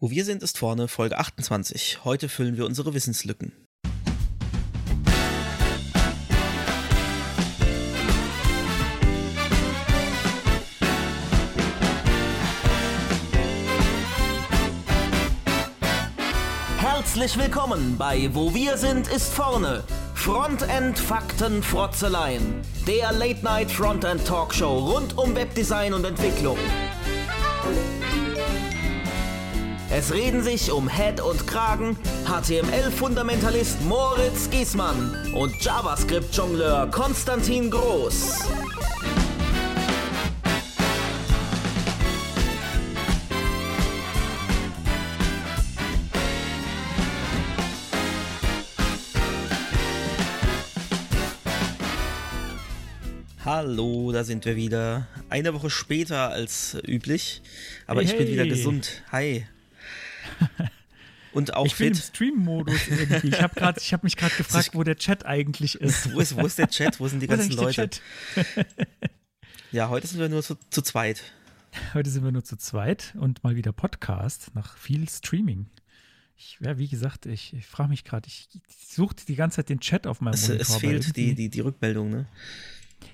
Wo wir sind, ist vorne Folge 28. Heute füllen wir unsere Wissenslücken. Herzlich willkommen bei Wo wir sind, ist vorne. Frontend Fakten Frotzeleien. Der Late Night Frontend Talkshow rund um Webdesign und Entwicklung. Es reden sich um Head und Kragen HTML-Fundamentalist Moritz Giesmann und JavaScript-Jongleur Konstantin Groß. Hallo, da sind wir wieder. Eine Woche später als üblich, aber Hey, ich bin wieder gesund. Hi. Und auch Ich bin im fit. Stream-Modus irgendwie. Ich habe hab mich gerade gefragt, wo der Chat eigentlich ist. Wo ist, wo ist der Chat? Wo sind die ganzen Leute? Ja, heute sind wir nur zu, zu zweit. Heute sind wir nur zu zweit und mal wieder Podcast nach viel Streaming. Ich, ja, wie gesagt, ich, ich frage mich gerade, ich, ich suche die ganze Zeit den Chat auf meinem Es, Monitor. es fehlt die, die, die Rückmeldung, ne?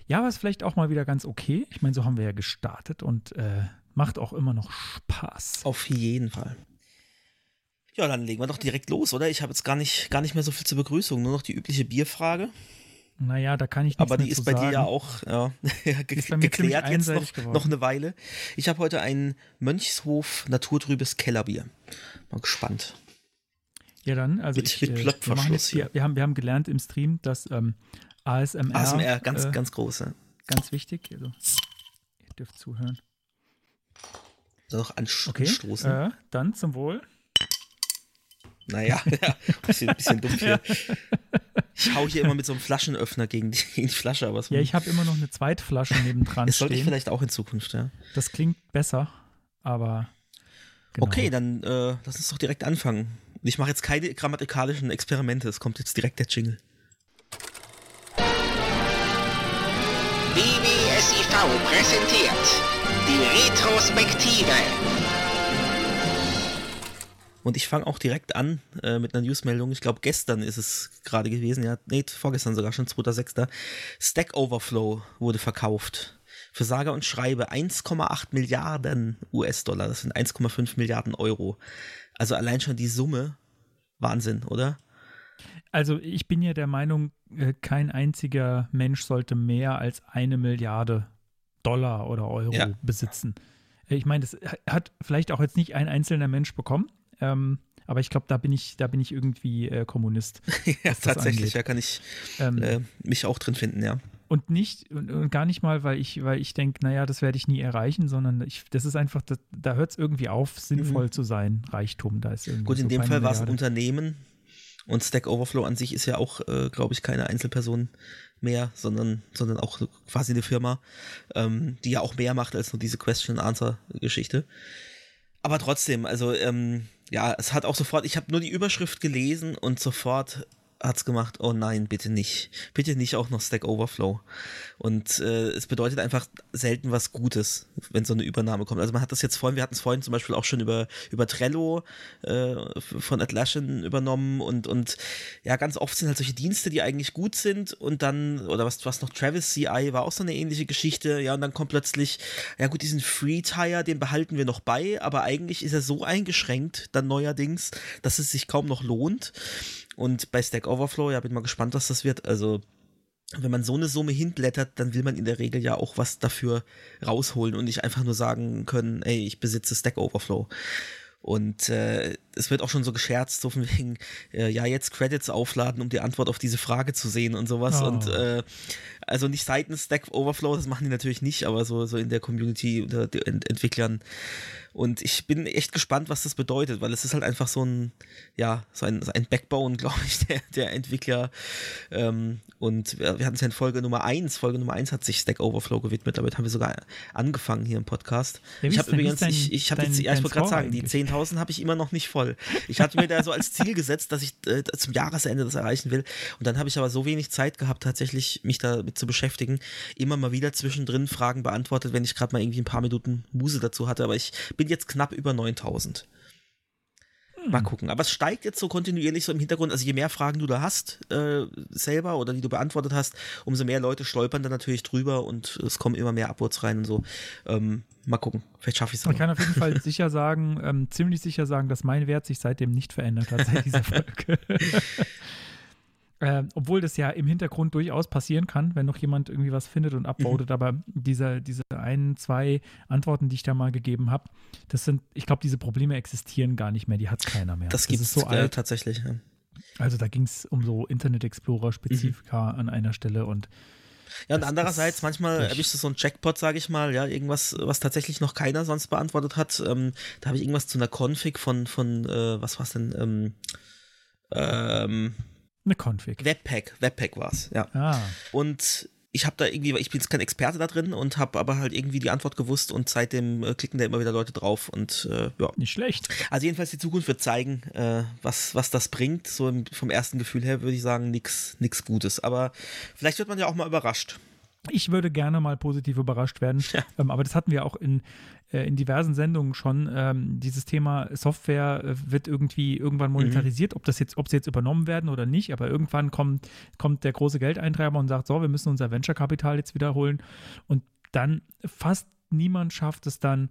Ja, ist vielleicht auch mal wieder ganz okay. Ich meine, so haben wir ja gestartet und äh, macht auch immer noch Spaß. Auf jeden Fall. Ja, dann legen wir doch direkt los, oder? Ich habe jetzt gar nicht, gar nicht mehr so viel zur Begrüßung, nur noch die übliche Bierfrage. Naja, da kann ich nichts Aber die mehr ist bei sagen. dir ja auch ja, ge geklärt jetzt noch, geworden. noch eine Weile. Ich habe heute ein Mönchshof naturtrübes Kellerbier. Mal gespannt. Ja, dann, also Mit- ich, mit äh, wir, machen jetzt hier. wir, haben, wir haben gelernt im Stream, dass ähm, ASMR, ASMR, ganz, äh, ganz große. ganz wichtig. Also, ihr dürft zuhören. Noch ansch Okay, anstoßen. äh, dann zum Wohl. Naja, ja, bisschen, bisschen dumpf hier. Ich hau hier immer mit so einem Flaschenöffner gegen die, gegen die Flasche, aber es, Ja, ich habe immer noch eine Zweitflasche nebendran das sollte ich vielleicht auch in Zukunft, ja. Das klingt besser, aber genau. Okay, dann äh, lass uns doch direkt anfangen. Und Ich mache jetzt keine grammatikalischen Experimente, es kommt jetzt direkt der Jingle. BBSIV präsentiert die Retrospektive. Und ich fange auch direkt an äh, mit einer Newsmeldung. Ich glaube, gestern ist es gerade gewesen, ja, nee, vorgestern sogar schon, 2.6. Stack Overflow wurde verkauft. Für sage und schreibe 1,8 Milliarden US-Dollar. Das sind 1,5 Milliarden Euro. Also allein schon die Summe. Wahnsinn, oder? Also ich bin ja der Meinung, äh, kein einziger Mensch sollte mehr als eine Milliarde Dollar oder Euro Ja. besitzen. Äh, Ich meine, das hat vielleicht auch jetzt nicht ein einzelner Mensch bekommen, ähm, aber ich glaube, da bin ich, da bin ich irgendwie äh, Kommunist. ja, tatsächlich. Da kann ich Ähm, äh, mich auch drin finden, ja. Und nicht, und, und gar nicht mal, weil ich, weil ich denke, naja, das werde ich nie erreichen, sondern ich, das ist einfach, das, da hört es irgendwie auf, sinnvoll zu sein, Reichtum. Da ist irgendwie Mhm. Gut, in so dem Fall war es ein. Unternehmen und Stack Overflow an sich ist ja auch, äh, glaube ich, keine Einzelperson mehr, sondern, sondern auch quasi eine Firma, ähm, die ja auch mehr macht als nur diese Question-Answer-Geschichte. Aber trotzdem, also ähm, ja, es hat auch sofort, ich habe nur die Überschrift gelesen und sofort hat's gemacht, oh nein, bitte nicht. Bitte nicht auch noch Stack Overflow. Und äh, es bedeutet einfach selten was Gutes, wenn so eine Übernahme kommt. Also man hat das jetzt vorhin, wir hatten es vorhin zum Beispiel auch schon über, über Trello äh, von Atlassian übernommen und, und ja, ganz oft sind halt solche Dienste, die eigentlich gut sind und dann, oder was, was noch Travis CI war auch so eine ähnliche Geschichte, ja, und dann kommt plötzlich, ja gut, diesen Free Tire, den behalten wir noch bei, aber eigentlich ist er so eingeschränkt, dann neuerdings, dass es sich kaum noch lohnt. Und bei Stack Overflow, ja, bin mal gespannt, was das wird. Also, wenn man so eine Summe hinblättert, dann will man in der Regel ja auch was dafür rausholen und nicht einfach nur sagen können, ey, ich besitze Stack Overflow. Und äh, es wird auch schon so gescherzt, so von wegen, äh, ja, jetzt Credits aufladen, um die Antwort auf diese Frage zu sehen und sowas. Oh. Und äh, also nicht seitens Stack Overflow, das machen die natürlich nicht, aber so, so in der Community unter den Ent Entwicklern. Und ich bin echt gespannt, was das bedeutet, weil es ist halt einfach so ein, ja, so ein, so ein Backbone, glaube ich, der, der Entwickler. Ähm, und wir, wir hatten es ja in Folge Nummer 1, Folge Nummer 1 hat sich Stack Overflow gewidmet, damit haben wir sogar angefangen hier im Podcast. Ja, ich habe übrigens, dein- ich, ich habe jetzt, ja, ich wollte gerade sagen, die eigentlich? 10.000 habe ich immer noch nicht voll. Ich hatte mir da so als Ziel gesetzt, dass ich äh, zum Jahresende das erreichen will. Und dann habe ich aber so wenig Zeit gehabt, tatsächlich mich damit zu beschäftigen. Immer mal wieder zwischendrin Fragen beantwortet, wenn ich gerade mal irgendwie ein paar Minuten Muse dazu hatte. Aber ich bin jetzt knapp über 9.000. Mal gucken. Aber es steigt jetzt so kontinuierlich so im Hintergrund. Also je mehr Fragen du da hast äh, selber oder die du beantwortet hast, umso mehr Leute stolpern dann natürlich drüber und es kommen immer mehr Upwards rein und so. Ähm, mal gucken. Vielleicht schaffe ich es Ich kann auf jeden Fall sicher sagen, ähm, ziemlich sicher sagen, dass mein Wert sich seitdem nicht verändert hat seit dieser Folge. Äh, obwohl das ja im Hintergrund durchaus passieren kann, wenn noch jemand irgendwie was findet und upvotet. Mhm. Aber diese, diese ein, zwei Antworten, die ich da mal gegeben habe, das sind, ich glaube, diese Probleme existieren gar nicht mehr. Die hat keiner mehr. Das, das gibt es so äh, tatsächlich. Ja. Also da ging es um so Internet Explorer-Spezifika mhm. an einer Stelle und ja, und andererseits, manchmal erwischst du so einen Jackpot, sage ich mal, ja, irgendwas, was tatsächlich noch keiner sonst beantwortet hat. Ähm, da habe ich irgendwas zu einer Config von, von äh, was war's denn, ähm, ähm, eine Config. Webpack, Webpack war es, ja. Ah. Und ich habe da irgendwie, ich bin jetzt kein Experte da drin und habe aber halt irgendwie die Antwort gewusst und seitdem äh, klicken da immer wieder Leute drauf und äh, ja. Nicht schlecht. Also jedenfalls die Zukunft wird zeigen, äh, was, was das bringt. So im, vom ersten Gefühl her würde ich sagen, nichts nix Gutes. Aber vielleicht wird man ja auch mal überrascht. Ich würde gerne mal positiv überrascht werden, ja. ähm, aber das hatten wir auch in, in diversen Sendungen schon. Ähm, dieses Thema Software äh, wird irgendwie irgendwann monetarisiert, mhm. ob das jetzt, ob sie jetzt übernommen werden oder nicht, aber irgendwann kommt, kommt der große Geldeintreiber und sagt, so, wir müssen unser Venture-Kapital jetzt wiederholen und dann fast niemand schafft es dann,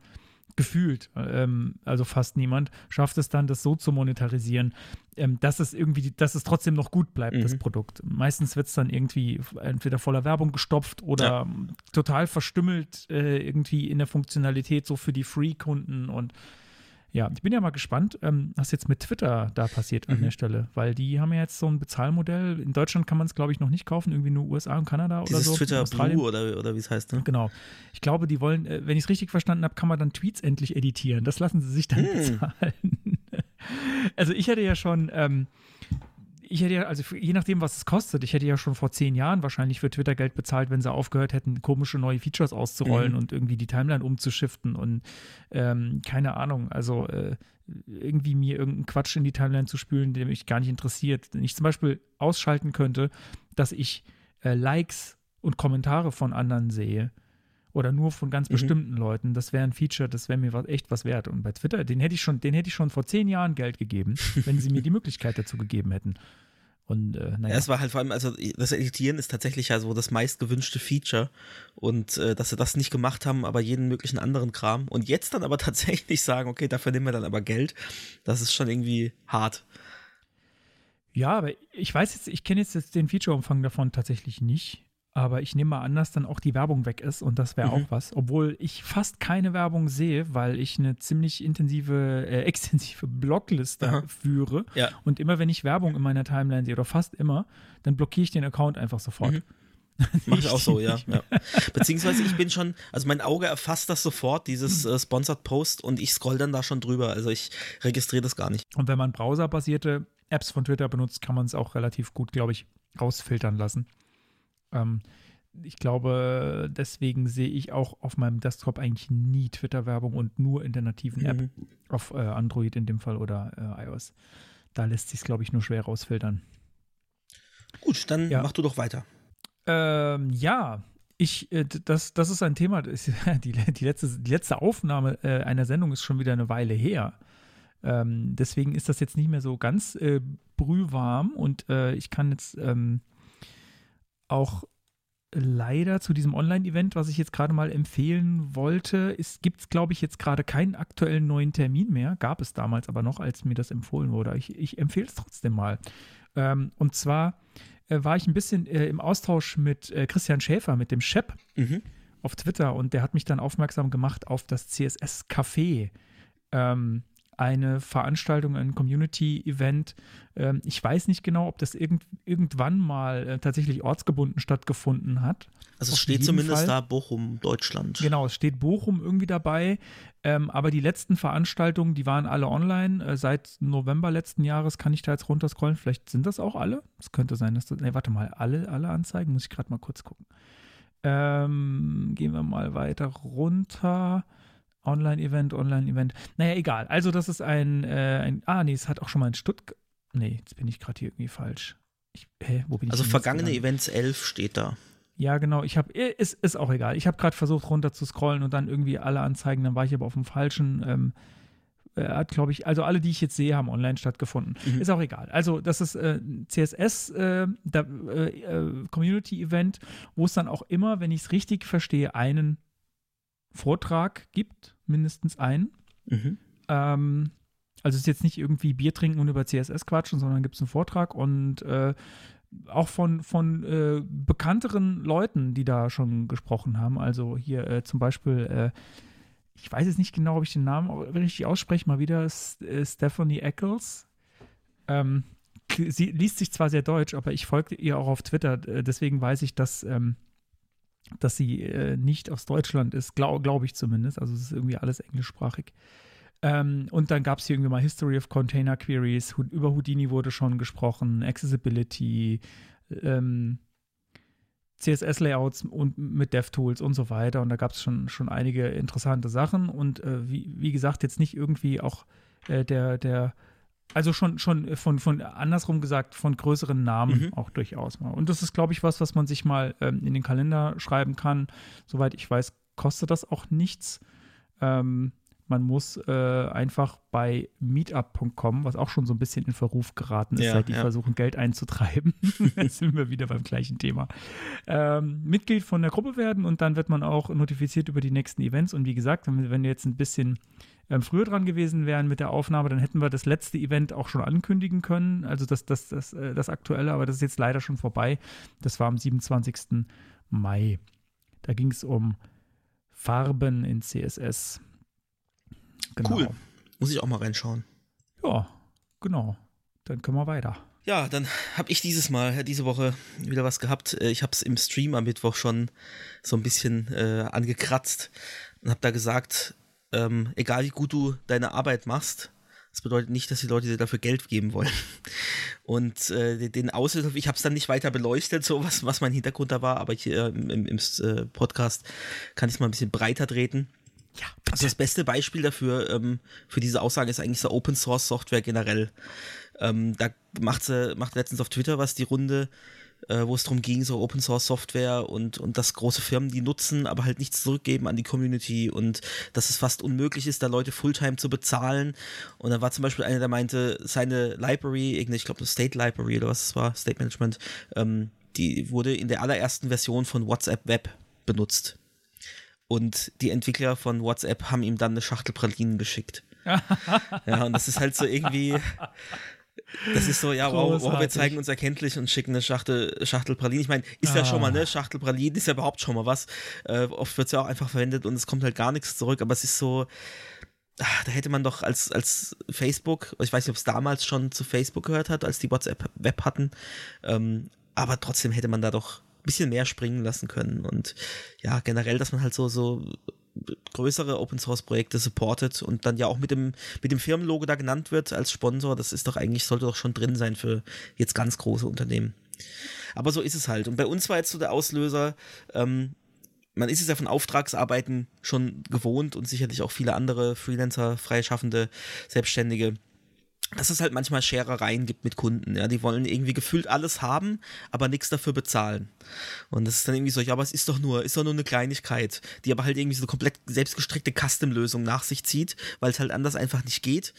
gefühlt, ähm, also fast niemand, schafft es dann, das so zu monetarisieren, ähm, dass es irgendwie, dass es trotzdem noch gut bleibt, mhm. das Produkt. Meistens wird es dann irgendwie entweder voller Werbung gestopft oder ja. total verstümmelt äh, irgendwie in der Funktionalität, so für die Free-Kunden und ja, ich bin ja mal gespannt, ähm, was jetzt mit Twitter da passiert an mhm. der Stelle, weil die haben ja jetzt so ein Bezahlmodell. In Deutschland kann man es, glaube ich, noch nicht kaufen, irgendwie nur USA und Kanada Dieses oder so. Twitter Blue oder, oder wie es heißt, ne? Genau. Ich glaube, die wollen, äh, wenn ich es richtig verstanden habe, kann man dann Tweets endlich editieren. Das lassen sie sich dann mhm. bezahlen. also ich hätte ja schon ähm, ich hätte ja, also je nachdem, was es kostet, ich hätte ja schon vor zehn Jahren wahrscheinlich für Twitter Geld bezahlt, wenn sie aufgehört hätten, komische neue Features auszurollen mhm. und irgendwie die Timeline umzuschiften und ähm, keine Ahnung, also äh, irgendwie mir irgendeinen Quatsch in die Timeline zu spülen, der mich gar nicht interessiert. Wenn ich zum Beispiel ausschalten könnte, dass ich äh, Likes und Kommentare von anderen sehe, oder nur von ganz mhm. bestimmten Leuten. Das wäre ein Feature, das wäre mir was, echt was wert. Und bei Twitter, den hätte ich schon, den hätte ich schon vor zehn Jahren Geld gegeben, wenn sie mir die Möglichkeit dazu gegeben hätten. Und äh, naja. Ja, es war halt vor allem, also das Editieren ist tatsächlich ja so das meistgewünschte Feature. Und äh, dass sie das nicht gemacht haben, aber jeden möglichen anderen Kram. Und jetzt dann aber tatsächlich sagen, okay, dafür nehmen wir dann aber Geld, das ist schon irgendwie hart. Ja, aber ich weiß jetzt, ich kenne jetzt den Featureumfang davon tatsächlich nicht. Aber ich nehme mal an, dass dann auch die Werbung weg ist und das wäre mhm. auch was. Obwohl ich fast keine Werbung sehe, weil ich eine ziemlich intensive, äh, extensive Blogliste Aha. führe. Ja. Und immer wenn ich Werbung in meiner Timeline sehe, oder fast immer, dann blockiere ich den Account einfach sofort. Mhm. Mache ich auch so, ja, ja. Beziehungsweise ich bin schon, also mein Auge erfasst das sofort, dieses äh, Sponsored Post, und ich scroll dann da schon drüber. Also ich registriere das gar nicht. Und wenn man browserbasierte Apps von Twitter benutzt, kann man es auch relativ gut, glaube ich, rausfiltern lassen. Ähm, ich glaube, deswegen sehe ich auch auf meinem Desktop eigentlich nie Twitter-Werbung und nur in der nativen App mhm. auf äh, Android in dem Fall oder äh, iOS. Da lässt sich es, glaube ich, nur schwer rausfiltern. Gut, dann ja. mach du doch weiter. Ähm, ja, ich, äh, das, das ist ein Thema. Das, die, die, letzte, die letzte Aufnahme äh, einer Sendung ist schon wieder eine Weile her. Ähm, deswegen ist das jetzt nicht mehr so ganz äh, brühwarm und äh, ich kann jetzt ähm, auch leider zu diesem Online-Event, was ich jetzt gerade mal empfehlen wollte, gibt es, glaube ich, jetzt gerade keinen aktuellen neuen Termin mehr. Gab es damals aber noch, als mir das empfohlen wurde. Ich, ich empfehle es trotzdem mal. Ähm, und zwar äh, war ich ein bisschen äh, im Austausch mit äh, Christian Schäfer, mit dem Shep, mhm. auf Twitter und der hat mich dann aufmerksam gemacht auf das CSS Café. Ähm, eine Veranstaltung, ein Community-Event. Ähm, ich weiß nicht genau, ob das irgend, irgendwann mal äh, tatsächlich ortsgebunden stattgefunden hat. Also es steht zumindest Fall. da Bochum, Deutschland. Genau, es steht Bochum irgendwie dabei. Ähm, aber die letzten Veranstaltungen, die waren alle online. Äh, seit November letzten Jahres kann ich da jetzt runterscrollen. Vielleicht sind das auch alle. Es könnte sein, dass das. Ne, warte mal, alle, alle Anzeigen, muss ich gerade mal kurz gucken. Ähm, gehen wir mal weiter runter. Online-Event, Online-Event. Naja, egal. Also, das ist ein, äh, ein ah, nee, es hat auch schon mal ein Stuttgart. Nee, jetzt bin ich gerade hier irgendwie falsch. Ich, hä, wo bin also, ich vergangene Events 11 steht da. Ja, genau. Ich habe, ist, ist auch egal. Ich habe gerade versucht runter zu scrollen und dann irgendwie alle Anzeigen, dann war ich aber auf dem falschen, ähm, äh, hat, glaube ich, also alle, die ich jetzt sehe, haben online stattgefunden. Mhm. Ist auch egal. Also, das ist äh, CSS äh, da, äh, äh, Community Event, wo es dann auch immer, wenn ich es richtig verstehe, einen Vortrag gibt, mindestens einen. Mhm. Ähm, also es ist jetzt nicht irgendwie Bier trinken und über CSS quatschen, sondern gibt es einen Vortrag und äh, auch von, von äh, bekannteren Leuten, die da schon gesprochen haben. Also hier äh, zum Beispiel, äh, ich weiß jetzt nicht genau, ob ich den Namen richtig ausspreche, mal wieder äh, Stephanie Eccles. Ähm, sie liest sich zwar sehr deutsch, aber ich folge ihr auch auf Twitter, deswegen weiß ich, dass, ähm, dass sie äh, nicht aus Deutschland ist, glaube glaub ich zumindest. Also es ist irgendwie alles englischsprachig. Ähm, und dann gab es hier irgendwie mal History of Container Queries, über Houdini wurde schon gesprochen, Accessibility, ähm, CSS-Layouts und mit DevTools und so weiter. Und da gab es schon, schon einige interessante Sachen. Und äh, wie, wie gesagt, jetzt nicht irgendwie auch äh, der, der, also schon, schon von, von andersrum gesagt, von größeren Namen mhm. auch durchaus mal. Und das ist, glaube ich, was, was man sich mal ähm, in den Kalender schreiben kann. Soweit ich weiß, kostet das auch nichts. Ähm, man muss äh, einfach bei meetup.com, was auch schon so ein bisschen in Verruf geraten ist, ja, seit die ja. versuchen, Geld einzutreiben. Jetzt sind wir wieder beim gleichen Thema. Ähm, Mitglied von der Gruppe werden und dann wird man auch notifiziert über die nächsten Events. Und wie gesagt, wenn, wir jetzt ein bisschen ähm, früher dran gewesen wären mit der Aufnahme, dann hätten wir das letzte Event auch schon ankündigen können. Also das, das, das, äh, das aktuelle, aber das ist jetzt leider schon vorbei. Das war am 27. Mai. Da ging es um Farben in CSS. Genau. Cool. Muss ich auch mal reinschauen. Ja, genau. Dann können wir weiter. Ja, dann habe ich dieses Mal, diese Woche wieder was gehabt. Äh, ich habe es im Stream am Mittwoch schon so ein bisschen äh, angekratzt und habe da gesagt, ähm, egal wie gut du deine Arbeit machst, das bedeutet nicht, dass die Leute dir dafür Geld geben wollen. Und äh, den Auslöser, ich habe es dann nicht weiter beleuchtet, so was, was mein Hintergrund da war, aber hier im, im, im äh, Podcast kann ich es mal ein bisschen breiter treten. Ja, bitte. Also das beste Beispiel dafür, ähm, für diese Aussage ist eigentlich so Open Source Software generell. Ähm, da macht sie, macht letztens auf Twitter was die Runde, äh, wo es darum ging, so Open Source Software und, und dass große Firmen die nutzen, aber halt nichts zurückgeben an die Community und dass es fast unmöglich ist, da Leute Fulltime zu bezahlen. Und dann war zum Beispiel einer, der meinte, seine Library, ich glaube, eine State Library oder was es war, State Management, ähm, die wurde in der allerersten Version von WhatsApp Web benutzt. Und die Entwickler von WhatsApp haben ihm dann eine Schachtel Pralinen geschickt. ja, und das ist halt so irgendwie. Das ist so, ja, wow, wow, wir zeigen uns erkenntlich und schicken eine Schachtel, Schachtel Pralinen. Ich meine, ist ah. ja schon mal, ne? Schachtel Pralinen ist ja überhaupt schon mal was. Äh, oft wird es ja auch einfach verwendet und es kommt halt gar nichts zurück, aber es ist so, ach, da hätte man doch als, als Facebook, ich weiß nicht, ob es damals schon zu Facebook gehört hat, als die WhatsApp Web hatten, ähm, aber trotzdem hätte man da doch bisschen mehr springen lassen können. Und ja, generell, dass man halt so, so größere Open Source Projekte supportet und dann ja auch mit dem, mit dem Firmenlogo da genannt wird als Sponsor, das ist doch eigentlich, sollte doch schon drin sein für jetzt ganz große Unternehmen. Aber so ist es halt. Und bei uns war jetzt so der Auslöser, ähm, man ist es ja von Auftragsarbeiten schon gewohnt und sicherlich auch viele andere Freelancer, Freischaffende, Selbstständige dass es halt manchmal Scherereien gibt mit Kunden. Ja, die wollen irgendwie gefühlt alles haben, aber nichts dafür bezahlen. Und das ist dann irgendwie so, ja, aber es ist doch nur, ist doch nur eine Kleinigkeit, die aber halt irgendwie so eine komplett selbstgestrickte Custom-Lösung nach sich zieht, weil es halt anders einfach nicht geht.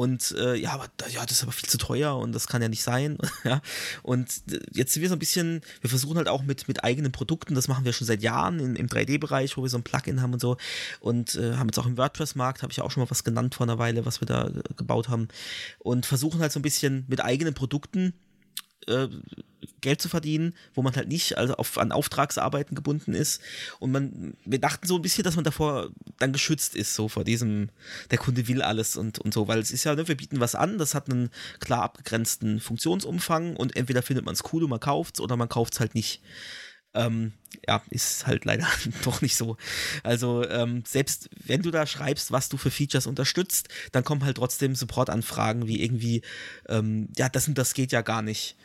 Und äh, ja, aber ja, das ist aber viel zu teuer und das kann ja nicht sein. ja. Und äh, jetzt sind wir so ein bisschen, wir versuchen halt auch mit, mit eigenen Produkten, das machen wir schon seit Jahren in, im 3D-Bereich, wo wir so ein Plugin haben und so. Und äh, haben jetzt auch im WordPress-Markt, habe ich auch schon mal was genannt vor einer Weile, was wir da äh, gebaut haben. Und versuchen halt so ein bisschen mit eigenen Produkten äh, Geld zu verdienen, wo man halt nicht also auf, an Auftragsarbeiten gebunden ist. Und man, wir dachten so ein bisschen, dass man davor dann geschützt ist, so vor diesem, der Kunde will alles und, und so, weil es ist ja, ne, wir bieten was an, das hat einen klar abgegrenzten Funktionsumfang und entweder findet man es cool und man kauft es oder man kauft es halt nicht. Ähm, ja, ist halt leider doch nicht so. Also ähm, selbst wenn du da schreibst, was du für Features unterstützt, dann kommen halt trotzdem Support-Anfragen wie irgendwie, ähm, ja, das und das geht ja gar nicht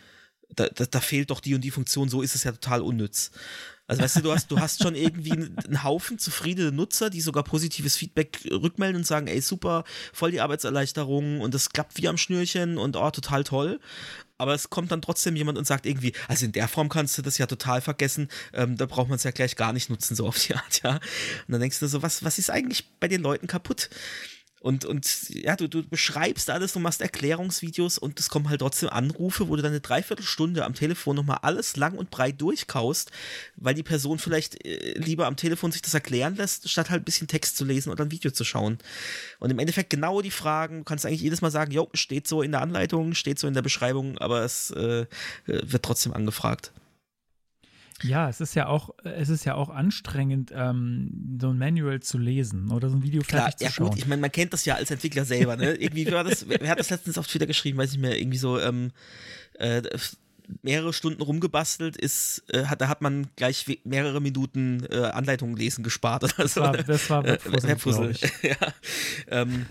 da, da, da fehlt doch die und die Funktion, so ist es ja total unnütz. Also weißt du, du hast, du hast schon irgendwie einen Haufen zufriedene Nutzer, die sogar positives Feedback rückmelden und sagen, ey, super, voll die Arbeitserleichterung und das klappt wie am Schnürchen und oh, total toll. Aber es kommt dann trotzdem jemand und sagt irgendwie, also in der Form kannst du das ja total vergessen, ähm, da braucht man es ja gleich gar nicht nutzen, so auf die Art, ja. Und dann denkst du so, was, was ist eigentlich bei den Leuten kaputt? Und, und ja, du, du beschreibst alles, du machst Erklärungsvideos und es kommen halt trotzdem Anrufe, wo du dann eine Dreiviertelstunde am Telefon nochmal alles lang und breit durchkaust, weil die Person vielleicht äh, lieber am Telefon sich das erklären lässt, statt halt ein bisschen Text zu lesen oder ein Video zu schauen. Und im Endeffekt genau die Fragen, du kannst eigentlich jedes Mal sagen, jo, steht so in der Anleitung, steht so in der Beschreibung, aber es äh, wird trotzdem angefragt. Ja, es ist ja auch, es ist ja auch anstrengend, ähm, so ein Manual zu lesen oder so ein Video Klar, fertig ja zu schauen. gut, ich meine, man kennt das ja als Entwickler selber, ne? Irgendwie war das, wer hat das letztens auf Twitter geschrieben, weiß ich mehr, irgendwie so, ähm, äh, mehrere Stunden rumgebastelt ist, äh, hat, da hat man gleich mehrere Minuten äh, Anleitungen lesen gespart oder das so. war, das war Äh, ich. ja. ähm,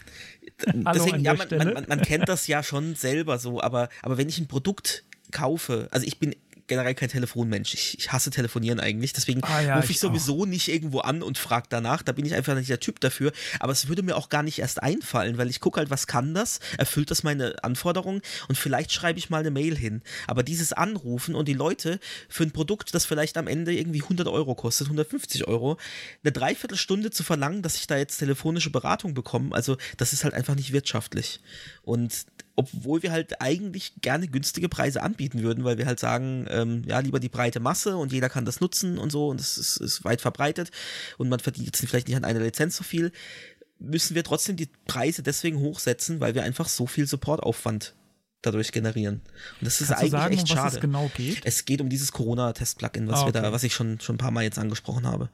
deswegen, ja, man, man, man, man kennt das ja schon selber so, aber, aber wenn ich ein Produkt kaufe, also ich bin generell kein Telefonmensch. Ich, ich hasse Telefonieren eigentlich. Deswegen Ah ja, rufe ich, ich sowieso nicht irgendwo an und frage danach. Da bin ich einfach nicht der Typ dafür. Aber es würde mir auch gar nicht erst einfallen, weil ich gucke halt, was kann das? Erfüllt das meine Anforderungen? Und vielleicht schreibe ich mal eine Mail hin. Aber dieses Anrufen und die Leute für ein Produkt, das vielleicht am Ende irgendwie 100 Euro kostet, 150 Euro, eine Dreiviertelstunde zu verlangen, dass ich da jetzt telefonische Beratung bekomme, also das ist halt einfach nicht wirtschaftlich. Und obwohl wir halt eigentlich gerne günstige Preise anbieten würden, weil wir halt sagen, ähm, ja, lieber die breite Masse und jeder kann das nutzen und so und das ist, ist weit verbreitet und man verdient jetzt vielleicht nicht an einer Lizenz so viel, müssen wir trotzdem die Preise deswegen hochsetzen, weil wir einfach so viel Supportaufwand dadurch generieren. Und das ist Kannst du eigentlich sagen, echt um was schade. es genau geht? Es geht um dieses Corona-Test-Plugin, was Ah, wir da, okay. was ich schon, schon ein paar Mal jetzt angesprochen habe.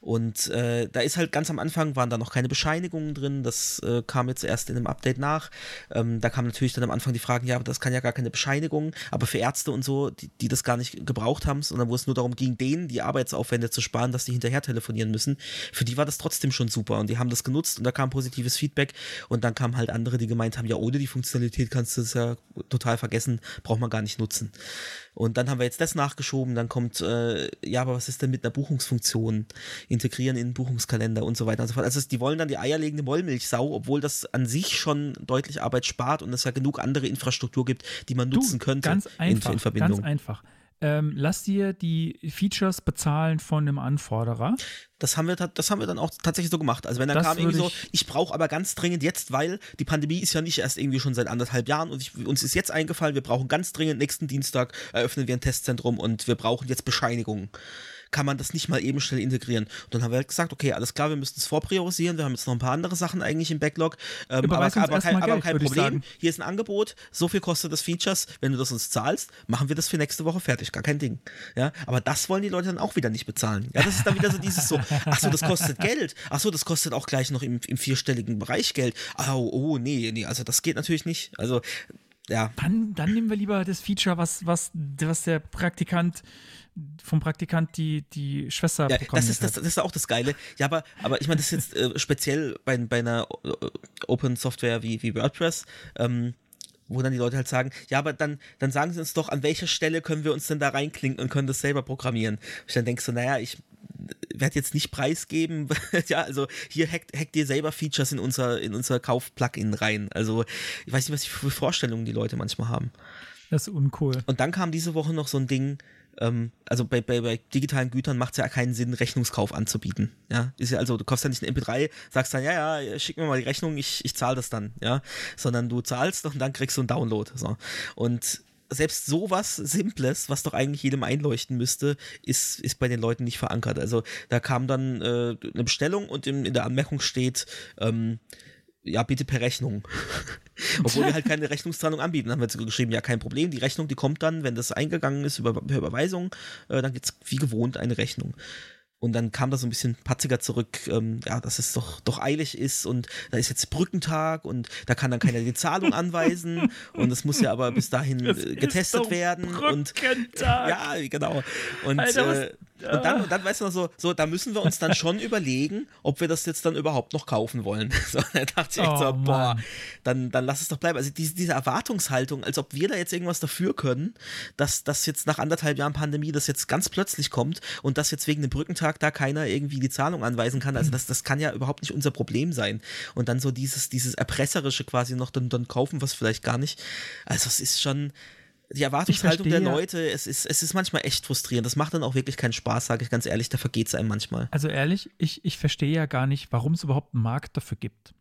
Und äh, da ist halt ganz am Anfang waren da noch keine Bescheinigungen drin. Das äh, kam jetzt erst in einem Update nach. Ähm, da kam natürlich dann am Anfang die Fragen, ja, aber das kann ja gar keine Bescheinigung. Aber für Ärzte und so, die, die das gar nicht gebraucht haben, sondern wo es nur darum ging, denen die Arbeitsaufwände zu sparen, dass die hinterher telefonieren müssen, für die war das trotzdem schon super. Und die haben das genutzt und da kam positives Feedback. Und dann kamen halt andere, die gemeint haben, ja, ohne die Funktionalität kannst du es ja total vergessen, braucht man gar nicht nutzen. Und dann haben wir jetzt das nachgeschoben, dann kommt, äh, ja, aber was ist denn mit einer Buchungsfunktion? Integrieren in den Buchungskalender und so weiter und so fort. Also die wollen dann die eierlegende Wollmilchsau, obwohl das an sich schon deutlich Arbeit spart und es ja genug andere Infrastruktur gibt, die man nutzen könnte ganz einfach, in, in Verbindung. Ganz einfach. Ähm, lass dir die Features bezahlen von einem Anforderer. Das haben wir, das haben wir dann auch tatsächlich so gemacht. Also wenn dann Das kam irgendwie so, ich, ich- brauche aber ganz dringend jetzt, weil die Pandemie ist ja nicht erst irgendwie schon seit anderthalb Jahren und ich, uns ist jetzt eingefallen, wir brauchen ganz dringend nächsten Dienstag eröffnen wir ein Testzentrum und wir brauchen jetzt Bescheinigungen. Kann man das nicht mal eben schnell integrieren? Und dann haben wir halt gesagt, okay, alles klar, wir müssen es vorpriorisieren. Wir haben jetzt noch ein paar andere Sachen eigentlich im Backlog. Ähm, aber, aber, kein, aber Geld, kein Problem. Hier ist ein Angebot, so viel kostet das Features. Wenn du das uns zahlst, machen wir das für nächste Woche fertig. Gar kein Ding. Ja, aber das wollen die Leute dann auch wieder nicht bezahlen. Ja, das ist dann wieder so dieses so, ach so, das kostet Geld. Ach so, das kostet auch gleich noch im, im vierstelligen Bereich Geld. Oh, oh, nee, nee, also das geht natürlich nicht. Also, ja, Dann, dann nehmen wir lieber das Feature, was, was, was der Praktikant vom Praktikant die, die Schwester Ja, bekommen das ist, das, das ist auch das Geile. Ja, aber, aber ich meine, das ist jetzt äh, speziell bei, bei einer äh, Open Software wie, wie WordPress, ähm, wo dann die Leute halt sagen, ja, aber dann, dann sagen sie uns doch, an welcher Stelle können wir uns denn da reinklinken und können das selber programmieren. Ich dann denkst so, naja, ich werde jetzt nicht preisgeben, ja, also hier hackt, hackt ihr selber Features in unser, in unser Kauf-Plugin rein. Also ich weiß nicht, was für Vorstellungen die Leute manchmal haben. Das ist uncool. Und dann kam diese Woche noch so ein Ding, ähm, also bei, bei, bei digitalen Gütern macht es ja keinen Sinn, Rechnungskauf anzubieten. Ja, ist ja also, du kaufst ja nicht ein MP3, sagst dann, ja, ja, schick mir mal die Rechnung, ich, ich zahle das dann, ja, sondern du zahlst und dann kriegst du einen Download. So. Und selbst sowas Simples, was doch eigentlich jedem einleuchten müsste, ist, ist bei den Leuten nicht verankert. Also da kam dann äh, eine Bestellung und in, in der Anmerkung steht, ähm, ja, bitte per Rechnung. Obwohl wir halt keine Rechnungszahlung anbieten. Haben wir jetzt geschrieben, ja, kein Problem. Die Rechnung, die kommt dann, wenn das eingegangen ist über, per Überweisung, äh, dann gibt's wie gewohnt eine Rechnung. Und dann kam da so ein bisschen patziger zurück, ähm, ja, dass es doch, doch eilig ist und da ist jetzt Brückentag und da kann dann keiner die Zahlung anweisen und es muss ja aber bis dahin Es äh, getestet werden und Brückentag. ja, genau. Und, Alter, was- äh, und dann, und dann weißt du noch so, so, da müssen wir uns dann schon überlegen, ob wir das jetzt dann überhaupt noch kaufen wollen. So, dann dachte ich Oh, so, boah, Mann. dann, dann lass es doch bleiben. Also diese, diese Erwartungshaltung, als ob wir da jetzt irgendwas dafür können, dass das jetzt nach anderthalb Jahren Pandemie das jetzt ganz plötzlich kommt und dass jetzt wegen dem Brückentag da keiner irgendwie die Zahlung anweisen kann. Also das, das kann ja überhaupt nicht unser Problem sein. Und dann so dieses, dieses Erpresserische quasi noch, dann, dann kaufen wir es vielleicht gar nicht. Also es ist schon, die Erwartungshaltung der. Leute, es ist, es ist manchmal echt frustrierend. Das macht dann auch wirklich keinen Spaß, sage ich ganz ehrlich, da vergeht es einem manchmal. Also ehrlich, ich, ich verstehe ja gar nicht, warum es überhaupt einen Markt dafür gibt.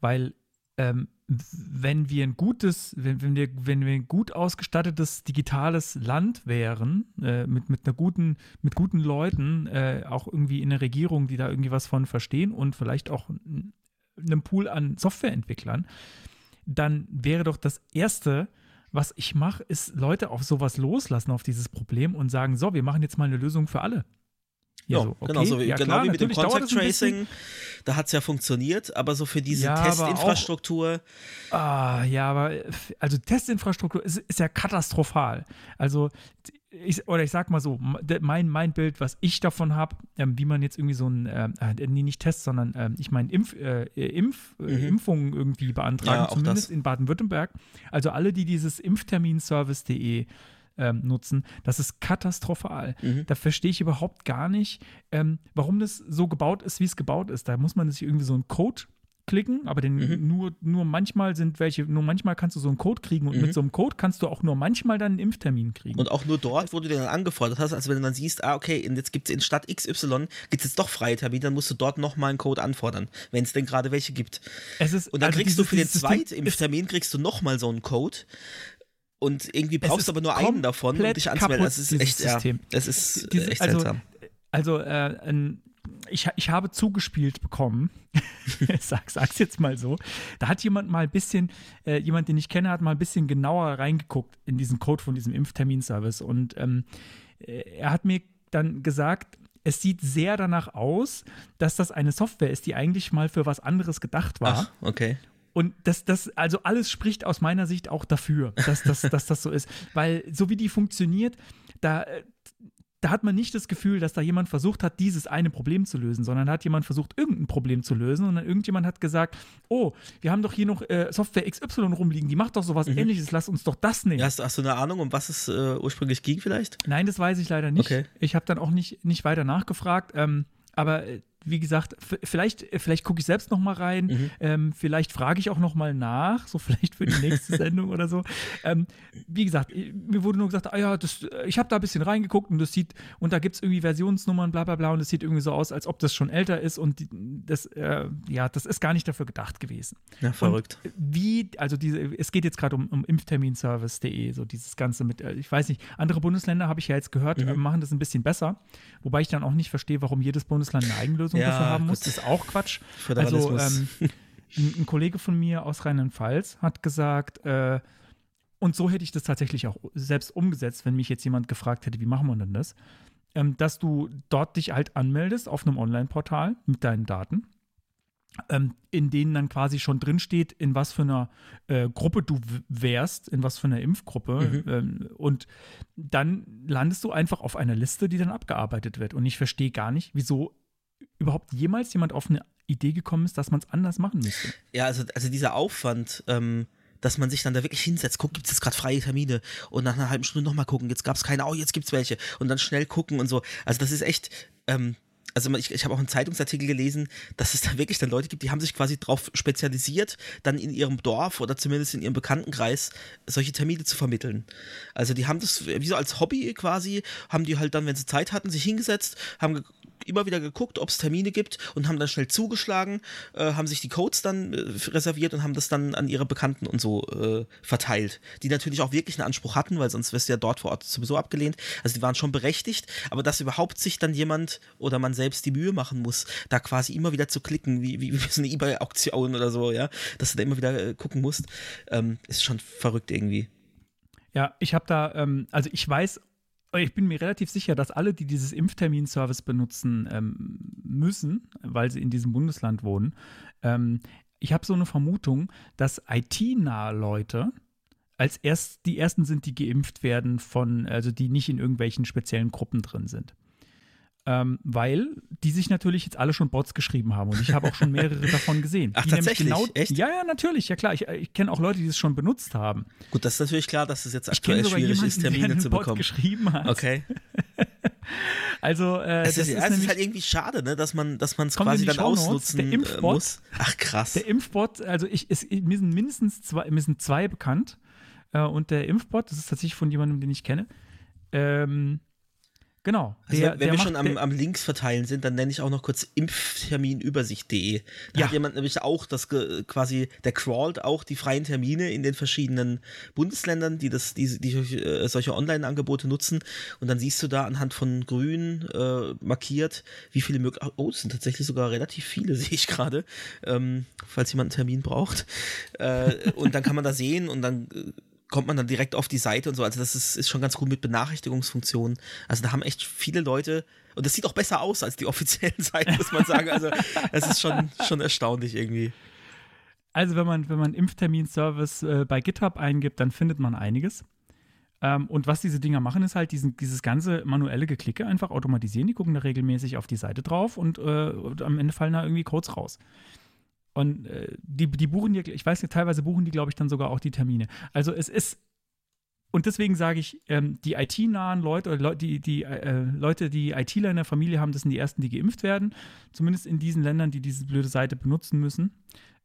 weil ähm, wenn wir ein gutes, wenn, wenn, wir, wenn wir ein gut ausgestattetes digitales Land wären, äh, mit, mit einer guten, mit guten Leuten, äh, auch irgendwie in der Regierung, die da irgendwie was von verstehen und vielleicht auch einem Pool an Softwareentwicklern, dann wäre doch das Erste, was ich mache, ist Leute auf sowas loslassen, auf dieses Problem und sagen, so, wir machen jetzt mal eine Lösung für alle. Ja, so, okay. genau, so wie, ja, genau klar, wie mit dem Contact Tracing. Da hat es ja funktioniert, aber so für diese ja, Testinfrastruktur. Auch, ah, ja, aber also Testinfrastruktur ist, ist ja katastrophal. Also ich, oder ich sag mal so, mein, mein Bild, was ich davon habe, ähm, wie man jetzt irgendwie so ein, äh, äh nee, nicht Test, sondern äh, ich meine Impf, äh, Impf, äh, mhm. Impfungen irgendwie beantragen, ja, zumindest das. in Baden-Württemberg. Also alle, die dieses Impfterminservice.de ähm, nutzen, das ist katastrophal. Mhm. Da verstehe ich überhaupt gar nicht, ähm, warum das so gebaut ist, wie es gebaut ist. Da muss man sich irgendwie so einen Code klicken, aber den mhm. nur, nur manchmal sind welche, nur manchmal kannst du so einen Code kriegen und mhm. mit so einem Code kannst du auch nur manchmal dann einen Impftermin kriegen. Und auch nur dort, wo du den dann angefordert hast, also wenn du dann siehst, ah, okay, jetzt gibt es in Stadt XY, gibt es jetzt doch freie Termine, dann musst du dort nochmal einen Code anfordern, wenn es denn gerade welche gibt. Ist, und dann also kriegst dieses, du für den zweiten Impftermin kriegst du nochmal so einen Code. Und irgendwie brauchst du aber nur einen davon, um dich anzumelden. Das ist echt, System. ja, das ist Diese, echt also, seltsam. Also, äh, ein ich, ich habe zugespielt bekommen, sag, sag's jetzt mal so, da hat jemand mal ein bisschen, äh, jemand, den ich kenne, hat mal ein bisschen genauer reingeguckt in diesen Code von diesem Impfterminservice und ähm, äh, er hat mir dann gesagt, es sieht sehr danach aus, dass das eine Software ist, die eigentlich mal für was anderes gedacht war. Ach, okay. Und das, das, also alles spricht aus meiner Sicht auch dafür, dass, dass, dass das so ist. Weil so wie die funktioniert, da, äh, da hat man nicht das Gefühl, dass da jemand versucht hat, dieses eine Problem zu lösen, sondern da hat jemand versucht, irgendein Problem zu lösen und dann irgendjemand hat gesagt, oh, wir haben doch hier noch äh, Software XY rumliegen, die macht doch sowas mhm. ähnliches, lass uns doch das nehmen. Hast, hast, du eine Ahnung, um was es äh, ursprünglich ging vielleicht? Nein, das weiß ich leider nicht. Okay. Ich habe dann auch nicht, nicht weiter nachgefragt, ähm, aber äh, wie gesagt, vielleicht, vielleicht gucke ich selbst noch mal rein. Mhm. Ähm, vielleicht frage ich auch noch mal nach, so vielleicht für die nächste Sendung oder so. Ähm, wie gesagt, mir wurde nur gesagt, ah ja, das, ich habe da ein bisschen reingeguckt und das sieht, und da gibt es irgendwie Versionsnummern, bla bla bla, und es sieht irgendwie so aus, als ob das schon älter ist und die, das, äh, ja, das ist gar nicht dafür gedacht gewesen. Ja, verrückt. Und wie, also diese, es geht jetzt gerade um, um Impfterminservice.de, so dieses Ganze mit, äh, ich weiß nicht, andere Bundesländer habe ich ja jetzt gehört, mhm. machen das ein bisschen besser, wobei ich dann auch nicht verstehe, warum jedes Bundesland eine Eigenlösung Lösung ja, dafür haben muss, ist auch Quatsch. Also ähm, ein, ein, Kollege von mir aus Rheinland-Pfalz hat gesagt, äh, und so hätte ich das tatsächlich auch selbst umgesetzt, wenn mich jetzt jemand gefragt hätte, wie machen wir denn das? Ähm, dass du dort dich halt anmeldest auf einem Online-Portal mit deinen Daten ähm, in denen dann quasi schon drinsteht, in was für einer äh, Gruppe du wärst, in was für einer Impfgruppe. Mhm. Ähm, und dann landest du einfach auf einer Liste, die dann abgearbeitet wird. Und ich verstehe gar nicht, wieso überhaupt jemals jemand auf eine Idee gekommen ist, dass man es anders machen müsste. Ja, also, also dieser Aufwand, ähm, dass man sich dann da wirklich hinsetzt, guckt, gibt es jetzt gerade freie Termine und nach einer halben Stunde nochmal gucken, jetzt gab es keine, oh, jetzt gibt es welche und dann schnell gucken und so. Also das ist echt, ähm, also ich, ich habe auch einen Zeitungsartikel gelesen, dass es da wirklich dann Leute gibt, die haben sich quasi darauf spezialisiert, dann in ihrem Dorf oder zumindest in ihrem Bekanntenkreis solche Termine zu vermitteln. Also die haben das wie so als Hobby quasi, haben die halt dann, wenn sie Zeit hatten, sich hingesetzt, haben immer wieder geguckt, ob es Termine gibt und haben dann schnell zugeschlagen, äh, haben sich die Codes dann äh, reserviert und haben das dann an ihre Bekannten und so äh, verteilt, die natürlich auch wirklich einen Anspruch hatten, weil sonst wärst du ja dort vor Ort sowieso abgelehnt. Also die waren schon berechtigt, aber dass überhaupt sich dann jemand oder man selbst die Mühe machen muss, da quasi immer wieder zu klicken, wie, wie, wie so eine eBay-Auktion oder so, ja, dass du da immer wieder äh, gucken musst, ähm, ist schon verrückt irgendwie. Ja, ich habe da, ähm, also ich weiß ich bin mir relativ sicher, dass alle, die dieses Impfterminservice benutzen ähm, müssen, weil sie in diesem Bundesland wohnen, ähm, ich habe so eine Vermutung, dass IT-nahe Leute als erst die ersten sind, die geimpft werden von, also die nicht in irgendwelchen speziellen Gruppen drin sind. Ähm, weil die sich natürlich jetzt alle schon Bots geschrieben haben und ich habe auch schon mehrere davon gesehen. Ach, tatsächlich? Genau, Echt? Ja, ja, natürlich, ja klar. Ich, ich kenne auch Leute, die es schon benutzt haben. Gut, das ist natürlich klar, dass es jetzt aktuell schwierig jemanden, ist, Termine der einen zu bekommen. Bot geschrieben hat. Okay. also, äh, es ist, ist, es ist halt irgendwie schade, ne, dass man dass es quasi dann ausnutzen der Impfbot, muss. Ach krass. Der Impfbot, also ich, es, mir sind mindestens zwei, mir sind zwei bekannt äh, und der Impfbot, das ist tatsächlich von jemandem, den ich kenne. Ähm, Genau. Also Der- wenn der wir schon am, am Links verteilen sind, dann nenne ich auch noch kurz impfterminübersicht.de. Da Ja. hat jemand nämlich auch das quasi, der crawlt auch die freien Termine in den verschiedenen Bundesländern, die das, die, die äh, solche Online-Angebote nutzen. Und dann siehst du da anhand von grün äh, markiert, wie viele Möglichkeiten. Oh, es sind tatsächlich sogar relativ viele, sehe ich gerade, ähm, falls jemand einen Termin braucht. Äh, und dann kann man da sehen und dann äh, kommt man dann direkt auf die Seite und so. Also das ist, ist schon ganz gut mit Benachrichtigungsfunktionen. Also da haben echt viele Leute, und das sieht auch besser aus als die offiziellen Seiten, muss man sagen. Also es ist schon, schon erstaunlich irgendwie. Also wenn man, wenn man Impfterminservice äh, bei GitHub eingibt, dann findet man einiges. Ähm, und was diese Dinger machen, ist halt diesen, dieses ganze manuelle Geklicke einfach automatisieren. Die gucken da regelmäßig auf die Seite drauf und, äh, und am Ende fallen da irgendwie Codes raus. Und äh, die, die buchen dir, ich weiß nicht, teilweise buchen die, glaube ich, dann sogar auch die Termine. Also es ist, und deswegen sage ich, ähm, die IT-nahen Leute, oder Leu- die, die äh, Leute, die ITler in der Familie haben, das sind die ersten, die geimpft werden. Zumindest in diesen Ländern, die diese blöde Seite benutzen müssen.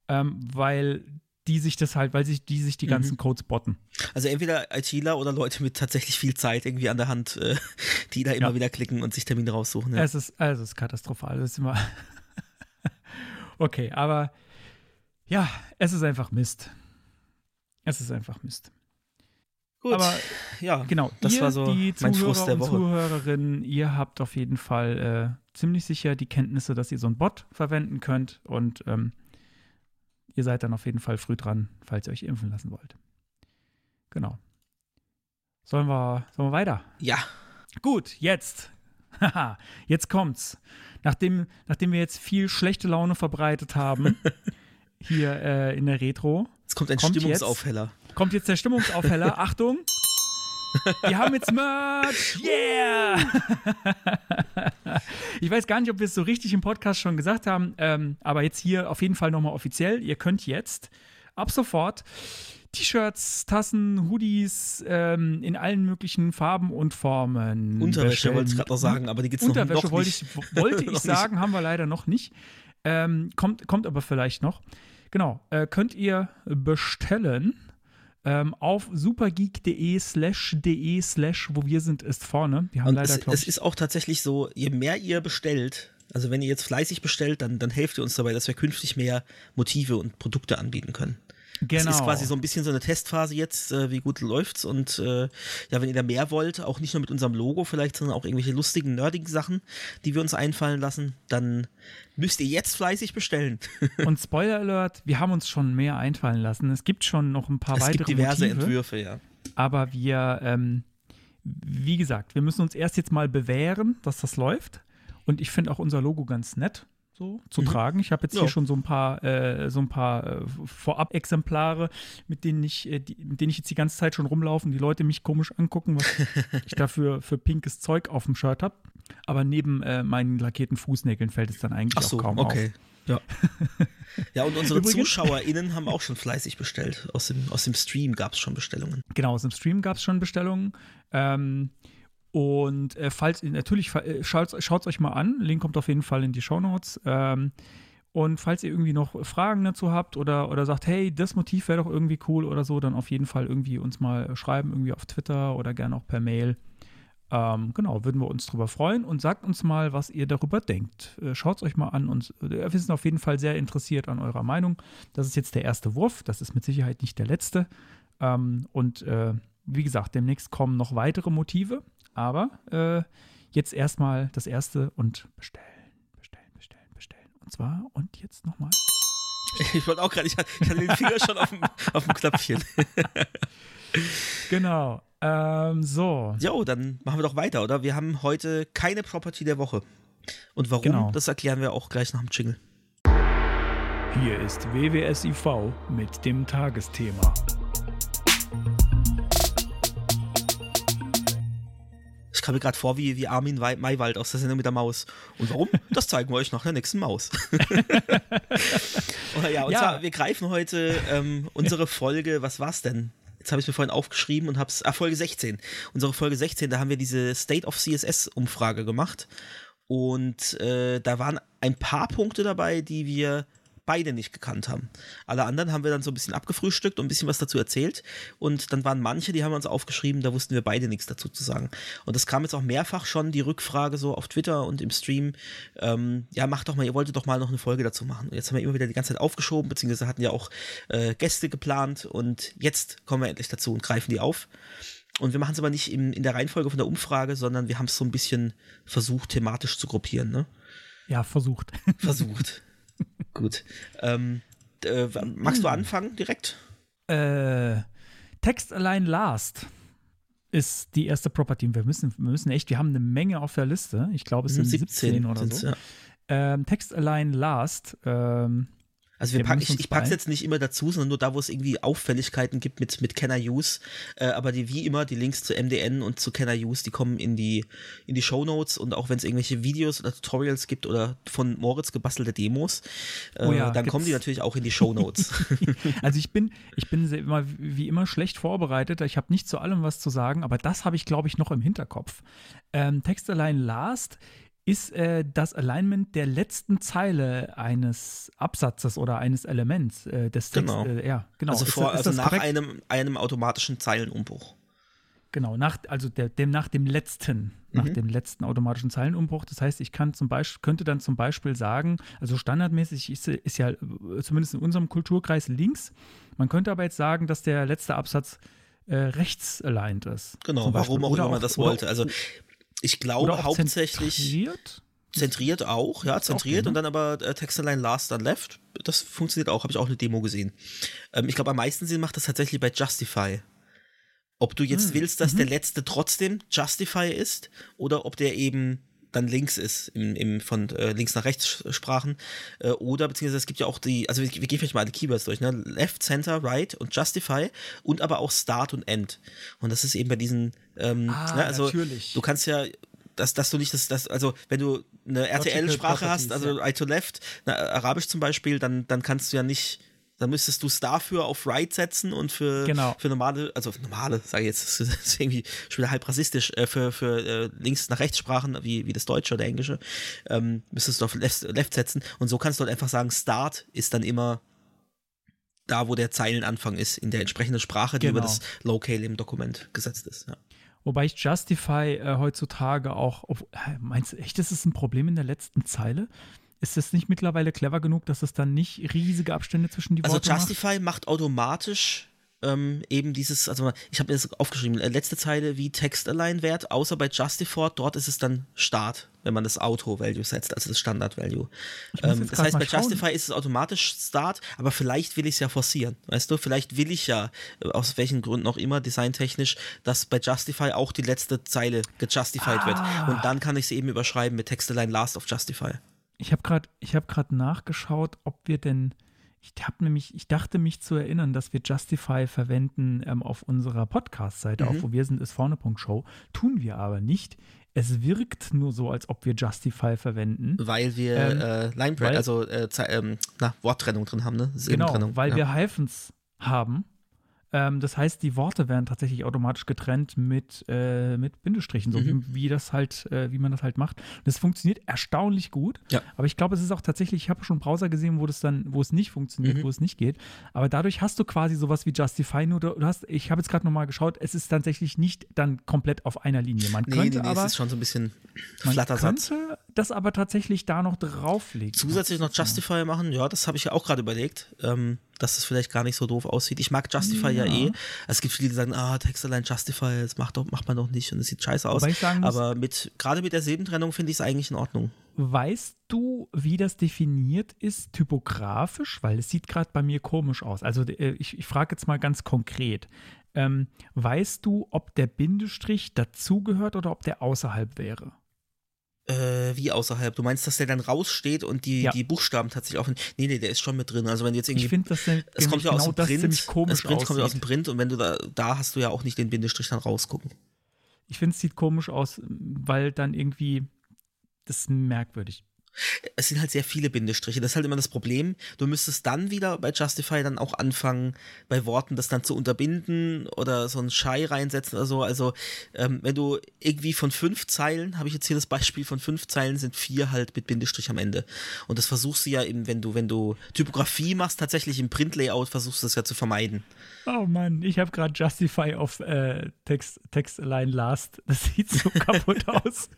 Ähm, weil die sich das halt, weil sich die sich die Mhm. ganzen Codes botten. Also entweder ITler oder Leute mit tatsächlich viel Zeit irgendwie an der Hand, äh, die da immer Ja. wieder klicken und sich Termine raussuchen. Ja. Es ist, also es ist katastrophal. Das ist immer. Okay, aber ja, es ist einfach Mist. Es ist einfach Mist. Gut, Aber ja, genau, das ihr, war so die mein Zuhörer Frust der und Woche. Zuhörerinnen, ihr habt auf jeden Fall äh, ziemlich sicher die Kenntnisse, dass ihr so einen Bot verwenden könnt und ähm, ihr seid dann auf jeden Fall früh dran, falls ihr euch impfen lassen wollt. Genau. Sollen wir, sollen wir weiter? Ja, Gut, jetzt. Haha, jetzt kommt's. Nachdem, nachdem wir jetzt viel schlechte Laune verbreitet haben, hier äh, in der Retro, es kommt ein Kommt Stimmungsaufheller. kommt jetzt der Stimmungsaufheller. Achtung! Wir haben jetzt Merch! Yeah! ich weiß gar nicht, ob wir es so richtig im Podcast schon gesagt haben, ähm, aber jetzt hier auf jeden Fall nochmal offiziell. Ihr könnt jetzt ab sofort T-Shirts, Tassen, Hoodies ähm, in allen möglichen Farben und Formen. Unterwäsche wollte ich gerade noch sagen, aber die gibt's noch, Unterwäsche noch wollte nicht. ich, wollte ich Noch sagen, haben wir leider noch nicht. Ähm, kommt, kommt aber vielleicht noch. Genau, äh, könnt ihr bestellen ähm, auf supergeek.de slash de slash wo wir sind ist vorne. Wir haben Und leider, es, es ist auch tatsächlich so, je mehr ihr bestellt, also wenn ihr jetzt fleißig bestellt, dann, dann helft ihr uns dabei, dass wir künftig mehr Motive und Produkte anbieten können. Genau. Das ist quasi so ein bisschen so eine Testphase jetzt, äh, wie gut läuft's. Und äh, ja, wenn ihr da mehr wollt, auch nicht nur mit unserem Logo vielleicht, sondern auch irgendwelche lustigen, nerdigen Sachen, die wir uns einfallen lassen, dann müsst ihr jetzt fleißig bestellen. Und Spoiler Alert, wir haben uns schon mehr einfallen lassen. Es gibt schon noch ein paar es weitere gibt diverse Motive. Entwürfe, ja. Aber wir, ähm, wie gesagt, wir müssen uns erst jetzt mal bewähren, dass das läuft. Und ich finde auch unser Logo ganz nett so zu Mhm. tragen. Ich habe jetzt Ja. hier schon so ein paar, äh, so ein paar äh, Vorab-Exemplare, mit denen ich, äh, die, mit denen ich jetzt die ganze Zeit schon rumlaufe und die Leute mich komisch angucken, was ich dafür für pinkes Zeug auf dem Shirt habe. Aber neben äh, meinen lackierten Fußnägeln fällt es dann eigentlich Ach so, auch kaum okay. Ja. ja, und unsere Übrigens- ZuschauerInnen haben auch schon fleißig bestellt. Aus dem, aus dem Stream gab es schon Bestellungen. auf. Genau, aus dem Stream gab es schon Bestellungen. Ähm, und äh, falls natürlich äh, schaut es euch mal an. Link kommt auf jeden Fall in die Show Notes. Ähm, und falls ihr irgendwie noch Fragen dazu habt oder, oder sagt, hey, das Motiv wäre doch irgendwie cool oder so, dann auf jeden Fall irgendwie uns mal schreiben, irgendwie auf Twitter oder gerne auch per Mail. Ähm, genau, würden wir uns drüber freuen und sagt uns mal, was ihr darüber denkt. Äh, Schaut es euch mal an und äh, wir sind auf jeden Fall sehr interessiert an eurer Meinung. Das ist jetzt der erste Wurf, das ist mit Sicherheit nicht der letzte. Ähm, und äh, wie gesagt, demnächst kommen noch weitere Motive, aber äh, jetzt erstmal das erste und bestellen, bestellen, bestellen, bestellen. Und zwar, und jetzt nochmal. Ich wollte auch gerade, ich, hatte- ich hatte den Finger schon auf dem, auf dem Knöpfchen. Genau. Ähm, so. Jo, dann machen wir doch weiter, oder? Wir haben heute keine Property der Woche. Und warum, Genau. das erklären wir auch gleich nach dem Jingle. Hier ist WWSIV mit dem Tagesthema. Ich kam mir gerade vor wie, wie Armin Maywald aus der Sendung mit der Maus. Und warum? Das zeigen wir euch nach der nächsten Maus. Oder ja, und Ja. zwar, wir greifen heute ähm, unsere Folge, was war's denn? Jetzt habe ich mir vorhin aufgeschrieben und hab's, ah, Folge 16. Unsere Folge 16, da haben wir diese State of CSS-Umfrage gemacht. Und äh, da waren ein paar Punkte dabei, die wir beide nicht gekannt haben. Alle anderen haben wir dann so ein bisschen abgefrühstückt und ein bisschen was dazu erzählt. Und dann waren manche, die haben wir uns aufgeschrieben, da wussten wir beide nichts dazu zu sagen. Und es kam jetzt auch mehrfach schon die Rückfrage so auf Twitter und im Stream, ähm, ja, macht doch mal, ihr wolltet doch mal noch eine Folge dazu machen. Und jetzt haben wir immer wieder die ganze Zeit aufgeschoben, beziehungsweise hatten ja auch äh, Gäste geplant und jetzt kommen wir endlich dazu und greifen die auf. Und wir machen es aber nicht in, in der Reihenfolge von der Umfrage, sondern wir haben es so ein bisschen versucht, thematisch zu gruppieren. Ne? Ja, versucht. Versucht. Gut. Ähm, äh, magst du anfangen direkt? Äh, Text Align Last ist die erste Property. Wir müssen, wir müssen echt, wir haben eine Menge auf der Liste. Ich glaube, es sind 17, 17 oder so. Ja. Ähm, Text Align Last ähm, also wir packen, ich, ich packe es jetzt nicht immer dazu, sondern nur da, wo es irgendwie Auffälligkeiten gibt mit, mit Kenner Use. Äh, aber die, wie immer, die Links zu MDN und zu Kenner Use, die kommen in die, in die Show Notes und auch wenn es irgendwelche Videos oder Tutorials gibt oder von Moritz gebastelte Demos, äh, oh ja, dann kommen die natürlich auch in die Show Notes. also ich bin, ich bin immer, wie immer schlecht vorbereitet. Ich habe nicht zu allem was zu sagen, aber das habe ich, glaube ich, noch im Hinterkopf. Ähm, Text Align Last ist äh, das Alignment der letzten Zeile eines Absatzes oder eines Elements äh, des Textes. Genau. Äh, ja, genau. Also, vor, ist, ist also nach einem, einem automatischen Zeilenumbruch. Genau, nach, also der, dem, nach dem letzten, nach mhm. dem letzten automatischen Zeilenumbruch. Das heißt, ich kann zum Beispiel, könnte dann zum Beispiel sagen, also standardmäßig ist, ist ja äh, zumindest in unserem Kulturkreis links. Man könnte aber jetzt sagen, dass der letzte Absatz äh, rechts aligned ist. Genau, warum auch immer man das wollte. Also ich glaube hauptsächlich. Zentriert? Zentriert auch, ja, zentriert okay, ne? und dann aber äh, Textline Last dann Left. Das funktioniert auch, habe ich auch eine Demo gesehen. Ähm, ich glaube, am meisten Sinn macht das tatsächlich bei Justify. Ob du jetzt hm. willst, dass mhm. der letzte trotzdem Justify ist oder ob der eben dann links ist, im, im von äh, links nach rechts Sprachen. Äh, oder beziehungsweise es gibt ja auch die, also wir, wir gehen vielleicht mal alle Keywords durch, ne? Left, Center, Right und Justify und aber auch Start und End. Und das ist eben bei diesen, ähm, ah, ne? also natürlich. du kannst ja dass, dass du nicht das, das, also wenn du eine RTL-Sprache hast, also ja. Right to Left, na, Arabisch zum Beispiel, dann, dann kannst du ja nicht dann müsstest du es dafür auf Right setzen und für, genau. für normale, also normale, sage ich jetzt, das ist irgendwie schon wieder halb rassistisch, äh, für, für äh, links nach rechts Sprachen, wie, wie das Deutsche oder Englische, ähm, müsstest du auf Left, Left setzen. Und so kannst du halt einfach sagen, Start ist dann immer da, wo der Zeilenanfang ist, in der entsprechenden Sprache, die genau. über das Locale im Dokument gesetzt ist. Ja. Wobei ich Justify äh, heutzutage auch, ob, meinst du echt, ist es ein Problem in der letzten Zeile? Ist es nicht mittlerweile clever genug, dass es dann nicht riesige Abstände zwischen die also Worte Also Justify macht, macht automatisch ähm, eben dieses, also ich habe mir das aufgeschrieben, äh, letzte Zeile wie Text-Align-Wert, außer bei Justify, dort ist es dann Start, wenn man das Auto-Value setzt, also das Standard-Value. Ähm, das heißt, bei Justify ist es automatisch Start, aber vielleicht will ich es ja forcieren, weißt du? Vielleicht will ich ja, äh, aus welchen Gründen auch immer, designtechnisch, dass bei Justify auch die letzte Zeile gejustified ah. wird. Und dann kann ich sie eben überschreiben mit Text-Align Last of Justify. Ich habe gerade hab nachgeschaut, ob wir denn. Ich habe nämlich, ich dachte mich zu erinnern, dass wir Justify verwenden ähm, auf unserer Podcast-Seite, mhm. auf wo wir sind, ist vorne.show. Tun wir aber nicht. Es wirkt nur so, als ob wir Justify verwenden. Weil wir ähm, äh, weil, also äh, ähm, na, Worttrennung drin haben, ne? Genau, weil ja. wir Hyphens haben ähm, das heißt, die Worte werden tatsächlich automatisch getrennt mit, äh, mit Bindestrichen, so mhm. wie, wie, das halt, äh, wie man das halt macht. Und das funktioniert erstaunlich gut. Ja. Aber ich glaube, es ist auch tatsächlich, ich habe schon Browser gesehen, wo das dann, wo es nicht funktioniert, mhm. wo es nicht geht. Aber dadurch hast du quasi sowas wie Justify, nur du hast, ich habe jetzt gerade nochmal geschaut, es ist tatsächlich nicht dann komplett auf einer Linie. Man nee, könnte nee, nee, aber, es ist schon so ein bisschen Flattersatz. Man könnte das aber tatsächlich da noch drauflegen. Zusätzlich noch Justify machen, ja, das habe ich ja auch gerade überlegt. Ähm, dass es vielleicht gar nicht so doof aussieht. Ich mag Justify ja, ja eh. Es gibt viele, die sagen, ah, Text allein Justify, das macht, doch, macht man doch nicht und es sieht scheiße aus. Aber mit, gerade mit der Silbentrennung finde ich es eigentlich in Ordnung. Weißt du, wie das definiert ist, typografisch? Weil es sieht gerade bei mir komisch aus. Also äh, ich, ich frage jetzt mal ganz konkret. Ähm, weißt du, ob der Bindestrich dazugehört oder ob der außerhalb wäre? Äh, wie außerhalb? Du meinst, dass der dann raussteht und die, ja. die Buchstaben tatsächlich auch. Nee, nee, der ist schon mit drin. Also wenn jetzt irgendwie. Ich finde, das es kommt ja genau aus dem Print. Das komisch Print kommt ja aus dem Print und wenn du da, da hast du ja auch nicht den Bindestrich dann rausgucken. Ich finde, es sieht komisch aus, weil dann irgendwie das ist merkwürdig. Es sind halt sehr viele Bindestriche. Das ist halt immer das Problem. Du müsstest dann wieder bei Justify dann auch anfangen, bei Worten das dann zu unterbinden oder so einen Schei reinsetzen oder so. Also, ähm, wenn du irgendwie von fünf Zeilen, habe ich jetzt hier das Beispiel, von fünf Zeilen sind vier halt mit Bindestrich am Ende. Und das versuchst du ja eben, wenn du, wenn du Typografie machst, tatsächlich im Print-Layout versuchst du das ja zu vermeiden. Oh Mann, ich habe gerade Justify auf äh, Text, Text Line Last. Das sieht so kaputt aus.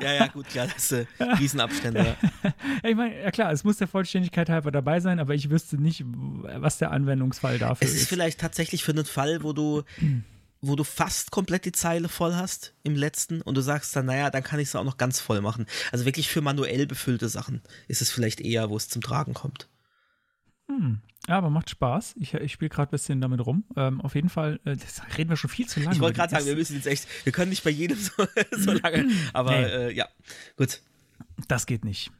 ja, ja, gut, ja, das ist äh, Riesenabstände. Ja. ich meine, ja klar, es muss der Vollständigkeit halber dabei sein, aber ich wüsste nicht, was der Anwendungsfall dafür ist. Es ist vielleicht tatsächlich für einen Fall, wo du wo du fast komplett die Zeile voll hast im letzten und du sagst dann, naja, dann kann ich es auch noch ganz voll machen. Also wirklich für manuell befüllte Sachen ist es vielleicht eher, wo es zum Tragen kommt. Hm. Ja, aber macht Spaß. Ich, ich spiele gerade ein bisschen damit rum. Ähm, auf jeden Fall, äh, das reden wir schon viel zu lange. Ich wollte gerade sagen, wir müssen jetzt echt, wir können nicht bei jedem so, so lange, aber nee. äh, ja, gut. Das geht nicht.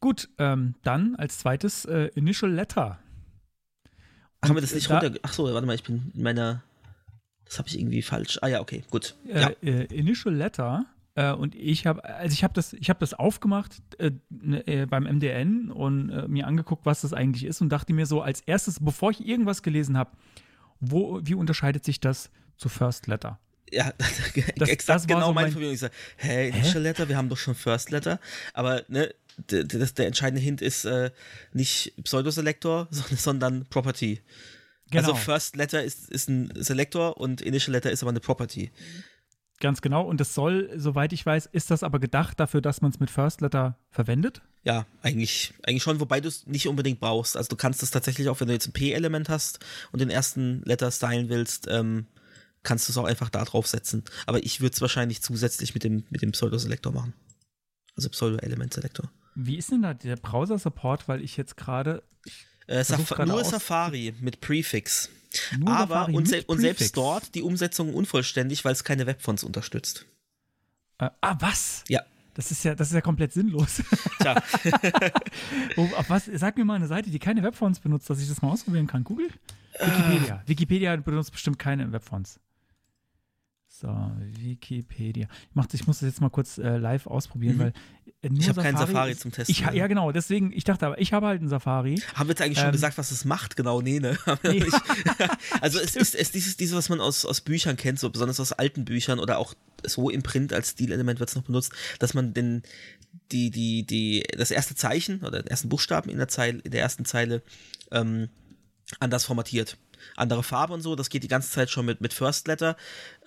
Gut, ähm, dann als zweites äh, Initial Letter. Und Haben wir das nicht da, runter? Achso, warte mal, ich bin in meiner. Das habe ich irgendwie falsch. Ah ja, okay, gut. Äh, ja. Äh, Initial Letter äh, und ich habe, also ich habe das, ich habe das aufgemacht äh, ne, beim MDN und mir angeguckt, was das eigentlich ist und dachte mir so als erstes, bevor ich irgendwas gelesen habe, wo, wie unterscheidet sich das zu First Letter? Ja, das, exakt das genau so meine Verwirrung. Ich sage, hä, Initial Letter, wir haben doch schon First Letter, aber ne, der, der entscheidende Hint ist äh, nicht Pseudoselektor, sondern Property. Also genau. Also First Letter ist, ist ein Selektor und Initial Letter ist aber eine Property. Ganz genau. Und das soll, soweit ich weiß, ist das aber gedacht dafür, dass man es mit First Letter verwendet? Ja, eigentlich, eigentlich schon, wobei du es nicht unbedingt brauchst. Also du kannst es tatsächlich auch, wenn du jetzt ein P-Element hast und den ersten Letter stylen willst, ähm, kannst du es auch einfach da drauf setzen. Aber ich würde es wahrscheinlich zusätzlich mit dem, mit dem Pseudo-Selektor machen. Also Pseudo-Element-Selektor. Wie ist denn da der Browser-Support? Weil ich jetzt gerade. Äh, Saf nur Safari mit Prefix. Nur Aber und, se und, selbst dort die Umsetzung unvollständig, weil es keine Webfonts unterstützt. Äh, ah, was? Ja. Das ist ja, das ist ja komplett sinnlos. Tja. was, sag mir mal eine Seite, die keine Webfonts benutzt, dass ich das mal ausprobieren kann. Google? Wikipedia. Uh. Wikipedia benutzt bestimmt keine Webfonts. So, Wikipedia. Ich, mach, ich muss das jetzt mal kurz äh, live ausprobieren, mhm. weil äh, ich habe keinen Safari zum Testen. Ich, ja, genau, deswegen, ich dachte aber, ich habe halt einen Safari. Haben wir jetzt eigentlich ähm, schon gesagt, was es macht? Genau, nee, ne? Nee. also es ist, es dieses, dieses, was man aus, aus Büchern kennt, so besonders aus alten Büchern oder auch so im Print als Stilelement wird es noch benutzt, dass man den, die, die, die, das erste Zeichen oder den ersten Buchstaben in der Zeile, in der ersten Zeile ähm, anders formatiert andere Farbe und so. Das geht die ganze Zeit schon mit, mit First Letter.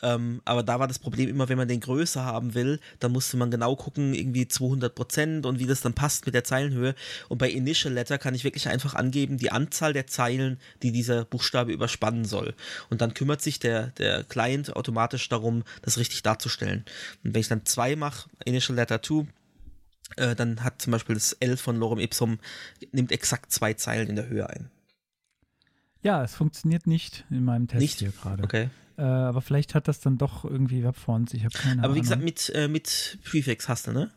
Ähm, aber da war das Problem immer, wenn man den größer haben will, dann musste man genau gucken, irgendwie 200 Prozent und wie das dann passt mit der Zeilenhöhe. Und bei Initial Letter kann ich wirklich einfach angeben, die Anzahl der Zeilen, die dieser Buchstabe überspannen soll. Und dann kümmert sich der, der Client automatisch darum, das richtig darzustellen. Und wenn ich dann zwei mache, Initial Letter 2, äh, dann hat zum Beispiel das L von Lorem Ipsum, nimmt exakt zwei Zeilen in der Höhe ein. Ja, es funktioniert nicht in meinem Test nicht? hier gerade. Okay. Äh, aber vielleicht hat das dann doch irgendwie Webfonts. Ich habe keine Ahnung. Aber wie gesagt, mit, äh, mit Prefix hast du, ne?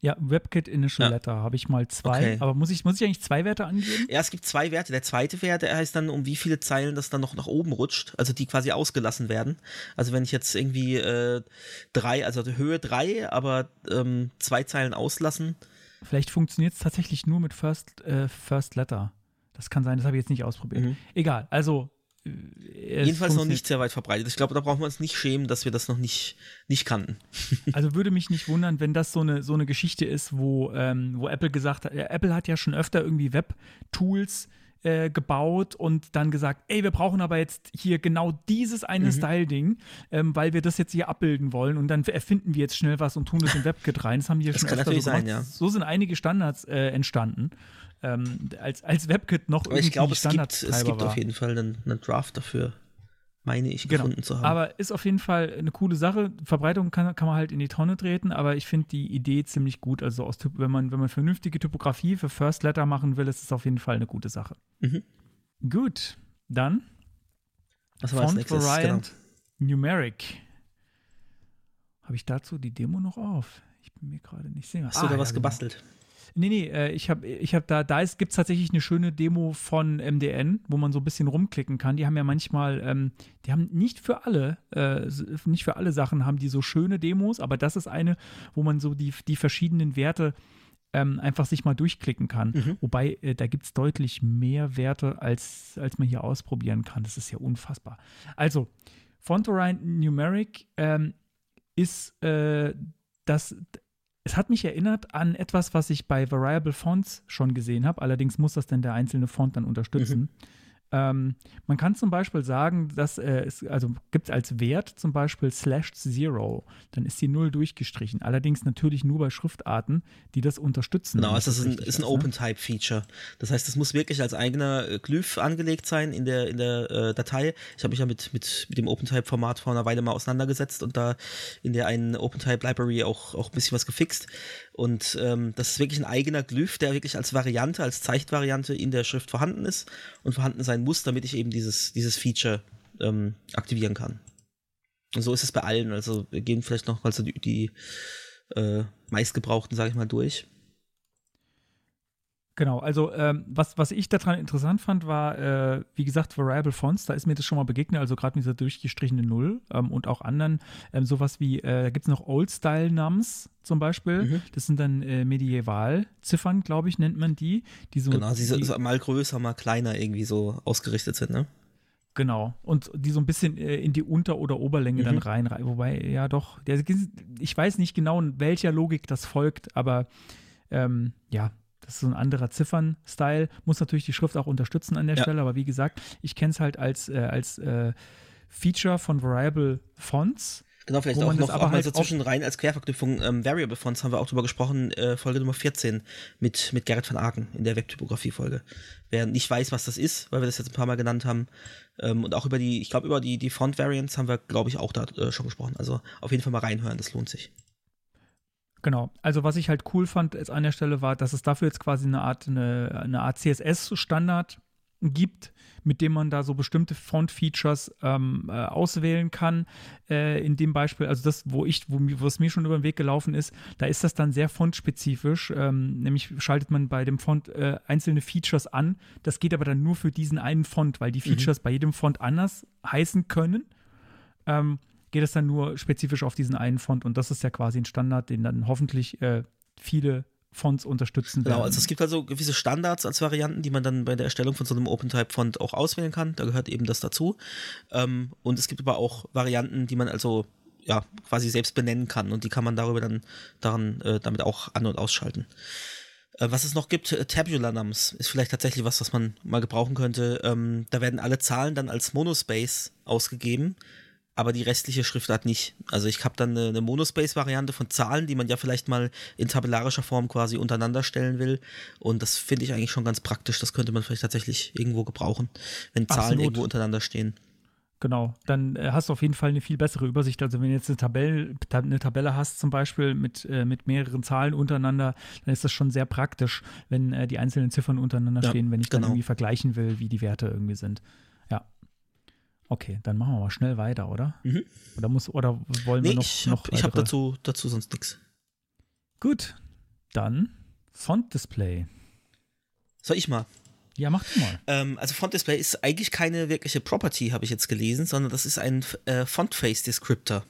Ja, WebKit Initial ja. Letter habe ich mal zwei. Okay. Aber muss ich, muss ich eigentlich zwei Werte angeben? Ja, es gibt zwei Werte. Der zweite Wert, der heißt dann, um wie viele Zeilen das dann noch nach oben rutscht, also die quasi ausgelassen werden. Also wenn ich jetzt irgendwie äh, drei, also Höhe drei, aber ähm, zwei Zeilen auslassen. Vielleicht funktioniert es tatsächlich nur mit First, äh, First Letter. Das kann sein, das habe ich jetzt nicht ausprobiert. Mhm. Egal, also. Äh, Jedenfalls noch nicht sehr weit verbreitet. Ich glaube, da brauchen wir uns nicht schämen, dass wir das noch nicht, nicht kannten. also würde mich nicht wundern, wenn das so eine, so eine Geschichte ist, wo, ähm, wo Apple gesagt hat, ja, Apple hat ja schon öfter irgendwie Web-Tools äh, gebaut und dann gesagt, ey, wir brauchen aber jetzt hier genau dieses eine mhm. Style-Ding, ähm, weil wir das jetzt hier abbilden wollen und dann erfinden wir jetzt schnell was und tun das in WebKit rein. Das haben die ja schon öfter so sein, ja. So sind einige Standards äh, entstanden ähm, als, als WebKit noch Aber ich glaube, es gibt, es gibt auf jeden Fall einen, einen Draft dafür meine ich, genau. gefunden zu haben. Aber ist auf jeden Fall eine coole Sache. Verbreitung kann, kann man halt in die Tonne treten, aber ich finde die Idee ziemlich gut. Also aus, wenn man, wenn man vernünftige Typografie für First Letter machen will, ist es auf jeden Fall eine gute Sache. Mhm. Gut, dann Was war Font Variant genau. Numeric. Habe ich dazu die Demo noch auf? Ich bin mir gerade nicht sicher. Hast ah, du da ja, was genau. gebastelt? Nee, nee, äh, ich habe ich hab da, da gibt es tatsächlich eine schöne Demo von MDN, wo man so ein bisschen rumklicken kann. Die haben ja manchmal, ähm, die haben nicht für alle, äh, nicht für alle Sachen haben die so schöne Demos, aber das ist eine, wo man so die, die verschiedenen Werte ähm, einfach sich mal durchklicken kann. Mhm. Wobei, äh, da gibt es deutlich mehr Werte, als, als man hier ausprobieren kann. Das ist ja unfassbar. Also, Fontorine Numeric ähm, ist äh, das. Es hat mich erinnert an etwas, was ich bei Variable Fonts schon gesehen habe. Allerdings muss das denn der einzelne Font dann unterstützen. Mhm. Ähm, man kann zum Beispiel sagen, dass äh, es, also gibt es als Wert zum Beispiel slash zero, dann ist die Null durchgestrichen. Allerdings natürlich nur bei Schriftarten, die das unterstützen. Genau, also das ist ein, ist ein ne? Open-Type-Feature. Das heißt, es muss wirklich als eigener äh, Glyph angelegt sein in der, in der äh, Datei. Ich habe mich ja mit, mit, mit dem OpenType-Format vor einer Weile mal auseinandergesetzt und da in der einen OpenType-Library auch, auch ein bisschen was gefixt. Und ähm, das ist wirklich ein eigener Glyph, der wirklich als Variante, als Zeichenvariante in der Schrift vorhanden ist und vorhanden sein muss, damit ich eben dieses, dieses Feature ähm, aktivieren kann. Und so ist es bei allen. Also wir gehen vielleicht noch mal so die, die äh, meistgebrauchten, sage ich mal, durch. Genau, also ähm, was, was ich daran interessant fand, war, äh, wie gesagt, Variable Fonts, da ist mir das schon mal begegnet, also gerade mit dieser durchgestrichene Null ähm, und auch anderen, ähm, sowas wie, äh, da gibt es noch Old-Style-Nums zum Beispiel, Mhm. das sind dann äh, Medieval-Ziffern, glaube ich, nennt man die. die so, Genau, sie die, so mal größer, mal kleiner irgendwie so ausgerichtet sind, ne? Genau. Und die so ein bisschen äh, in die Unter- oder Oberlänge dann Mhm. rein, rein. Wobei, ja doch, der, ich weiß nicht genau, in welcher Logik das folgt, aber ähm, ja, das ist so ein anderer Ziffern-Style. Muss natürlich die Schrift auch unterstützen an der Ja. Stelle, aber wie gesagt, ich kenne es halt als, äh, als äh, Feature von Variable Fonts. Genau, vielleicht auch noch auch aber mal halt so zwischen rein als Querverknüpfung. Ähm, Variable Fonts haben wir auch drüber gesprochen, äh, Folge Nummer 14 mit, mit Gerrit van Aken in der Webtypografie-Folge. Wer nicht weiß, was das ist, weil wir das jetzt ein paar Mal genannt haben, ähm, und auch über die, ich glaube, über die, die Font-Variants haben wir, glaube ich, auch da äh, schon gesprochen. Also auf jeden Fall mal reinhören, das lohnt sich. Genau. Also was ich halt cool fand jetzt an der Stelle war, dass es dafür jetzt quasi eine Art, eine, eine Art CSS-Standard gibt, mit dem man da so bestimmte Font-Features ähm, äh, auswählen kann. Äh, in dem Beispiel, also das, wo ich, wo, es mir schon über den Weg gelaufen ist, da ist das dann sehr fontspezifisch. Ähm, nämlich schaltet man bei dem Font äh, einzelne Features an. Das geht aber dann nur für diesen einen Font, weil die Features bei jedem Font anders heißen können. Ähm, geht es dann nur spezifisch auf diesen einen Font und das ist ja quasi ein Standard, den dann hoffentlich äh, viele Fonts unterstützen Genau, werden. also es gibt also gewisse Standards als Varianten, die man dann bei der Erstellung von so einem OpenType-Font auch auswählen kann. Da gehört eben das dazu. Ähm, und es gibt aber auch Varianten, die man also ja quasi selbst benennen kann und die kann man darüber dann daran äh, damit auch an- und ausschalten. Äh, was es noch gibt, äh, Tabular Nums ist vielleicht tatsächlich was, was man mal gebrauchen könnte. Ähm, da werden alle Zahlen dann als Monospace ausgegeben, aber die restliche Schriftart nicht. Also ich habe dann eine, eine Monospace-Variante von Zahlen, die man ja vielleicht mal in tabellarischer Form quasi untereinander stellen will. Und das finde ich eigentlich schon ganz praktisch. Das könnte man vielleicht tatsächlich irgendwo gebrauchen, wenn Zahlen Absolut. irgendwo untereinander stehen. Genau, dann äh, hast du auf jeden Fall eine viel bessere Übersicht. Also wenn du jetzt eine Tabelle, ta eine Tabelle hast, zum Beispiel mit, äh, mit mehreren Zahlen untereinander, dann ist das schon sehr praktisch, wenn äh, die einzelnen Ziffern untereinander Ja, stehen, wenn ich dann genau. irgendwie vergleichen will, wie die Werte irgendwie sind. Okay, dann machen wir mal schnell weiter, oder? Mhm. Oder muss, oder wollen wir Nee, noch, ich habe hab weitere- dazu, dazu sonst nichts. Gut, dann Font Display. Soll ich mal? Ja, mach du mal. Ähm, also Font Display ist eigentlich keine wirkliche Property, habe ich jetzt gelesen, sondern das ist ein äh, Font Face Descriptor.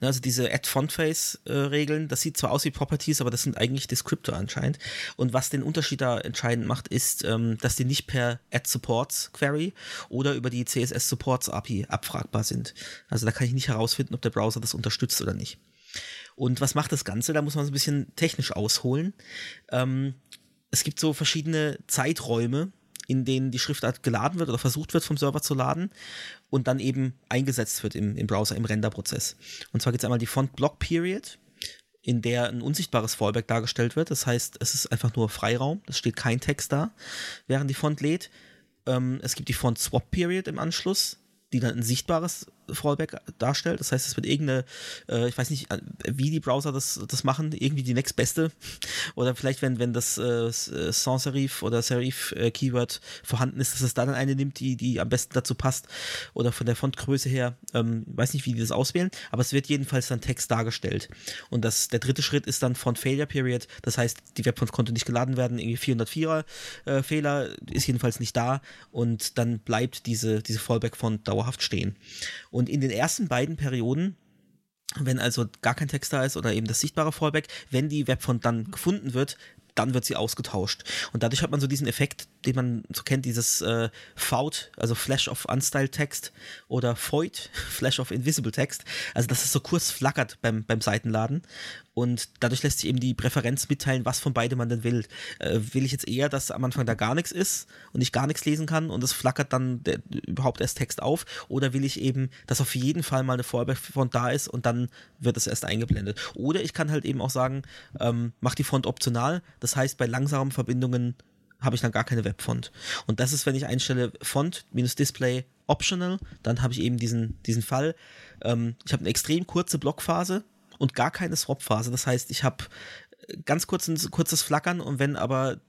Ne, Also diese Add Font Face äh, Regeln, das sieht zwar aus wie Properties, aber das sind eigentlich Descriptor anscheinend. Und was den Unterschied da entscheidend macht, ist, ähm, dass die nicht per Add Supports Query oder über die CSS Supports API abfragbar sind. Also da kann ich nicht herausfinden, ob der Browser das unterstützt oder nicht. Und was macht das Ganze? Da muss man so ein bisschen technisch ausholen. Ähm, es gibt so verschiedene Zeiträume, in denen die Schriftart geladen wird oder versucht wird vom Server zu laden und dann eben eingesetzt wird im, im Browser, im Renderprozess. Und zwar gibt es einmal die Font Block Period, in der ein unsichtbares Fallback dargestellt wird. Das heißt, es ist einfach nur Freiraum, es steht kein Text da, während die Font lädt. Ähm, es gibt die Font Swap Period im Anschluss, die dann ein sichtbares Fallback darstellt. Das heißt, es wird irgendeine, äh, ich weiß nicht, äh, wie die Browser das, das machen, irgendwie die nächstbeste. Oder vielleicht, wenn, wenn das äh, Sans Serif oder Serif äh, Keyword vorhanden ist, dass es da dann eine nimmt, die, die am besten dazu passt. Oder von der Fontgröße her, ähm, weiß nicht, wie die das auswählen, aber es wird jedenfalls dann Text dargestellt. Und das, der dritte Schritt ist dann Font Failure Period. Das heißt, die Webfont konnte nicht geladen werden, irgendwie 404er äh, Fehler ist jedenfalls nicht da und dann bleibt diese, diese Fallback-Font dauerhaft stehen. In den ersten beiden Perioden wenn also gar kein Text da ist oder eben das sichtbare Fallback, wenn die Webfont dann gefunden wird, dann wird sie ausgetauscht. Und dadurch hat man so diesen Effekt, den man so kennt, dieses äh, FOUT, also Flash of Unstyled Text oder FOID, Flash of Invisible Text. Also dass es so kurz flackert beim, beim Seitenladen. Und dadurch lässt sich eben die Präferenz mitteilen, was von beidem man denn will. Äh, will ich jetzt eher, dass am Anfang da gar nichts ist und ich gar nichts lesen kann und es flackert dann der, überhaupt erst Text auf? Oder will ich eben, dass auf jeden Fall mal eine Fallback-Font da ist und dann wird es erst eingeblendet? Oder ich kann halt eben auch sagen, ähm, mach die Font optional. Das heißt, bei langsamen Verbindungen habe ich dann gar keine Webfont. Und das ist, wenn ich einstelle Font minus Display optional, dann habe ich eben diesen, diesen Fall. Ähm, ich habe eine extrem kurze Blockphase und gar keine Swap-Phase. Das heißt, ich habe ganz kurz ein kurzes Flackern und wenn aber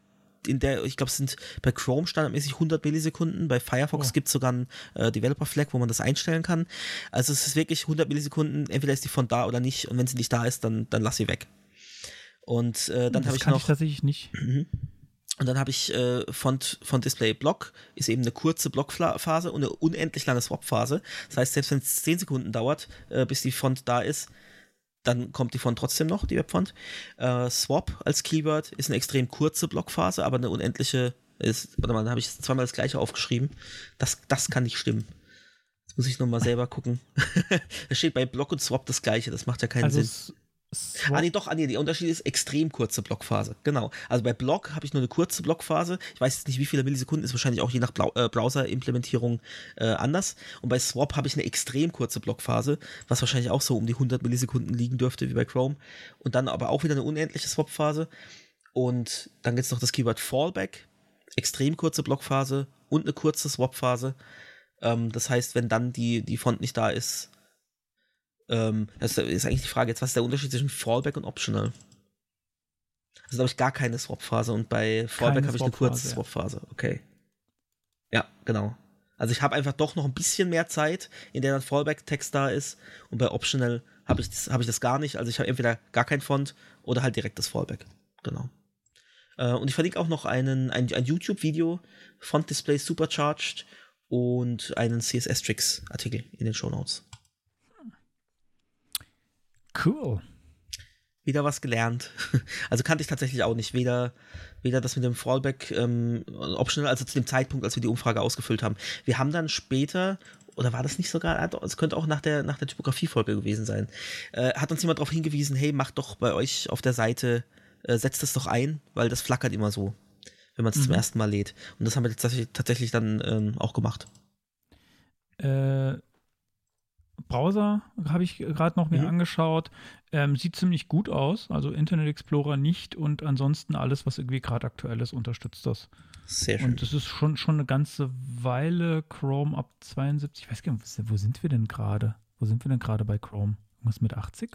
in der, ich glaube, es sind bei Chrome standardmäßig 100 Millisekunden, bei Firefox oh. gibt es sogar einen äh, Developer-Flag, wo man das einstellen kann. Also es ist wirklich 100 Millisekunden, entweder ist die Font da oder nicht und wenn sie nicht da ist, dann, dann lass sie weg. Und äh, dann habe ich noch. Ich tatsächlich nicht. Mhm. Und dann habe ich äh, Font, Font Display Block, ist eben eine kurze Blockphase und eine unendlich lange Swap-Phase. Das heißt, selbst wenn es 10 Sekunden dauert, äh, bis die Font da ist, dann kommt die Font trotzdem noch, die Webfont. Äh, Swap als Keyword ist eine extrem kurze Blockphase, aber eine unendliche ist, warte mal, da habe ich zweimal das gleiche aufgeschrieben. Das, das kann nicht stimmen. Jetzt muss ich nochmal selber gucken. da steht bei Block und Swap das gleiche, das macht ja keinen also Sinn. Swap. Ah, nee, doch, ah, nee, der Unterschied ist extrem kurze Blockphase. Genau. Also bei Block habe ich nur eine kurze Blockphase. Ich weiß jetzt nicht, wie viele Millisekunden, ist wahrscheinlich auch je nach äh, Browser-Implementierung äh, anders. Und bei Swap habe ich eine extrem kurze Blockphase, was wahrscheinlich auch so um die 100 Millisekunden liegen dürfte, wie bei Chrome. Und dann aber auch wieder eine unendliche Swap-Phase. Und dann gibt es noch das Keyword Fallback, extrem kurze Blockphase und eine kurze Swap-Phase. Ähm, das heißt, wenn dann die, die Font nicht da ist, ähm, das ist eigentlich die Frage jetzt, was ist der Unterschied zwischen Fallback und Optional? Also da habe ich gar keine Swap-Phase und bei Fallback habe ich eine kurze. Swap-Phase. Okay. Ja, genau. Also ich habe einfach doch noch ein bisschen mehr Zeit, in der dann Fallback-Text da ist und bei Optional habe ich, das, hab ich das gar nicht. Also ich habe entweder gar kein Font oder halt direkt das Fallback. Genau. Äh, und ich verlinke auch noch einen, ein, ein YouTube-Video, Font Display Supercharged und einen CSS-Tricks-Artikel in den Show Notes. Cool. Wieder was gelernt. Also kannte ich tatsächlich auch nicht. Weder, weder das mit dem Fallback ähm, Optional, also zu dem Zeitpunkt, als wir die Umfrage ausgefüllt haben. Wir haben dann später, oder war das nicht sogar, es könnte auch nach der, nach der Typografie-Folge gewesen sein, äh, hat uns jemand darauf hingewiesen, hey, macht doch bei euch auf der Seite, äh, setzt das doch ein, weil das flackert immer so, wenn man es mhm. zum ersten Mal lädt. Und das haben wir tatsächlich, tatsächlich dann ähm, auch gemacht. Äh, Browser habe ich gerade noch mir mhm. angeschaut. Ähm, sieht ziemlich gut aus. Also Internet Explorer nicht und ansonsten alles, was irgendwie gerade aktuell ist, unterstützt das. Sehr schön. Und das ist schon, schon eine ganze Weile Chrome ab 72. Ich weiß gar nicht, wo sind wir denn gerade? Wo sind wir denn gerade bei Chrome? Was mit 80?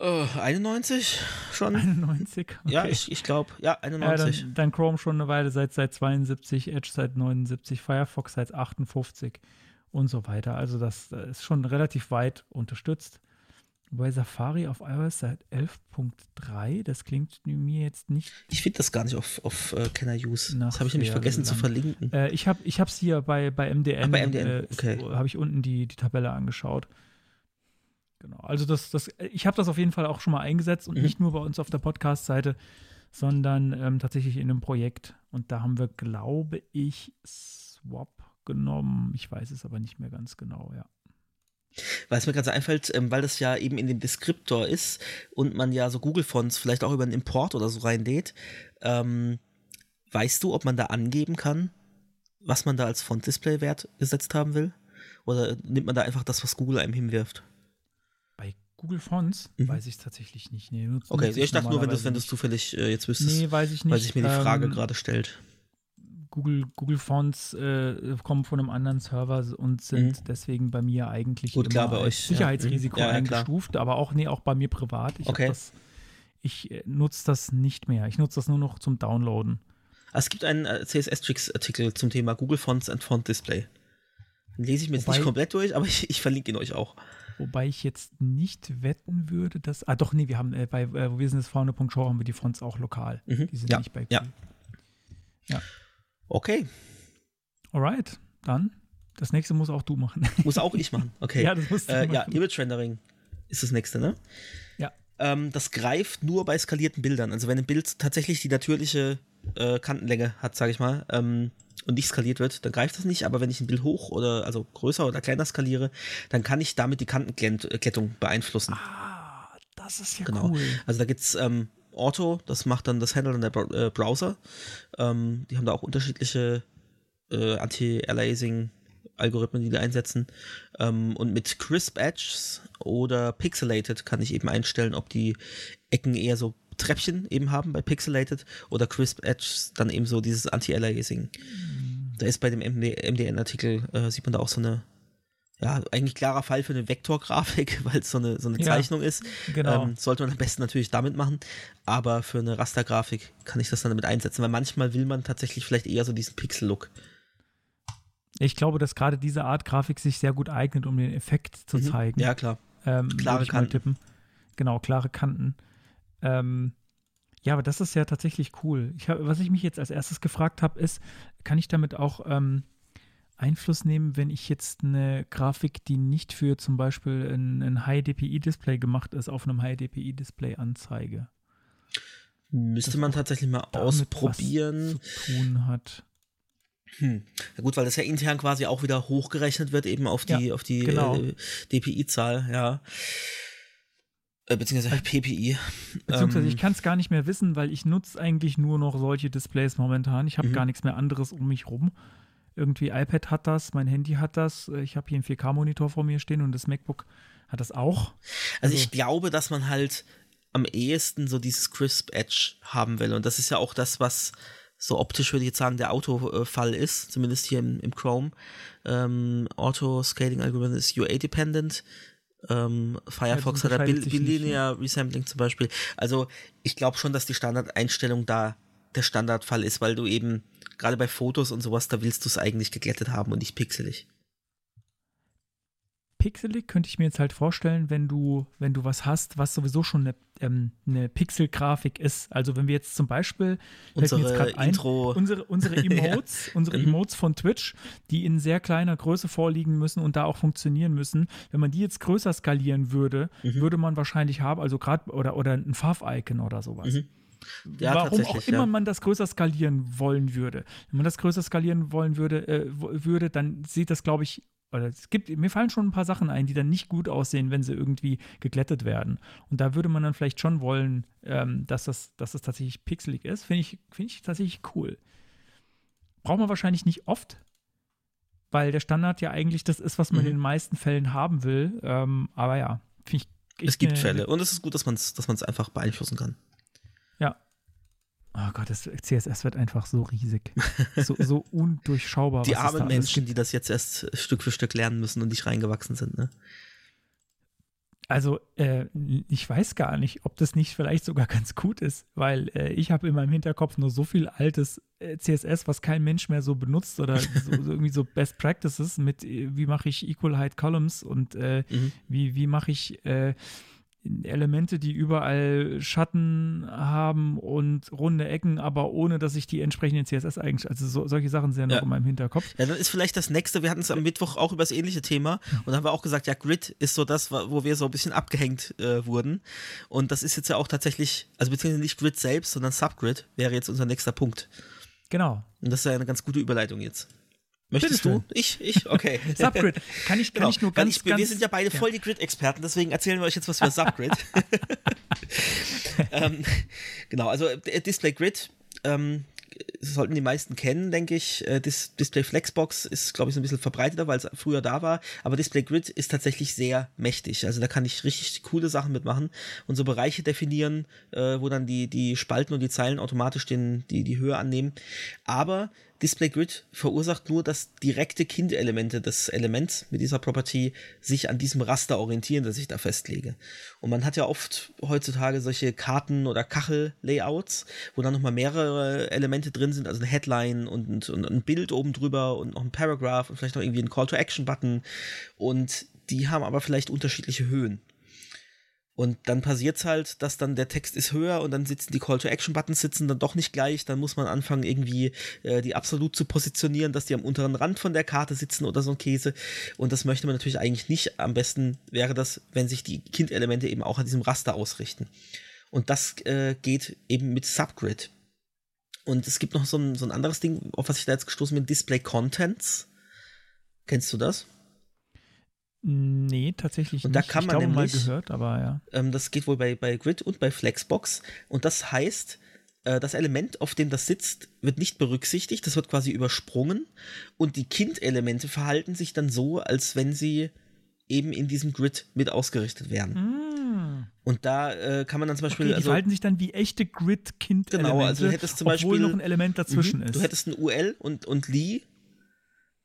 Uh, 91 schon? 91? Okay. Ja, ich, ich glaube, ja, 91. Ja, dann, dann, Chrome schon eine Weile seit, seit 72, Edge seit 79, Firefox seit 58 und so weiter. Also das ist schon relativ weit unterstützt. Bei Safari auf iOS seit 11.3, das klingt mir jetzt nicht. Ich finde das gar nicht auf, auf uh, Can I Use. Das habe ich nämlich vergessen zu verlinken. Äh, ich habe es hier bei, bei MDN. Ach, bei MDN. Äh, okay. habe ich unten die, die Tabelle angeschaut. Genau. Also das, das, ich habe das auf jeden Fall auch schon mal eingesetzt und mhm. nicht nur bei uns auf der Podcast-Seite, sondern ähm, tatsächlich in einem Projekt. Und da haben wir, glaube ich, Swap genommen. Ich weiß es aber nicht mehr ganz genau, ja. Weil es mir so einfällt, ähm, weil das ja eben in dem Deskriptor ist und man ja so Google-Fonts vielleicht auch über einen Import oder so reinlädt, ähm, weißt du, ob man da angeben kann, was man da als Font-Display-Wert gesetzt haben will? Oder nimmt man da einfach das, was Google einem hinwirft? Bei Google Fonts mhm. weiß ich es tatsächlich nicht. Nee, okay, ich, ich dachte nur, wenn du es zufällig äh, jetzt wüsstest, nee, weiß ich nicht. weil sich mir die Frage ähm, gerade stellt. Google, Google Fonts äh, kommen von einem anderen Server und sind mhm. deswegen bei mir eigentlich Gut, klar, bei euch, Sicherheitsrisiko ja. Ja, eingestuft, aber auch, nee, auch bei mir privat. Ich, okay. das, ich äh, nutze das nicht mehr. Ich nutze das nur noch zum Downloaden. Ah, es gibt einen äh, CSS-Tricks-Artikel zum Thema Google Fonts and Font Display. Den lese ich mir jetzt Wobei, nicht komplett durch, aber ich, ich, verlinke ihn euch auch. Wobei ich jetzt nicht wetten würde, dass. Ah, doch, nee, wir haben äh, bei äh, wir sind es vorne.show haben wir die Fonts auch lokal. Mhm. Die sind ja. nicht bei Google. Ja. ja. Okay. Alright, dann. Das nächste muss auch du machen. Muss auch ich machen. Okay. ja, das musst du äh, machen. Ja, Image Rendering. ist das nächste, ne? Ja. Ähm, das greift nur bei skalierten Bildern. Also wenn ein Bild tatsächlich die natürliche äh, Kantenlänge hat, sage ich mal, ähm, und nicht skaliert wird, dann greift das nicht. Aber wenn ich ein Bild hoch oder also größer oder kleiner skaliere, dann kann ich damit die Kantenklettung beeinflussen. Ah, das ist ja Genau. cool. Also da gibt's ähm, Auto, das macht dann das Handle in der äh, Browser. Ähm, die haben da auch unterschiedliche äh, Anti-Aliasing-Algorithmen, die die einsetzen. Ähm, und mit Crisp Edges oder Pixelated kann ich eben einstellen, ob die Ecken eher so Treppchen eben haben bei Pixelated oder Crisp Edges dann eben so dieses Anti-Aliasing. Da ist bei dem MD MDN-Artikel, äh, sieht man da auch so eine, ja, eigentlich klarer Fall für eine Vektorgrafik, weil es so eine, so eine Ja, Zeichnung ist. genau. Ähm, sollte man am besten natürlich damit machen, aber für eine Rastergrafik kann ich das dann damit einsetzen, weil manchmal will man tatsächlich vielleicht eher so diesen Pixel-Look. Ich glaube, dass gerade diese Art Grafik sich sehr gut eignet, um den Effekt zu Mhm. zeigen. Ja, klar. ähm, klare Kanten. tippen. Genau, klare Kanten. Ähm, ja, aber das ist ja tatsächlich cool. Ich hab, was ich mich jetzt als erstes gefragt habe, ist, kann ich damit auch ähm, Einfluss nehmen, wenn ich jetzt eine Grafik, die nicht für zum Beispiel ein, ein High-DPI-Display gemacht ist, auf einem High-DPI-Display anzeige? Müsste Das man tatsächlich mal ausprobieren. Was zu tun hat. Hm. Ja gut, weil das ja intern quasi auch wieder hochgerechnet wird, eben auf die, Ja, auf die genau. äh, DPI-Zahl, ja. Äh, beziehungsweise PPI. Beziehungsweise Ähm, ich kann es gar nicht mehr wissen, weil ich nutze eigentlich nur noch solche Displays momentan. Ich habe Mhm. gar nichts mehr anderes um mich rum. Irgendwie iPad hat das, mein Handy hat das, äh, ich habe hier einen 4K-Monitor vor mir stehen und das MacBook hat das auch. Also Also- ich glaube, dass man halt am ehesten so dieses Crisp Edge haben will. Und das ist ja auch das, was so optisch, würde ich jetzt sagen, der Autofall ist, zumindest hier im, im Chrome. Ähm, Auto-Scaling-Algorithm ist UA-dependent. Ähm, Firefox hat ja unterscheidet sich nicht, Bilinear Resampling zum Beispiel. Also ich glaube schon, dass die Standardeinstellung da der Standardfall ist, weil du eben gerade bei Fotos und sowas, da willst du es eigentlich geglättet haben und nicht pixelig. Pixelig könnte ich mir jetzt halt vorstellen, wenn du, wenn du was hast, was sowieso schon eine, ähm, eine Pixel-Grafik ist. Also wenn wir jetzt zum Beispiel, Unsere ein, unsere, unsere Emotes, unsere Mhm. Emotes von Twitch, die in sehr kleiner Größe vorliegen müssen und da auch funktionieren müssen. Wenn man die jetzt größer skalieren würde, Mhm. würde man wahrscheinlich haben, also gerade oder, oder ein Fav-Icon oder sowas. Mhm. Ja, Warum auch immer ja. man das größer skalieren wollen würde. Wenn man das größer skalieren wollen würde, äh, würde dann sieht das, glaube ich, oder es gibt, mir fallen schon ein paar Sachen ein, die dann nicht gut aussehen, wenn sie irgendwie geglättet werden. Und da würde man dann vielleicht schon wollen, ähm, dass, das, dass das tatsächlich pixelig ist. Finde ich, finde ich tatsächlich cool. Braucht man wahrscheinlich nicht oft, weil der Standard ja eigentlich das ist, was man Mhm. in den meisten Fällen haben will. Ähm, aber ja, finde ich. Es echt gibt Fälle. Und es ist gut, dass man es dass man's einfach beeinflussen kann. Oh Gott, das CSS wird einfach so riesig. So, so undurchschaubar. Die armen Menschen, die das jetzt erst Stück für Stück lernen müssen und nicht reingewachsen sind. Ne? Also, äh, ich weiß gar nicht, ob das nicht vielleicht sogar ganz gut ist, weil äh, ich habe in meinem Hinterkopf nur so viel altes äh, CSS, was kein Mensch mehr so benutzt oder so, so irgendwie so Best Practices mit, äh, wie mache ich Equal Height Columns und äh, Mhm. wie, wie mache ich äh, Elemente, die überall Schatten haben und runde Ecken, aber ohne, dass ich die entsprechenden CSS-Eigenschaften, also so, solche Sachen sind ja noch in meinem Hinterkopf. Ja, dann ist vielleicht das nächste, wir hatten es am Mittwoch auch über das ähnliche Thema und da haben wir auch gesagt, ja, Grid ist so das, wo wir so ein bisschen abgehängt äh, wurden. Und das ist jetzt ja auch tatsächlich, also beziehungsweise nicht Grid selbst, sondern Subgrid wäre jetzt unser nächster Punkt. Genau. Und das ist ja eine ganz gute Überleitung jetzt. Möchtest Bitteschön. du? Ich? Ich? Okay. Subgrid. Kann ich, kann Genau, ich nur ganz, ich, ganz. wir sind ja beide voll die Grid-Experten, deswegen erzählen wir euch jetzt was für Subgrid. ähm, genau, also äh, Display Grid ähm, sollten die meisten kennen, denke ich. Äh, Dis Display Flexbox ist, glaube ich, so ein bisschen verbreiteter, weil es früher da war. Aber Display Grid ist tatsächlich sehr mächtig. Also da kann ich richtig coole Sachen mitmachen und so Bereiche definieren, äh, wo dann die, die Spalten und die Zeilen automatisch den, die, die Höhe annehmen. Aber Display Grid verursacht nur, dass direkte Kindelemente des Elements mit dieser Property sich an diesem Raster orientieren, das ich da festlege. Und man hat ja oft heutzutage solche Karten- oder Kachel-Layouts, wo dann nochmal mehrere Elemente drin sind, also eine Headline und, und ein Bild oben drüber und noch ein Paragraph und vielleicht noch irgendwie ein Call-to-Action-Button. Und die haben aber vielleicht unterschiedliche Höhen. Und dann passiert es halt, dass dann der Text ist höher und dann sitzen die Call-to-Action-Buttons sitzen dann doch nicht gleich. Dann muss man anfangen, irgendwie äh, die absolut zu positionieren, dass die am unteren Rand von der Karte sitzen oder so ein Käse. Und das möchte man natürlich eigentlich nicht. Am besten wäre das, wenn sich die Kindelemente eben auch an diesem Raster ausrichten. Und das äh, geht eben mit Subgrid. Und es gibt noch so ein, so ein anderes Ding, auf was ich da jetzt gestoßen bin, Display Contents. Kennst du das? Nee, tatsächlich Und nicht. da kann ich man glaube mal nämlich- gehört, aber ja. Ähm, das geht wohl bei, bei Grid und bei Flexbox. Und das heißt, äh, das Element, auf dem das sitzt, wird nicht berücksichtigt. Das wird quasi übersprungen. Und die Kindelemente verhalten sich dann so, als wenn sie eben in diesem Grid mit ausgerichtet wären. Und da äh, kann man dann zum Beispiel. Okay, die also, verhalten sich dann wie echte Grid-Kind-Elemente, Genau, also du hättest zum Beispiel- noch ein Element dazwischen Mhm. ist. Du hättest ein UL und, und Lee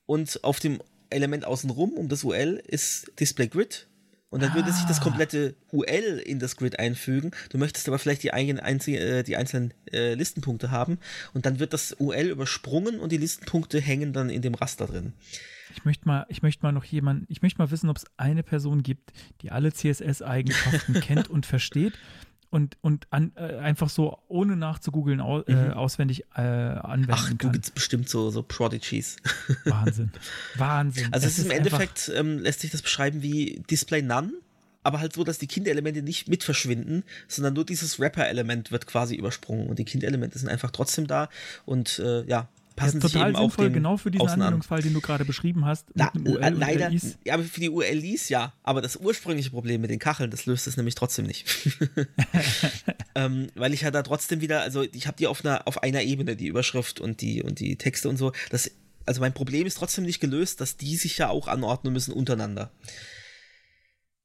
und auf dem Element außenrum um das UL ist Display Grid und dann würde sich das Ah. komplette UL in das Grid einfügen. Du möchtest aber vielleicht die, eigenen, einzi- äh, die einzelnen äh, Listenpunkte haben und dann wird das UL übersprungen und die Listenpunkte hängen dann in dem Raster drin. Ich möchte mal, ich möchte mal noch jemanden, ich möchte mal wissen, ob es eine Person gibt, die alle CSS-Eigenschaften kennt und versteht und, und an, äh, einfach so ohne nachzugoogeln au, äh, auswendig äh, anwenden Mhm. Ach, du gibt's bestimmt so, so Prodigies. Wahnsinn. Wahnsinn. Also es ist im Endeffekt, ähm, lässt sich das beschreiben wie Display None, aber halt so, dass die Kindelemente nicht mit verschwinden, sondern nur dieses Wrapper-Element wird quasi übersprungen und die Kindelemente sind einfach trotzdem da und äh, ja, passen ja, sich total eben auch sinnvoll, den genau für diesen Außen an. Anwendungsfall, den du gerade beschrieben hast, Na, leider, ja, aber für die ULIs ja, aber das ursprüngliche Problem mit den Kacheln, das löst es nämlich trotzdem nicht. ähm, weil ich ja da trotzdem wieder, also ich habe die auf einer, auf einer Ebene, die Überschrift und die, und die Texte und so. Das, also mein Problem ist trotzdem nicht gelöst, dass die sich ja auch anordnen müssen untereinander.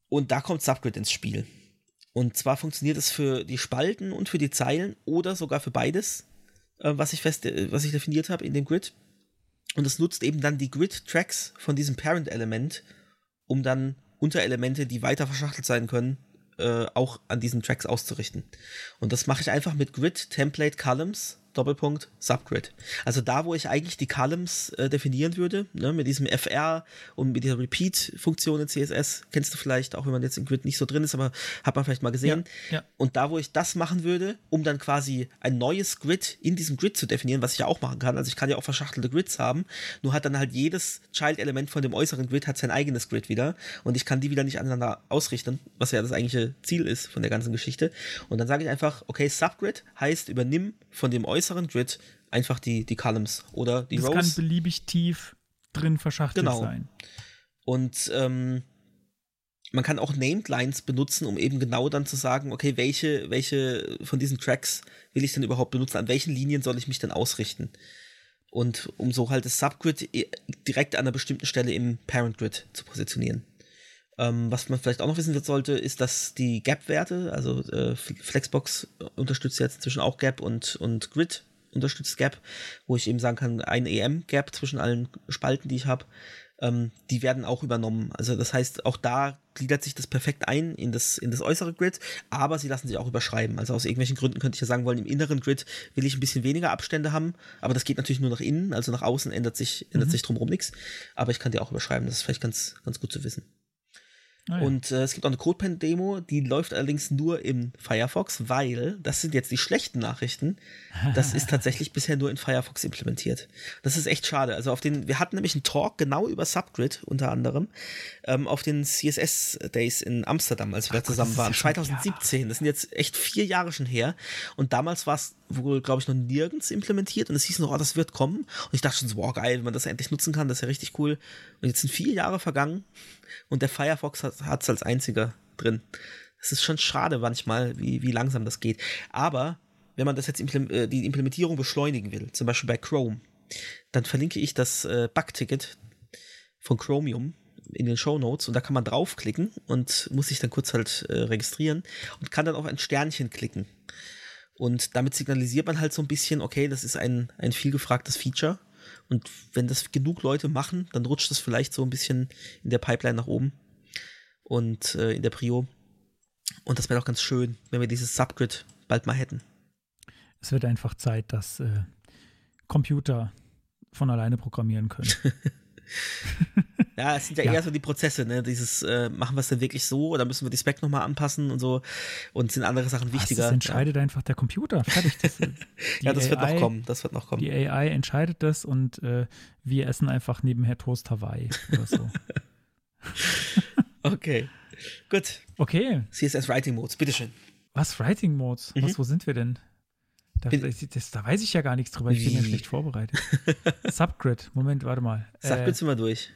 Und da kommt Subgrid ins Spiel. Und zwar funktioniert es für die Spalten und für die Zeilen oder sogar für beides, äh, was ich fest, äh, was ich definiert habe in dem Grid. Und es nutzt eben dann die Grid-Tracks von diesem Parent-Element, um dann Unterelemente, die weiter verschachtelt sein können, äh, auch an diesen Tracks auszurichten. Und das mache ich einfach mit Grid Template Columns Doppelpunkt Subgrid. Also da, wo ich eigentlich die Columns äh, definieren würde, ne, mit diesem FR und mit dieser Repeat-Funktion in CSS, kennst du vielleicht, auch wenn man jetzt im Grid nicht so drin ist, aber hat man vielleicht mal gesehen. Ja, ja. Und da, wo ich das machen würde, um dann quasi ein neues Grid in diesem Grid zu definieren, was ich ja auch machen kann, also ich kann ja auch verschachtelte Grids haben, nur hat dann halt jedes Child-Element von dem äußeren Grid hat sein eigenes Grid wieder und ich kann die wieder nicht aneinander ausrichten, was ja das eigentliche Ziel ist von der ganzen Geschichte. Und dann sage ich einfach, okay, Subgrid heißt, übernimm von dem äußeren Grid einfach die, die Columns oder die Das kann Rows. beliebig tief drin verschachtelt Genau. sein. Und ähm, man kann auch Named Lines benutzen, um eben genau dann zu sagen, okay, welche, welche von diesen Tracks will ich denn überhaupt benutzen? An welchen Linien soll ich mich denn ausrichten? Und um so halt das Subgrid eh direkt an einer bestimmten Stelle im Parent Grid zu positionieren. Ähm, was man vielleicht auch noch wissen sollte, ist, dass die Gap-Werte, also äh, Flexbox unterstützt jetzt inzwischen auch Gap und, und Grid unterstützt Gap, wo ich eben sagen kann, ein EM-Gap zwischen allen Spalten, die ich habe, ähm, die werden auch übernommen. Also das heißt, auch da gliedert sich das perfekt ein in das, in das äußere Grid, aber sie lassen sich auch überschreiben. Also aus irgendwelchen Gründen könnte ich ja sagen wollen, im inneren Grid will ich ein bisschen weniger Abstände haben, aber das geht natürlich nur nach innen, also nach außen ändert sich, ändert sich drumherum nichts. Aber ich kann die auch überschreiben, das ist vielleicht ganz, ganz gut zu wissen. Ah, ja. Und äh, es gibt auch eine CodePen-Demo, die läuft allerdings nur im Firefox, weil, das sind jetzt die schlechten Nachrichten, das ist tatsächlich bisher nur in Firefox implementiert. Das ist echt schade. Also auf den, wir hatten nämlich einen Talk genau über Subgrid unter anderem ähm, auf den CSS Days in Amsterdam, als wir da zusammen waren, 2017. Das sind jetzt echt vier Jahre schon her. Und damals war es wohl, glaube ich, noch nirgends implementiert und es hieß noch, oh, das wird kommen. Und ich dachte schon so, wow, geil, wenn man das endlich nutzen kann, das ist ja richtig cool. Und jetzt sind vier Jahre vergangen und der Firefox hat es als einziger drin. Es ist schon schade manchmal, wie, wie langsam das geht. Aber wenn man das jetzt äh, die Implementierung beschleunigen will, zum Beispiel bei Chrome, dann verlinke ich das äh, Bugticket von Chromium in den Show Notes und da kann man draufklicken und muss sich dann kurz halt äh, registrieren und kann dann auf ein Sternchen klicken. Und damit signalisiert man halt so ein bisschen, okay, das ist ein, ein viel gefragtes Feature. Und wenn das genug Leute machen, dann rutscht das vielleicht so ein bisschen in der Pipeline nach oben und äh, in der Prio. Und das wäre doch ganz schön, wenn wir dieses Subgrid bald mal hätten. Es wird einfach Zeit, dass äh, Computer von alleine programmieren können. Ja, es sind ja, Ja. eher so die Prozesse, ne? Dieses, äh, machen wir es denn wirklich so oder müssen wir die Spec nochmal anpassen und so und sind andere Sachen Was, wichtiger. das entscheidet einfach der Computer. Fertig. Das, ja, das wird AI noch kommen, das wird noch kommen. Die AI entscheidet das und äh, wir essen einfach nebenher Toast Hawaii oder so. Okay. Gut. Okay, CSS Writing Modes, bitteschön. was Writing Modes? Mhm. Was, wo sind wir denn? Da, das, da weiß ich ja gar nichts drüber. Ich bin ja schlecht vorbereitet. Subgrid, Moment, warte mal. Sag Äh, sind wir durch.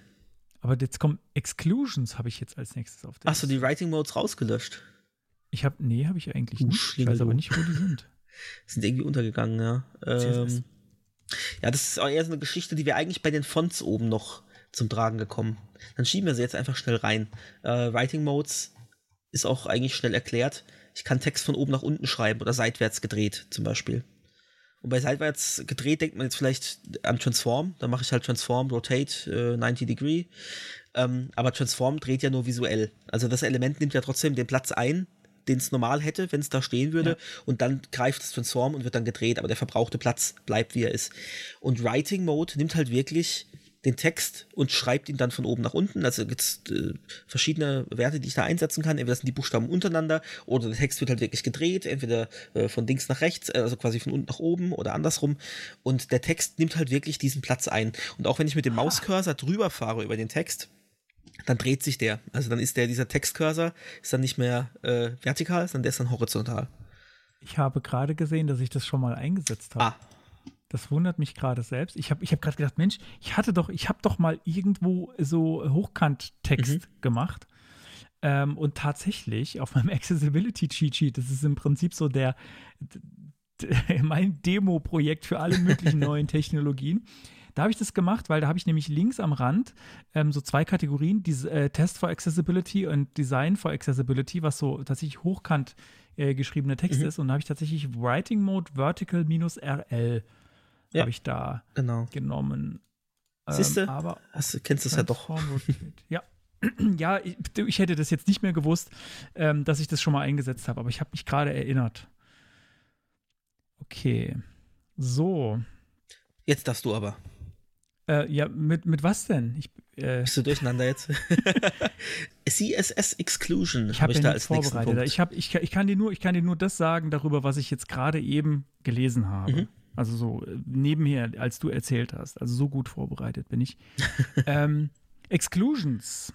aber jetzt kommen Exclusions, habe ich jetzt als nächstes auf der du die Writing Modes rausgelöscht? Ich habe, nee, habe ich eigentlich Du nicht. Ich weiß aber nicht, wo die sind. Sind irgendwie untergegangen, ja. Ähm, ja, das ist auch eher so eine Geschichte, die wir eigentlich bei den Fonts oben noch zum Tragen gekommen. Dann schieben wir sie jetzt einfach schnell rein. Äh, Writing Modes ist auch eigentlich schnell erklärt. Ich kann Text von oben nach unten schreiben oder seitwärts gedreht zum Beispiel. Und bei seitwärts gedreht denkt man jetzt vielleicht an Transform. Da mache ich halt Transform, Rotate, äh, 90 Degree. Ähm, aber Transform dreht ja nur visuell. Also das Element nimmt ja trotzdem den Platz ein, den es normal hätte, wenn es da stehen würde. Ja. Und dann greift es Transform und wird dann gedreht. Aber der verbrauchte Platz bleibt, wie er ist. Und Writing Mode nimmt halt wirklich den Text und schreibt ihn dann von oben nach unten. Also gibt es äh, verschiedene Werte, die ich da einsetzen kann. Entweder sind die Buchstaben untereinander oder der Text wird halt wirklich gedreht, entweder äh, von links nach rechts, äh, also quasi von unten nach oben oder andersrum. Und der Text nimmt halt wirklich diesen Platz ein. Und auch wenn ich mit dem Mauscursor drüber fahre über den Text, dann dreht sich der. Also dann ist der, dieser Textcursor, ist dann nicht mehr äh, vertikal, sondern der ist dann horizontal. Ich habe gerade gesehen, dass ich das schon mal eingesetzt habe. Ah, Das wundert mich gerade selbst. Ich habe ich hab gerade gedacht, Mensch, ich hatte doch, ich habe doch mal irgendwo so Hochkant-Text gemacht. Ähm, und tatsächlich auf meinem Accessibility Cheat Sheet, das ist im Prinzip so der, d- d- mein Demo-Projekt für alle möglichen neuen Technologien. Da habe ich das gemacht, weil da habe ich nämlich links am Rand ähm, so zwei Kategorien, diese, äh, Test for Accessibility und Design for Accessibility, was so tatsächlich hochkant äh, geschriebener Text ist. Und da habe ich tatsächlich Writing Mode Vertical minus RL Ja. habe ich da genau. genommen. Ähm, Siehste? aber du kennst das ja doch. Ja. ja, ich, ich hätte das jetzt nicht mehr gewusst, ähm, dass ich das schon mal eingesetzt habe, aber ich habe mich gerade erinnert. Okay. So. Jetzt darfst du aber. Äh, ja, mit, mit was denn? Ich, äh, Bist du durcheinander jetzt? CSS Exclusion ich habe habe ich ja da als nächsten vorbereitet. Ich, hab, ich, kann- ich, kann dir nur, ich kann dir nur das sagen darüber, was ich jetzt gerade eben gelesen habe. Mhm. Also so äh, nebenher, als du erzählt hast. Also so gut vorbereitet bin ich. ähm, Exclusions.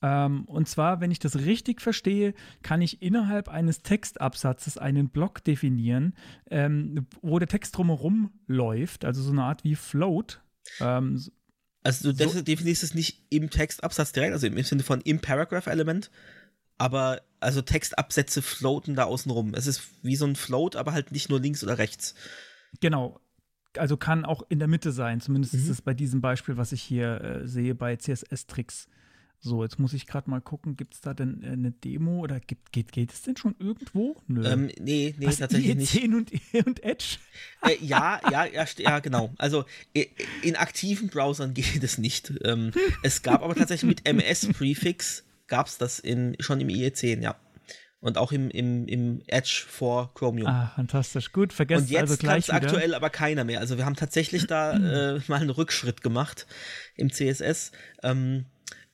Ähm, und zwar, wenn ich das richtig verstehe, kann ich innerhalb eines Textabsatzes einen Block definieren, ähm, wo der Text drumherum läuft, also so eine Art wie Float. Ähm, so- Also du So- definierst es nicht im Textabsatz direkt, also im Sinne von im Paragraph-Element, aber also Textabsätze floaten da außen rum. Es ist wie so ein Float, aber halt nicht nur links oder rechts. Genau. Also kann auch in der Mitte sein. Zumindest ist Mhm. es bei diesem Beispiel, was ich hier äh, sehe, bei CSS-Tricks. So, jetzt muss ich gerade mal gucken, gibt es da denn äh, eine Demo oder gibt, geht, geht es denn schon irgendwo? Nö. Ähm, nee, nee, Was, tatsächlich nicht. IE10 und, und Edge? Äh, ja, ja, ja, ja, genau. Also in aktiven Browsern geht es nicht. Ähm, es gab aber tatsächlich mit MS-Prefix gab es das in, schon im IE10, ja. Und auch im, im, im Edge vor Chromium. Ah, fantastisch. Gut, vergesst Und jetzt also gleich aktuell aber keiner mehr. Also wir haben tatsächlich da äh, mal einen Rückschritt gemacht im CSS. Ähm,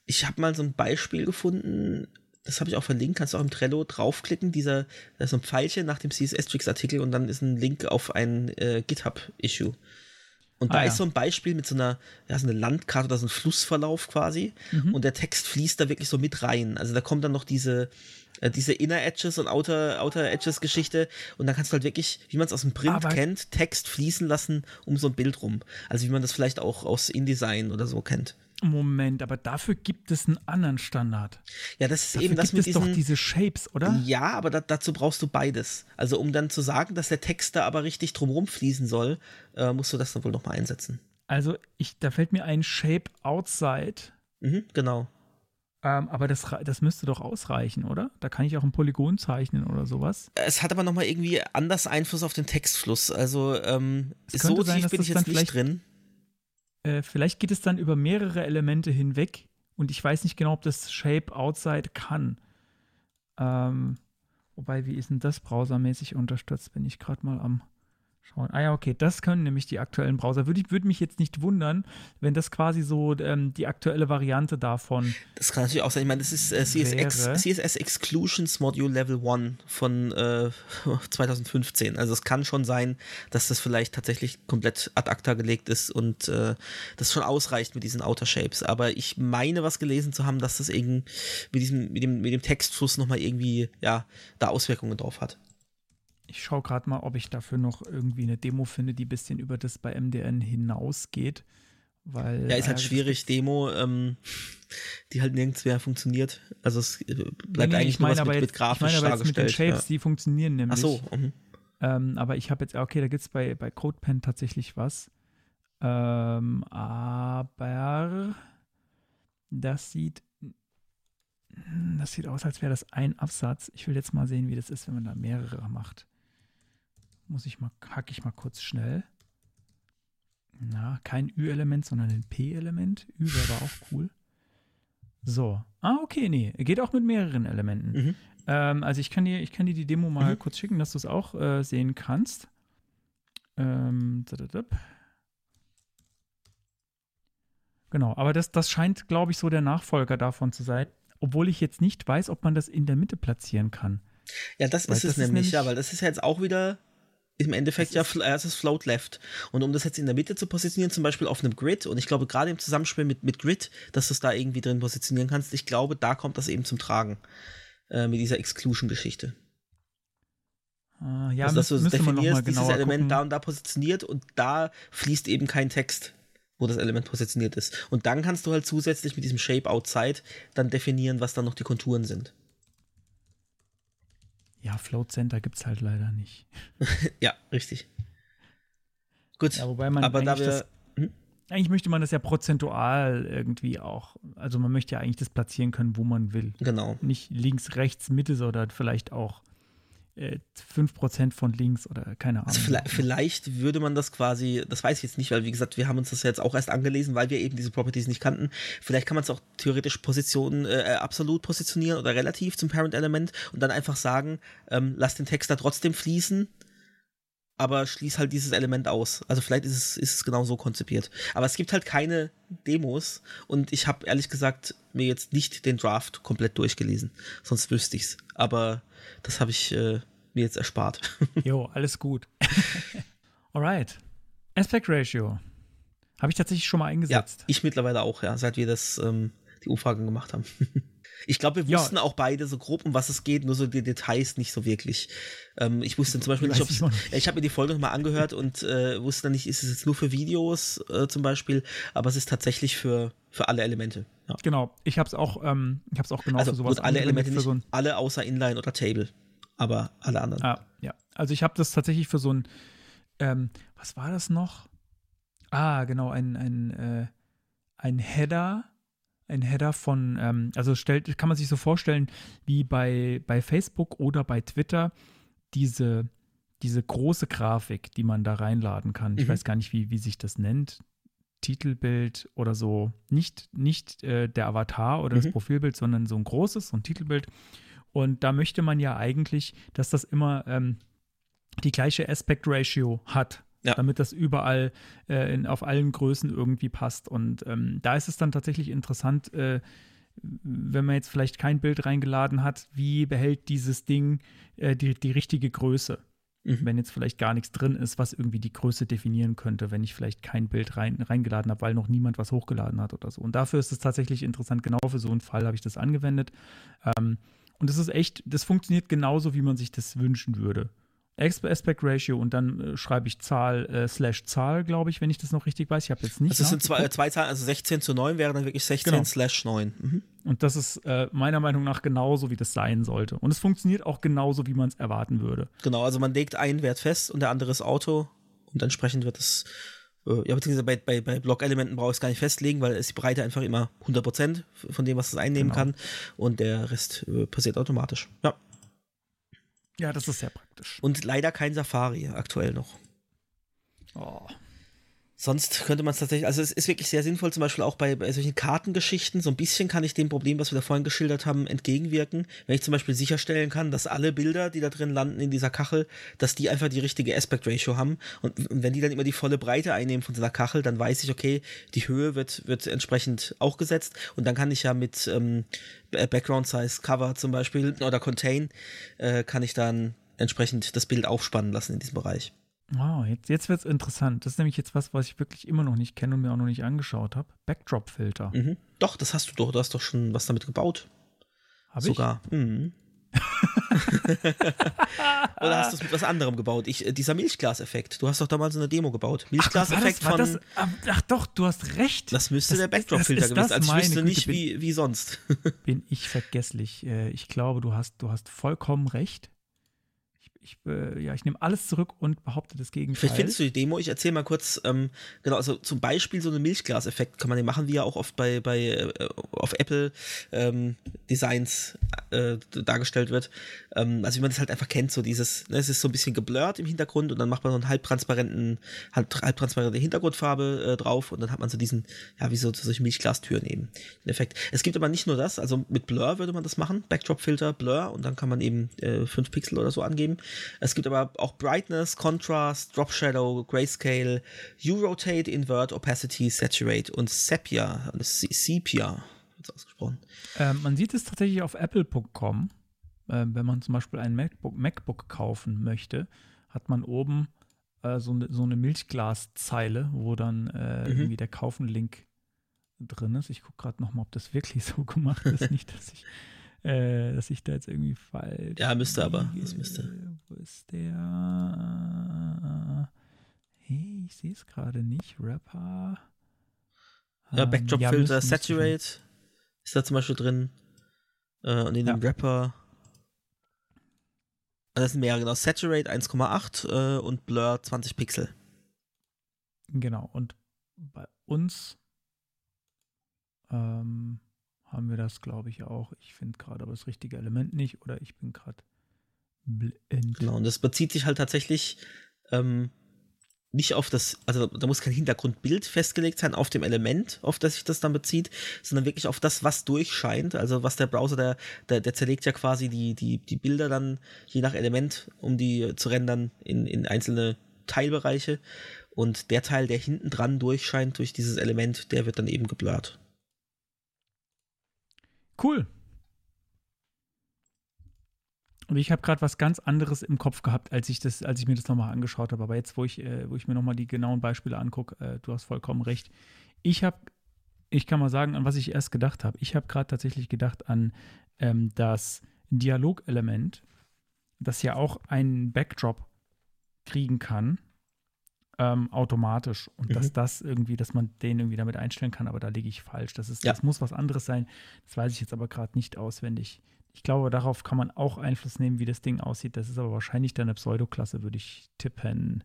ich habe mal so ein Beispiel gefunden, das habe ich auch verlinkt, kannst du auch im Trello draufklicken, dieser, da ist so ein Pfeilchen nach dem CSS-Tricks-Artikel und dann ist ein Link auf ein äh, GitHub-Issue. Und da Ah, ja. ist so ein Beispiel mit so einer, ja, so eine Landkarte oder so ein Flussverlauf quasi. Mhm. Und der Text fließt da wirklich so mit rein. Also da kommt dann noch diese, diese Inner Edges und Outer, Outer Edges Geschichte. Und dann kannst du halt wirklich, wie man es aus dem Print Aber- kennt, Text fließen lassen um so ein Bild rum. Also wie man das vielleicht auch aus InDesign oder so kennt. Moment, aber dafür gibt es einen anderen Standard. Ja, das ist Dafür eben das gibt mit es doch diesen. diese Shapes, oder? Ja, aber da, dazu brauchst du beides. Also um dann zu sagen, dass der Text da aber richtig drumrum fließen soll, äh, musst du das dann wohl nochmal einsetzen. Also, ich, da fällt mir ein Shape Outside. Mhm, genau. Ähm, aber das, das müsste doch ausreichen, oder? Da kann ich auch ein Polygon zeichnen oder sowas. Es hat aber nochmal irgendwie anders Einfluss auf den Textfluss. Also ähm, so könnte sein, tief dass bin ich dann jetzt nicht vielleicht- drin. Äh, vielleicht geht es dann über mehrere Elemente hinweg und ich weiß nicht genau, ob das Shape Outside kann. Ähm, wobei, wie ist denn das browsermäßig unterstützt? Bin ich gerade mal am Schauen. Ah ja, okay, das können nämlich die aktuellen Browser. Würde, ich, würde mich jetzt nicht wundern, wenn das quasi so ähm, die aktuelle Variante davon Das kann natürlich auch sein. Ich meine, das ist äh, CSX, CSS Exclusions Module Level 1 von äh, 2015. Also es kann schon sein, dass das vielleicht tatsächlich komplett ad acta gelegt ist und äh, das schon ausreicht mit diesen Outer Shapes. Aber ich meine, was gelesen zu haben, dass das eben mit diesem, mit dem, mit dem Textfluss nochmal irgendwie, ja, da Auswirkungen drauf hat. Ich schaue gerade mal, ob ich dafür noch irgendwie eine Demo finde, die ein bisschen über das bei MDN hinausgeht. Weil, Ja, ist halt schwierig, Demo, ähm, die halt nirgends mehr funktioniert. Also es äh, bleibt nee, eigentlich ich nur was mit, jetzt, mit ich grafisch meine aber jetzt mit den. Shapes, die funktionieren ja. nämlich. Ach so, mhm. Ähm, aber ich habe jetzt, okay, da gibt es bei, bei CodePen tatsächlich was. Ähm, aber das sieht, das sieht aus, als wäre das ein Absatz. Ich will jetzt mal sehen, wie das ist, wenn man da mehrere macht. Muss ich mal, hack ich mal kurz schnell. Na, kein Ü-Element, sondern ein P-Element. Ü wäre aber auch cool. So. Ah, okay, nee. Geht auch mit mehreren Elementen. Mhm. Ähm, also ich kann dir, ich kann dir die Demo mal Mhm. kurz schicken, dass du es auch äh, sehen kannst. Ähm, genau, aber das, das scheint, glaube ich, so der Nachfolger davon zu sein. Obwohl ich jetzt nicht weiß, ob man das in der Mitte platzieren kann. Ja, das Weil ist das es ist nämlich, ja, nämlich- weil das ist ja jetzt auch wieder im Endeffekt ja, es ist Float Left. Und um das jetzt in der Mitte zu positionieren, zum Beispiel auf einem Grid, und ich glaube gerade im Zusammenspiel mit, mit Grid, dass du es da irgendwie drin positionieren kannst, ich glaube, da kommt das eben zum Tragen. Äh, mit dieser Exclusion-Geschichte. Äh, ja, also, dass du definierst, dieses Element gucken. da und da positioniert und da fließt eben kein Text, wo das Element positioniert ist. Und dann kannst du halt zusätzlich mit diesem Shape Outside dann definieren, was dann noch die Konturen sind. Ja, Float Center gibt es halt leider nicht. Ja, richtig. Gut, Ja, wobei man aber da wir. das, eigentlich möchte man das ja prozentual irgendwie auch, also man möchte ja eigentlich das platzieren können, wo man will. Genau. Nicht links, rechts, Mitte, sondern vielleicht auch äh, 5% von links oder keine Ahnung. Also vielleicht, vielleicht würde man das quasi, das weiß ich jetzt nicht, weil wie gesagt, wir haben uns das ja jetzt auch erst angelesen, weil wir eben diese Properties nicht kannten. Vielleicht kann man es auch theoretisch Position, äh, absolut positionieren oder relativ zum Parent-Element und dann einfach sagen, ähm, lass den Text da trotzdem fließen, aber schließ halt dieses Element aus. Also vielleicht ist es, ist es genau so konzipiert. Aber es gibt halt keine Demos und ich habe ehrlich gesagt mir jetzt nicht den Draft komplett durchgelesen. Sonst wüsste ich's. Aber das habe ich äh, mir jetzt erspart. Jo, alles gut. Alright. Aspect Ratio. Habe ich tatsächlich schon mal Ja, eingesetzt. ich mittlerweile auch, ja, seit wir das, ähm, die Umfragen gemacht haben. ich glaube, wir Ja. wussten auch beide so grob, um was es geht, nur so die Details nicht so wirklich. Ähm, ich wusste zum Beispiel nicht, ob ich ja, ich habe mir die Folge nochmal angehört und äh, wusste dann nicht, ist es jetzt nur für Videos äh, zum Beispiel, aber es ist tatsächlich für, für alle Elemente. Ja. Genau. Ich habe es auch, ähm, ich habe es auch genau also für sowas alle Elemente nicht, so alle außer Inline oder Table, aber alle anderen. Ah, ja. Also ich habe das tatsächlich für so ein, ähm, was war das noch? Ah, genau, ein, ein, äh, ein Header, ein Header von, ähm, also stellt, kann man sich so vorstellen, wie bei, bei Facebook oder bei Twitter diese, diese große Grafik, die man da reinladen kann. Ich Mhm. weiß gar nicht, wie, wie sich das nennt. Titelbild oder so. Nicht, nicht äh, der Avatar oder das Mhm. Profilbild, sondern so ein großes, so ein Titelbild. Und da möchte man ja eigentlich, dass das immer ähm, die gleiche Aspect Ratio hat. Ja. Damit das überall äh, in, auf allen Größen irgendwie passt. Und ähm, da ist es dann tatsächlich interessant, äh, wenn man jetzt vielleicht kein Bild reingeladen hat, wie behält dieses Ding äh, die, die richtige Größe? Mhm. Wenn jetzt vielleicht gar nichts drin ist, was irgendwie die Größe definieren könnte, wenn ich vielleicht kein Bild rein, reingeladen habe, weil noch niemand was hochgeladen hat oder so. Und dafür ist es tatsächlich interessant, genau für so einen Fall habe ich das angewendet. Ähm, und das ist echt, das funktioniert genauso, wie man sich das wünschen würde. Aspect Ratio und dann äh, schreibe ich Zahl äh, slash Zahl, glaube ich, wenn ich das noch richtig weiß. Ich habe jetzt nicht. Also es sind zwei, zwei Zahlen, also 16 zu 9 wäre dann wirklich 16 Genau. slash 9. Mhm. Und das ist äh, meiner Meinung nach genauso, wie das sein sollte. Und es funktioniert auch genauso, wie man es erwarten würde. Genau, also man legt einen Wert fest und der andere ist Auto und entsprechend wird es, äh, ja, beziehungsweise bei, bei, bei Blockelementen brauche ich es gar nicht festlegen, weil ist die Breite einfach immer 100% von dem, was es einnehmen Genau. kann und der Rest äh, passiert automatisch. Ja. Ja, das ist sehr praktisch. Und leider kein Safari aktuell noch. Oh. Sonst könnte man es tatsächlich, also es ist wirklich sehr sinnvoll, zum Beispiel auch bei, bei solchen Kartengeschichten, so ein bisschen kann ich dem Problem, was wir da vorhin geschildert haben, entgegenwirken. Wenn ich zum Beispiel sicherstellen kann, dass alle Bilder, die da drin landen in dieser Kachel, dass die einfach die richtige Aspect Ratio haben. Und, und wenn die dann immer die volle Breite einnehmen von dieser Kachel, dann weiß ich, okay, die Höhe wird, wird entsprechend auch gesetzt. Und dann kann ich ja mit ähm, Background Size Cover zum Beispiel oder Contain, äh, kann ich dann entsprechend das Bild aufspannen lassen in diesem Bereich. Wow, jetzt, jetzt wird es interessant. Das ist nämlich jetzt was, was ich wirklich immer noch nicht kenne und mir auch noch nicht angeschaut habe. Backdrop-Filter. Mhm. Doch, das hast du doch. Du hast doch schon was damit gebaut. Habe Sogar. Mhm. Oder hast du es mit was anderem gebaut? Ich, äh, dieser Milchglas-Effekt. Du hast doch damals eine Demo gebaut. Milchglas-Effekt ach, von. Das, ach doch, du hast recht. Das müsste Das der Backdrop-Filter gewesen das sein. Also ich wüsste Güte, nicht, bin- wie, wie sonst. Bin ich vergesslich. Äh, Ich glaube, du hast, du hast vollkommen recht. Ich, äh, ja, ich nehme alles zurück und behaupte das Gegenteil. Vielleicht findest du die Demo. Ich erzähle mal kurz, ähm, genau, also zum Beispiel so einen Milchglas-Effekt kann man den machen, wie ja auch oft bei, bei äh, auf Apple ähm, Designs äh, dargestellt wird. Ähm, also wie man das halt einfach kennt, so dieses, ne, es ist so ein bisschen geblurrt im Hintergrund und dann macht man so einen halbtransparenten, halb, halbtransparente Hintergrundfarbe äh, drauf und dann hat man so diesen, ja, wie so solche Milchglastüren eben, den Effekt. Es gibt aber nicht nur das, also mit Blur würde man das machen, Backdrop-Filter, Blur und dann kann man eben äh, 5 Pixel oder so angeben. Es gibt aber auch Brightness, Contrast, Drop Shadow, Grayscale, U-Rotate, Invert, Opacity, Saturate und Sepia, Sepia wird's ausgesprochen. Ähm, man sieht es tatsächlich auf apple.com. Ähm, wenn man zum Beispiel ein MacBook, MacBook kaufen möchte, hat man oben äh, so, eine, so eine Milchglaszeile, wo dann äh, Mhm. irgendwie der Kaufen-Link drin ist. Ich gucke gerade nochmal, ob das wirklich so gemacht ist. Nicht, dass ich, äh, dass ich da jetzt irgendwie falsch. Ja, müsste aber, das müsste. Wo ist der? Hey, ich sehe es gerade nicht. Rapper. Ja, Ähm, Backdrop-Filter, schon. Saturate ist da zum Beispiel drin. Äh, und in dem Ja. Rapper. Ah, Das sind mehrere, genau. Saturate 1,8 äh, und Blur 20 Pixel. Genau, und bei uns ähm, haben wir das, glaube ich, auch. Ich finde gerade aber das richtige Element nicht oder ich bin gerade blind. Genau, und das bezieht sich halt tatsächlich ähm, nicht auf das, also da muss kein Hintergrundbild festgelegt sein auf dem Element, auf das sich das dann bezieht, sondern wirklich auf das, was durchscheint. Also was der Browser, der, der, der zerlegt ja quasi die, die, die Bilder dann je nach Element, um die zu rendern in, in einzelne Teilbereiche. Und der Teil, der hinten dran durchscheint durch dieses Element, der wird dann eben geblurrt. Cool. Und ich habe gerade was ganz anderes im Kopf gehabt, als ich das, als ich mir das nochmal angeschaut habe. Aber jetzt, wo ich, äh, wo ich mir nochmal die genauen Beispiele angucke, äh, du hast vollkommen recht. Ich habe, ich kann mal sagen, an was ich erst gedacht habe. Ich habe gerade tatsächlich gedacht an ähm, das Dialogelement, das ja auch einen Backdrop kriegen kann, ähm, automatisch. Und Mhm. dass das irgendwie, dass man den irgendwie damit einstellen kann, aber da liege ich falsch. Das, ist, Ja. das muss was anderes sein. Das weiß ich jetzt aber gerade nicht auswendig. Ich glaube, darauf kann man auch Einfluss nehmen, wie das Ding aussieht. Das ist aber wahrscheinlich dann eine Pseudoklasse, würde ich tippen.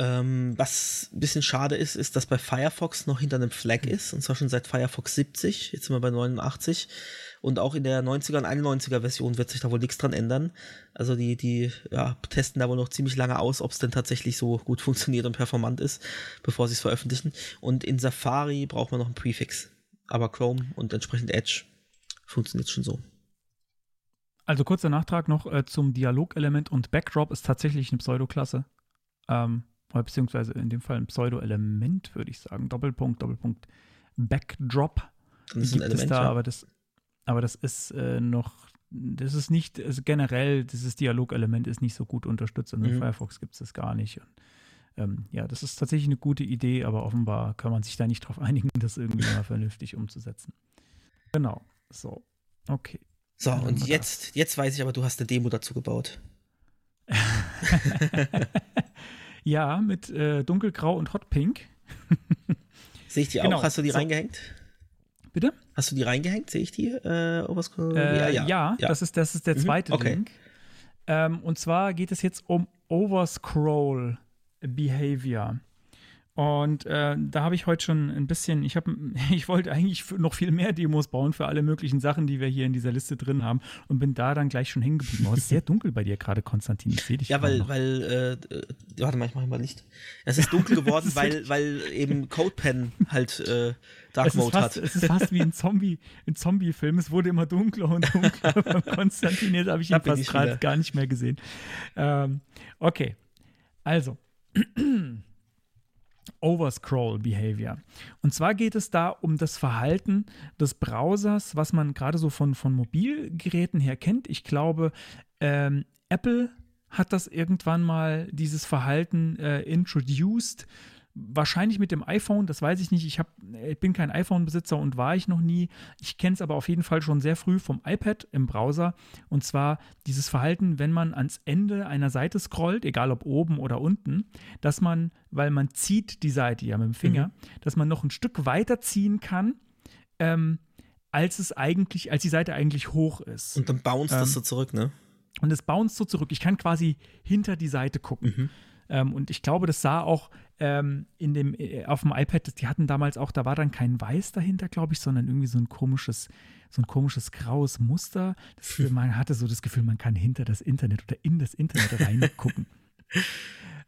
Ähm, was ein bisschen schade ist, ist, dass bei Firefox noch hinter einem Flag ist, und zwar schon seit Firefox 70, jetzt sind wir bei 89. Und auch in der 90er und 91er Version wird sich da wohl nichts dran ändern. Also die, die ja, testen da wohl noch ziemlich lange aus, ob es denn tatsächlich so gut funktioniert und performant ist, bevor sie es veröffentlichen. Und in Safari braucht man noch einen Prefix. Aber Chrome und entsprechend Edge funktioniert schon so. Also kurzer Nachtrag noch äh, zum Dialogelement und Backdrop ist tatsächlich eine Pseudoklasse. Ähm, beziehungsweise in dem Fall ein Pseudo-Element, würde ich sagen. Doppelpunkt, Doppelpunkt, Backdrop. Das ist gibt ein es Element, da, ja. aber das, aber das ist äh, noch, das ist nicht, also generell, dieses Dialogelement ist nicht so gut unterstützt. In Mhm. Firefox gibt es das gar nicht. Und, ähm, ja, das ist tatsächlich eine gute Idee, aber offenbar kann man sich da nicht drauf einigen, das irgendwie mal vernünftig umzusetzen. Genau, so, okay. So, und jetzt, jetzt weiß ich aber, du hast eine Demo dazu gebaut. Ja, mit äh, dunkelgrau und hotpink. Sehe ich die Genau, auch? Hast du die so. reingehängt? Bitte? Hast du die reingehängt? Sehe ich die? Äh? Äh, ja, Das, ist, das ist der Mhm, zweite okay. Link. Ähm, und zwar geht es jetzt um Overscroll Behavior. Und äh, da habe ich heute schon ein bisschen, ich habe, ich wollte eigentlich noch viel mehr Demos bauen für alle möglichen Sachen, die wir hier in dieser Liste drin haben und bin da dann gleich schon hängen geblieben. Oh, es ist sehr dunkel bei dir gerade, Konstantin. Ich sehe dich. Ja, weil, weil, äh, äh, warte mal, ich mache mal Licht. Es ist dunkel geworden, weil, weil eben CodePen halt äh, Dark Mode fast, hat. Es ist fast wie ein Zombie, ein Zombie-Film. Es wurde immer dunkler und dunkler Konstantin. Jetzt habe ich ihn fast gerade gar nicht mehr gesehen. Ähm, okay, also. Overscroll Behavior. Und zwar geht es da um das Verhalten des Browsers, was man gerade so von, von Mobilgeräten her kennt. Ich glaube, ähm, Apple hat das irgendwann mal, dieses Verhalten äh, introduced. Wahrscheinlich mit dem iPhone, das weiß ich nicht. Ich, hab, ich bin kein iPhone-Besitzer und war ich noch nie. Ich kenne es aber auf jeden Fall schon sehr früh vom iPad im Browser. Und zwar dieses Verhalten, wenn man ans Ende einer Seite scrollt, egal ob oben oder unten, dass man, weil man zieht die Seite ja mit dem Finger, dass man noch ein Stück weiter ziehen kann, ähm, als es eigentlich, als die Seite eigentlich hoch ist. Und dann bounce Ähm, das so zurück, ne? Und es bounced so zurück. Ich kann quasi hinter die Seite gucken. Mhm. Ähm, und ich glaube, das sah auch ähm, in dem, äh, auf dem iPad, die hatten damals auch, da war dann kein Weiß dahinter, glaube ich, sondern irgendwie so ein komisches, so ein komisches graues Muster. Das, man hatte so das Gefühl, man kann hinter das Internet oder in das Internet reingucken.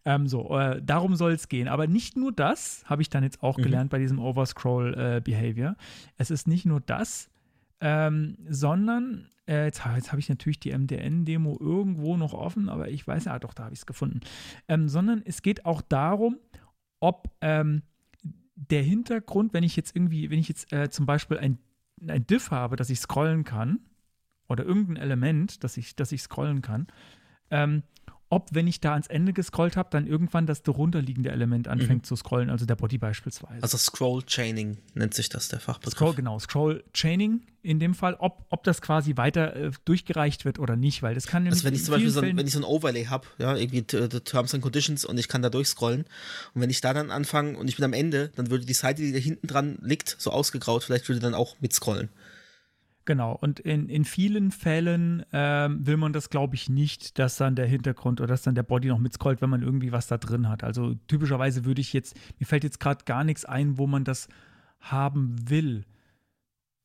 Ähm, so, äh, darum soll es gehen. Aber nicht nur das, habe ich dann jetzt auch Mhm. gelernt bei diesem Overscroll-Behavior. es ist nicht nur das, ähm, sondern äh, jetzt, jetzt habe ich natürlich die MDN-Demo irgendwo noch offen, aber ich weiß ja doch, da habe ich es gefunden. Ähm, sondern es geht auch darum, ob ähm, der Hintergrund, wenn ich jetzt irgendwie, wenn ich jetzt äh, zum Beispiel ein, ein Diff habe, dass ich scrollen kann, oder irgendein Element, das ich, das ich scrollen kann, ähm, ob, wenn ich da ans Ende gescrollt habe, dann irgendwann das darunterliegende Element anfängt zu scrollen, also der Body beispielsweise. Also Scroll Chaining nennt sich das, der Fachbegriff. Scroll, genau, Scroll Chaining in dem Fall, ob, ob das quasi weiter äh, durchgereicht wird oder nicht, weil das kann Also wenn in ich zum Beispiel so ein, wenn ich so ein Overlay habe, ja, irgendwie t- Terms and Conditions und ich kann da durchscrollen und wenn ich da dann anfange und ich bin am Ende, dann würde die Seite, die da hinten dran liegt, so ausgegraut, vielleicht würde dann auch mitscrollen. Genau, und in, in vielen Fällen ähm, will man das, glaube ich, nicht, dass dann der Hintergrund oder dass dann der Body noch mitscrollt, wenn man irgendwie was da drin hat. Also typischerweise würde ich jetzt, mir fällt jetzt gerade gar nichts ein, wo man das haben will,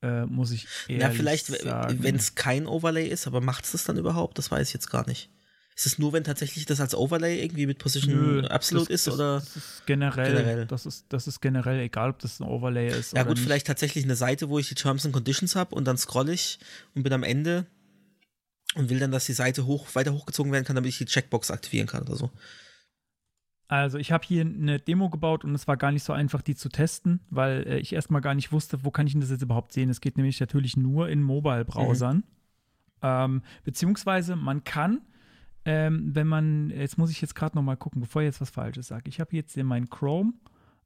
äh, muss ich ehrlich ja, vielleicht, wenn es kein Overlay ist, aber macht es das dann überhaupt? Das weiß ich jetzt gar nicht. Ist es nur, wenn tatsächlich das als Overlay irgendwie mit Position Nö, Absolute das, ist das, oder? Das ist generell, generell? Das, ist, das ist generell, egal ob das ein Overlay ist Ja gut, nicht. vielleicht tatsächlich eine Seite, wo ich die Terms and Conditions habe und dann scroll ich und bin am Ende und will dann, dass die Seite hoch, weiter hochgezogen werden kann, damit ich die Checkbox aktivieren kann oder so. Also ich habe hier eine Demo gebaut und es war gar nicht so einfach, die zu testen, weil äh, ich erstmal gar nicht wusste, wo kann ich denn das jetzt überhaupt sehen. Es geht nämlich natürlich nur in Mobile-Browsern. Ähm, beziehungsweise man kann, ähm, wenn man, jetzt muss ich jetzt gerade noch mal gucken, bevor ich jetzt was Falsches sage. Ich habe jetzt hier meinen Chrome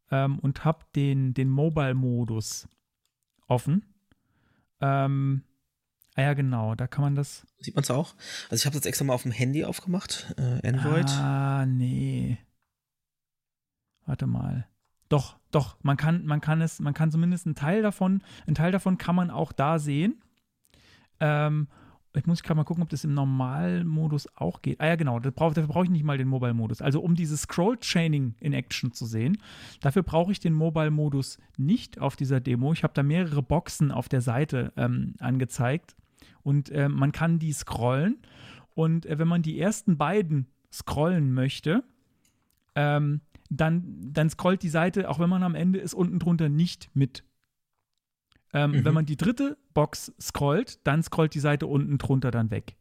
ähm, und habe den, den Mobile-Modus offen. Ähm, ah ja, genau, da kann man das. Sieht man es auch? Also ich habe jetzt extra mal auf dem Handy aufgemacht, äh, Android. Ah, nee. Warte mal. Doch, doch, man kann, man kann es, man kann zumindest einen Teil davon, einen Teil davon kann man auch da sehen. Ähm, ich muss gerade mal gucken, ob das im Normalmodus auch geht. Ah ja, genau, dafür brauche ich nicht mal den Mobile-Modus. Also um dieses Scroll-Chaining in Action zu sehen, dafür brauche ich den Mobile-Modus nicht auf dieser Demo. Ich habe da mehrere Boxen auf der Seite ähm, angezeigt und äh, man kann die scrollen. Und äh, wenn man die ersten beiden scrollen möchte, ähm, dann, dann scrollt die Seite, auch wenn man am Ende ist, unten drunter nicht mit. Ähm, Mhm. Wenn man die dritte Box scrollt, dann scrollt die Seite unten drunter dann weg,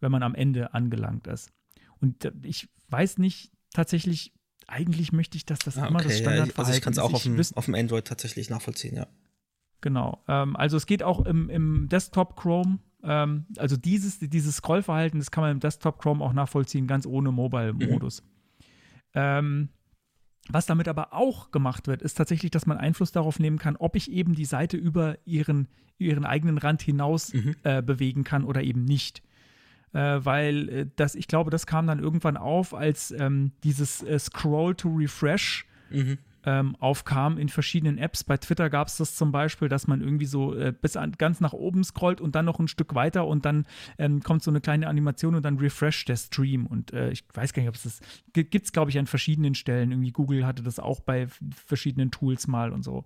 wenn man am Ende angelangt ist. Und ich weiß nicht tatsächlich, eigentlich möchte ich, dass das Ah, immer das okay, ja, Standardverhalten also ich kann es auch ist. auf dem, wüsste- auf dem Android tatsächlich nachvollziehen, ja. Genau. Ähm, also es geht auch im, im Desktop Chrome. Ähm, also dieses, dieses Scrollverhalten, das kann man im Desktop Chrome auch nachvollziehen, ganz ohne Mobile-Modus. Ähm, was damit aber auch gemacht wird, ist tatsächlich, dass man Einfluss darauf nehmen kann, ob ich eben die Seite über ihren, ihren eigenen Rand hinaus Mhm. äh, bewegen kann oder eben nicht. Äh, weil äh, das, ich glaube, das kam dann irgendwann auf, als ähm, dieses äh, Scroll to Refresh Mhm. Ähm, aufkam in verschiedenen Apps. Bei Twitter gab es das zum Beispiel, dass man irgendwie so äh, bis an, ganz nach oben scrollt und dann noch ein Stück weiter und dann ähm, kommt so eine kleine Animation und dann refresht der Stream. Und äh, ich weiß gar nicht, ob es das gibt es, glaube ich, an verschiedenen Stellen. Irgendwie Google hatte das auch bei verschiedenen Tools mal und so.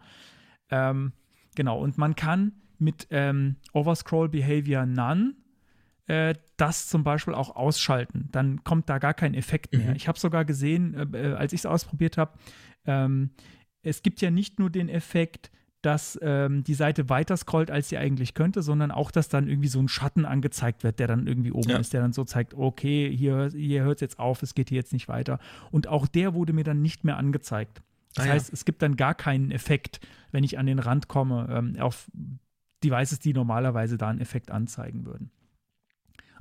Ähm, genau, und man kann mit ähm, Overscroll Behavior None äh, das zum Beispiel auch ausschalten. Dann kommt da gar kein Effekt mehr. Mhm. Ich habe sogar gesehen, äh, äh als ich es ausprobiert habe, ähm, es gibt ja nicht nur den Effekt, dass ähm, die Seite weiter scrollt, als sie eigentlich könnte, sondern auch, dass dann irgendwie so ein Schatten angezeigt wird, der dann irgendwie oben ja. ist, der dann so zeigt, okay, hier, hier hört es jetzt auf, es geht hier jetzt nicht weiter. Und auch der wurde mir dann nicht mehr angezeigt. Das ah, heißt, ja. es gibt dann gar keinen Effekt, wenn ich an den Rand komme, ähm, auf Devices, die normalerweise da einen Effekt anzeigen würden.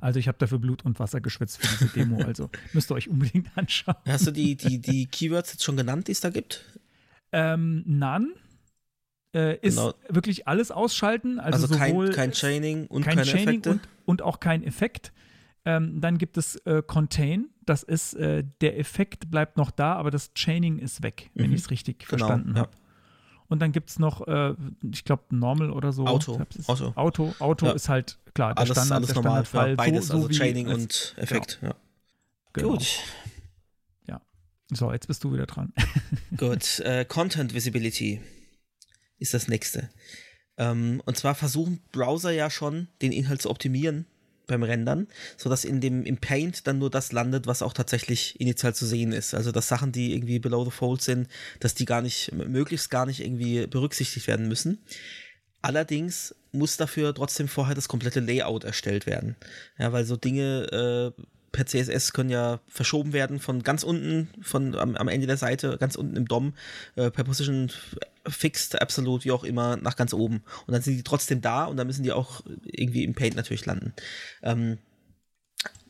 Also ich habe dafür Blut und Wasser geschwitzt für diese Demo, also müsst ihr euch unbedingt anschauen. Hast du die, die, die Keywords jetzt schon genannt, die es da gibt? Ähm, None äh, ist genau. wirklich alles ausschalten. Also, also sowohl kein, kein Chaining und kein keine Chaining Effekte. Und, und, auch kein Effekt. Ähm, dann gibt es äh, Contain. Das ist, äh, der Effekt bleibt noch da, aber das Chaining ist weg, mhm. wenn ich es richtig genau, verstanden ja. habe. Und dann gibt es noch, äh, ich glaube, Normal oder so. Auto. Auto. Auto, Auto ja. ist halt, klar, der alles, Standard, alles der normal, Standardfall. Ja, beides, so, so also Chaining und Effekt. Genau. Ja. Genau. Gut. Ja. So, jetzt bist du wieder dran. Gut. Äh, Content Visibility ist das nächste. Ähm, und zwar versuchen Browser ja schon, den Inhalt zu optimieren beim Rendern, sodass in dem im Paint dann nur das landet, was auch tatsächlich initial zu sehen ist. Also dass Sachen, die irgendwie below the fold sind, dass die gar nicht, möglichst gar nicht irgendwie berücksichtigt werden müssen. Allerdings muss dafür trotzdem vorher das komplette Layout erstellt werden. Ja, weil so Dinge äh, per CSS können ja verschoben werden von ganz unten, von am, am Ende der Seite, ganz unten im DOM, äh, per Position Fixed, Absolute, wie auch immer, nach ganz oben. Und dann sind die trotzdem da und dann müssen die auch irgendwie im Paint natürlich landen. Ähm,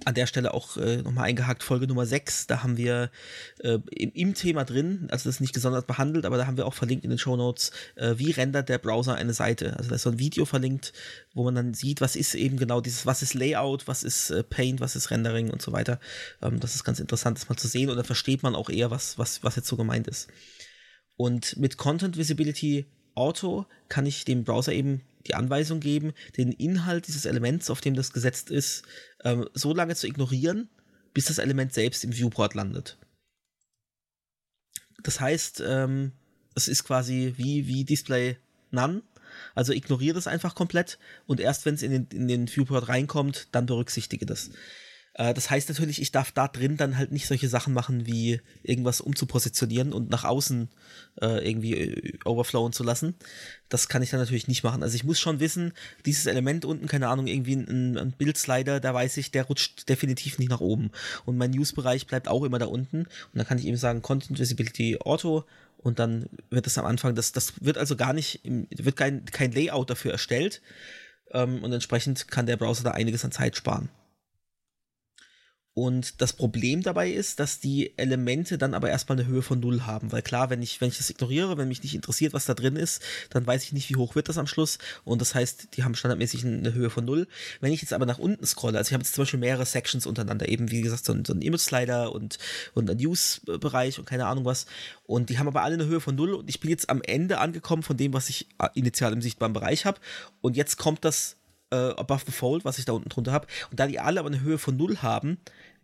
an der Stelle auch äh, nochmal eingehakt, Folge Nummer 6, da haben wir äh, im, im, Thema drin, also das ist nicht gesondert behandelt, aber da haben wir auch verlinkt in den Show Notes, äh, wie rendert der Browser eine Seite. Also da ist so ein Video verlinkt, wo man dann sieht, was ist eben genau dieses, was ist Layout, was ist äh, Paint, was ist Rendering und so weiter. Ähm, das ist ganz interessant, das mal zu sehen und dann versteht man auch eher, was, was, was jetzt so gemeint ist. Und mit Content Visibility Auto kann ich dem Browser eben die Anweisung geben, den Inhalt dieses Elements, auf dem das gesetzt ist, ähm, so lange zu ignorieren, bis das Element selbst im Viewport landet. Das heißt, ähm, es ist quasi wie, wie Display None. Also ignoriere das einfach komplett und erst wenn es in den, in den Viewport reinkommt, dann berücksichtige das. Äh, das heißt natürlich, ich darf da drin dann halt nicht solche Sachen machen, wie irgendwas umzupositionieren und nach außen äh, irgendwie äh, overflowen zu lassen. Das kann ich dann natürlich nicht machen. Also ich muss schon wissen, dieses Element unten, keine Ahnung, irgendwie ein, ein Bildslider, da weiß ich, der rutscht definitiv nicht nach oben. Und mein News-Bereich bleibt auch immer da unten. Und dann kann ich eben sagen, Content Visibility Auto und dann wird das am Anfang, das, das wird also gar nicht, wird kein, kein Layout dafür erstellt. Ähm, und entsprechend kann der Browser da einiges an Zeit sparen. Und das Problem dabei ist, dass die Elemente dann aber erstmal eine Höhe von null haben. Weil klar, wenn ich, wenn ich das ignoriere, wenn mich nicht interessiert, was da drin ist, dann weiß ich nicht, wie hoch wird das am Schluss. Und das heißt, die haben standardmäßig eine Höhe von null. Wenn ich jetzt aber nach unten scrolle, also ich habe jetzt zum Beispiel mehrere Sections untereinander, eben wie gesagt, so ein, so ein Image-Slider und, und ein News-Bereich und keine Ahnung was. Und die haben aber alle eine Höhe von null. Und ich bin jetzt am Ende angekommen von dem, was ich initial im sichtbaren Bereich habe. Und jetzt kommt das äh, Above the Fold, was ich da unten drunter habe. Und da die alle aber eine Höhe von null haben,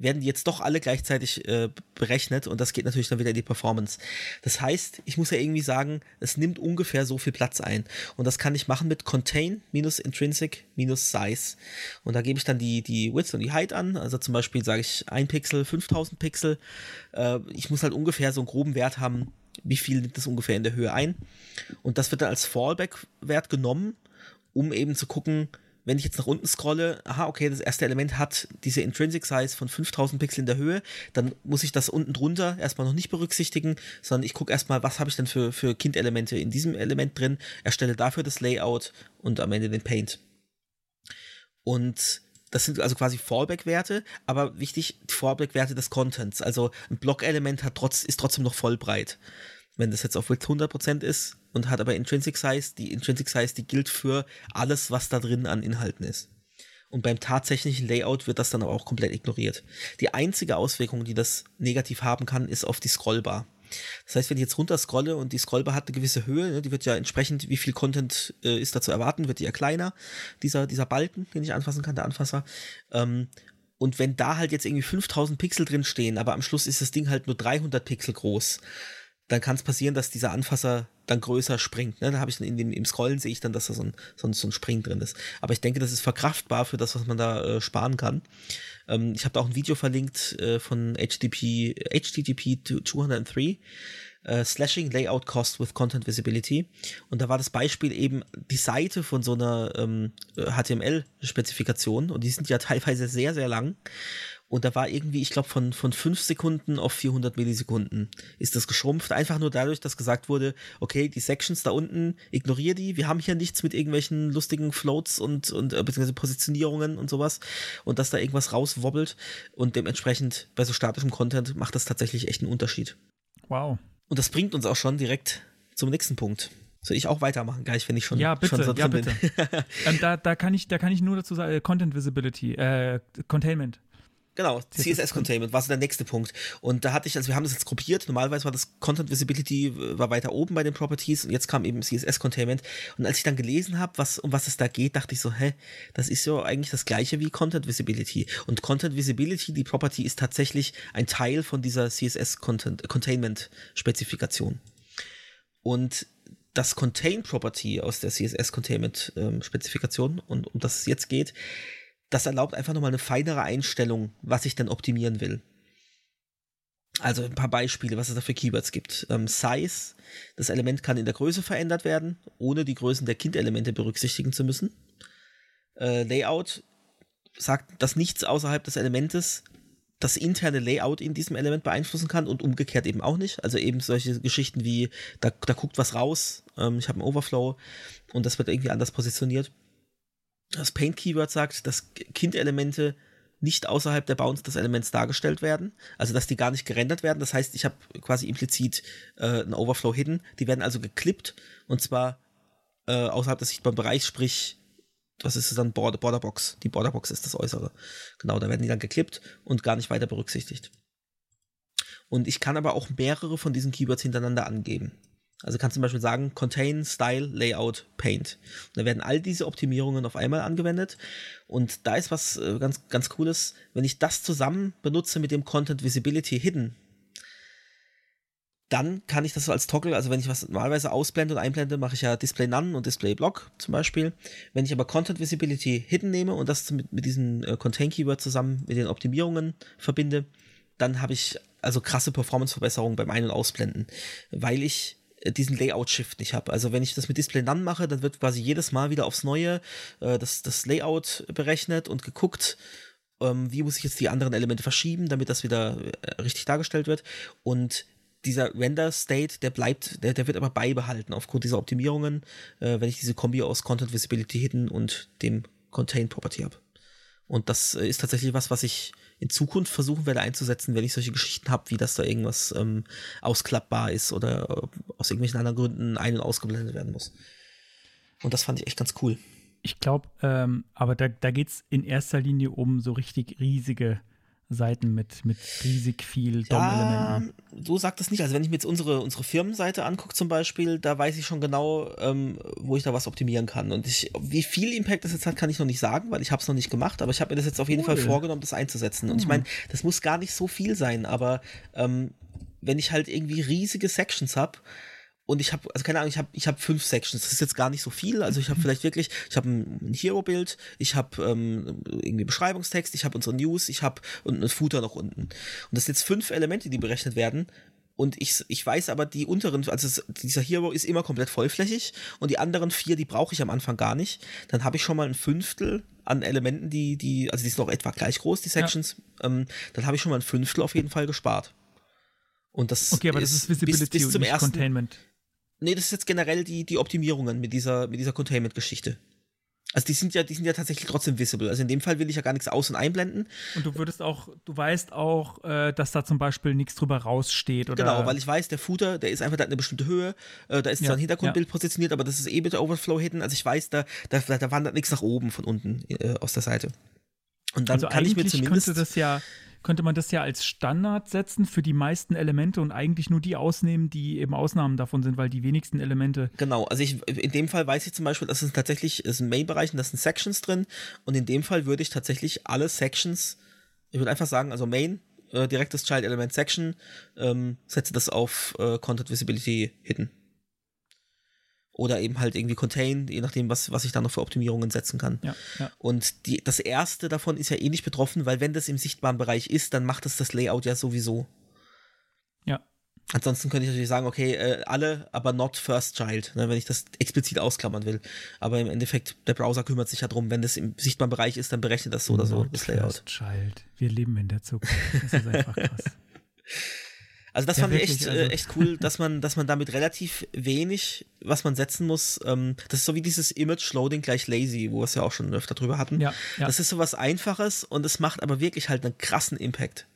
werden die jetzt doch alle gleichzeitig äh, berechnet und das geht natürlich dann wieder in die Performance. Das heißt, ich muss ja irgendwie sagen, es nimmt ungefähr so viel Platz ein. Und das kann ich machen mit Contain minus Intrinsic minus Size. Und da gebe ich dann die, die Width und die Height an. Also zum Beispiel sage ich 1 Pixel, 5000 Pixel. Äh, ich muss halt ungefähr so einen groben Wert haben, wie viel nimmt das ungefähr in der Höhe ein. Und das wird dann als Fallback-Wert genommen, um eben zu gucken, wenn ich jetzt nach unten scrolle, aha, okay, das erste Element hat diese Intrinsic Size von 5000 Pixel in der Höhe, dann muss ich das unten drunter erstmal noch nicht berücksichtigen, sondern ich gucke erstmal, was habe ich denn für, für Kind-Elemente in diesem Element drin, erstelle dafür das Layout und am Ende den Paint. Und das sind also quasi Fallback-Werte, aber wichtig, Fallback-Werte des Contents. Also ein Block-Element trotz, ist trotzdem noch voll breit. Wenn das jetzt auf Width 100% ist und hat aber Intrinsic Size, die Intrinsic Size, die gilt für alles, was da drin an Inhalten ist. Und beim tatsächlichen Layout wird das dann aber auch komplett ignoriert. Die einzige Auswirkung, die das negativ haben kann, ist auf die Scrollbar. Das heißt, wenn ich jetzt runter scrolle und die Scrollbar hat eine gewisse Höhe, ne, die wird ja entsprechend, wie viel Content äh, ist da zu erwarten, wird die ja kleiner, dieser, dieser Balken, den ich anfassen kann, der Anfasser. Ähm, und wenn da halt jetzt irgendwie 5000 Pixel drin stehen, aber am Schluss ist das Ding halt nur 300 Pixel groß, dann kann es passieren, dass dieser Anfasser dann größer springt. Ne? Da habe ich in dem, im Scrollen sehe ich dann, dass da so ein, so, ein, so ein Spring drin ist. Aber ich denke, das ist verkraftbar für das, was man da äh, sparen kann. Ähm, ich habe da auch ein Video verlinkt äh, von HTTP, HTTP 203. Uh, slashing Layout Cost with Content Visibility. Und da war das Beispiel eben die Seite von so einer ähm, HTML-Spezifikation. Und die sind ja teilweise sehr, sehr lang. Und da war irgendwie, ich glaube, von, von 5 Sekunden auf 400 Millisekunden ist das geschrumpft. Einfach nur dadurch, dass gesagt wurde, okay, die Sections da unten, ignoriere die. Wir haben hier nichts mit irgendwelchen lustigen Floats und, und äh, beziehungsweise Positionierungen und sowas. Und dass da irgendwas rauswobbelt. Und dementsprechend bei so statischem Content macht das tatsächlich echt einen Unterschied. Wow. Und das bringt uns auch schon direkt zum nächsten Punkt. Soll ich auch weitermachen, gleich, wenn ich schon, ja, bitte, schon so ja, bitte. bin? ähm, da, da, kann ich, da kann ich nur dazu sagen, äh, Content Visibility, äh, Containment. Genau, CSS Containment war so der nächste Punkt. Und da hatte ich, also wir haben das jetzt gruppiert. Normalerweise war das Content Visibility äh, war weiter oben bei den Properties und jetzt kam eben CSS Containment. Und als ich dann gelesen habe, was, um was es da geht, dachte ich so, hä, das ist ja eigentlich das gleiche wie Content Visibility. Und Content Visibility, die Property ist tatsächlich ein Teil von dieser CSS Content, Containment Spezifikation. Und das Contain Property aus der CSS Containment ähm, Spezifikation und um das es jetzt geht, das erlaubt einfach nochmal eine feinere Einstellung, was ich dann optimieren will. Also ein paar Beispiele, was es da für Keywords gibt. Ähm, Size, das Element kann in der Größe verändert werden, ohne die Größen der Kindelemente berücksichtigen zu müssen. Äh, Layout sagt, dass nichts außerhalb des Elementes das interne Layout in diesem Element beeinflussen kann und umgekehrt eben auch nicht. Also eben solche Geschichten wie, da, da guckt was raus, ähm, ich habe einen Overflow und das wird irgendwie anders positioniert. Das Paint-Keyword sagt, dass Kind-Elemente nicht außerhalb der Bounds des Elements dargestellt werden, also dass die gar nicht gerendert werden. Das heißt, ich habe quasi implizit äh, einen Overflow hidden. Die werden also geklippt und zwar äh, außerhalb des sichtbaren Bereichs, sprich, was ist dann? Border, Borderbox. Die Borderbox ist das Äußere. Genau, da werden die dann geklippt und gar nicht weiter berücksichtigt. Und ich kann aber auch mehrere von diesen Keywords hintereinander angeben. Also kannst du zum Beispiel sagen, Contain, Style, Layout, Paint. Und da werden all diese Optimierungen auf einmal angewendet. Und da ist was äh, ganz, ganz Cooles, wenn ich das zusammen benutze mit dem Content Visibility Hidden, dann kann ich das so als Toggle, also wenn ich was normalerweise ausblende und einblende, mache ich ja Display None und Display Block zum Beispiel. Wenn ich aber Content Visibility Hidden nehme und das mit, mit diesem äh, Contain Keyword zusammen mit den Optimierungen verbinde, dann habe ich also krasse Performance-Verbesserungen beim Ein- und Ausblenden, weil ich diesen Layout-Shift nicht habe. Also wenn ich das mit Display None mache, dann wird quasi jedes Mal wieder aufs Neue äh, das, das Layout berechnet und geguckt, ähm, wie muss ich jetzt die anderen Elemente verschieben, damit das wieder äh, richtig dargestellt wird. Und dieser Render-State, der bleibt, der, der wird aber beibehalten aufgrund dieser Optimierungen, äh, wenn ich diese Kombi aus Content Visibility Hidden und dem Contain Property habe. Und das äh, ist tatsächlich was, was ich in Zukunft versuchen werde einzusetzen, wenn ich solche Geschichten habe, wie dass da irgendwas ähm, ausklappbar ist oder aus irgendwelchen anderen Gründen ein- und ausgeblendet werden muss. Und das fand ich echt ganz cool. Ich glaube, ähm, aber da, da geht es in erster Linie um so richtig riesige Seiten mit, mit riesig viel DOM-Elementen. Ja, so sagt es nicht. Also wenn ich mir jetzt unsere, unsere Firmenseite angucke zum Beispiel, da weiß ich schon genau, ähm, wo ich da was optimieren kann. Und ich, wie viel Impact das jetzt hat, kann ich noch nicht sagen, weil ich habe es noch nicht gemacht. Aber ich habe mir das jetzt auf jeden Cool. Fall vorgenommen, das einzusetzen. Und ich Mhm. meine, das muss gar nicht so viel sein, aber ähm, wenn ich halt irgendwie riesige Sections habe, und ich habe, also keine Ahnung, ich habe ich hab fünf Sections. Das ist jetzt gar nicht so viel. Also ich habe vielleicht wirklich, ich habe ein, ein Hero-Bild, ich habe ähm, irgendwie Beschreibungstext, ich habe unsere News, ich habe und ein Footer noch unten. Und das sind jetzt fünf Elemente, die berechnet werden. Und ich, ich weiß aber, die unteren, also es, dieser Hero ist immer komplett vollflächig und die anderen vier, die brauche ich am Anfang gar nicht. Dann habe ich schon mal ein Fünftel an Elementen, die, die, also die sind noch etwa gleich groß, die Sections. Ähm, dann habe ich schon mal ein Fünftel auf jeden Fall gespart. Und das Okay, aber das ist Visibility bis, bis und zum ersten, Containment. Nee, das ist jetzt generell die, die Optimierungen mit dieser, mit dieser Containment-Geschichte. Also die sind ja, die sind ja tatsächlich trotzdem visible. Also in dem Fall will ich ja gar nichts aus- und einblenden. Und du würdest auch, du weißt auch, äh, dass da zum Beispiel nichts drüber raussteht oder. Genau, weil ich weiß, der Footer, der ist einfach da eine bestimmte Höhe. Äh, da ist Ja, zwar ein Hintergrundbild positioniert, aber das ist eh mit Overflow hidden. Also ich weiß, da, da, da wandert nichts nach oben von unten äh, aus der Seite. Und dann also kann ich mir zumindest. könnte das ja, könnte man das ja als Standard setzen für die meisten Elemente und eigentlich nur die ausnehmen, die eben Ausnahmen davon sind, weil die wenigsten Elemente. Genau, also ich, in dem Fall weiß ich zum Beispiel, dass es tatsächlich ist ein Main-Bereich und da sind Sections drin und in dem Fall würde ich tatsächlich alle Sections, ich würde einfach sagen, also Main, äh, direktes Child Element Section, ähm, setze das auf äh, Content Visibility Hidden. Oder eben halt irgendwie Contain, je nachdem, was, was ich da noch für Optimierungen setzen kann. Ja, ja. Und die, das erste davon ist ja eh nicht betroffen, weil wenn das im sichtbaren Bereich ist, dann macht es das Layout ja sowieso. Ja. Ansonsten könnte ich natürlich sagen, okay, äh, alle, aber not first child, ne, wenn ich das explizit ausklammern will. Aber im Endeffekt, der Browser kümmert sich ja drum, wenn das im sichtbaren Bereich ist, dann berechnet das so oder so, Not das Layout. first Child. Wir leben in der Zukunft. Das ist einfach krass. Also das Ja, fand ich wirklich, echt, also- äh, echt cool, dass man, dass man damit relativ wenig, was man setzen muss, ähm, das ist so wie dieses Image Loading gleich lazy, wo wir es ja auch schon öfter drüber hatten. Ja, ja. Das ist so was Einfaches und es macht aber wirklich halt einen krassen Impact.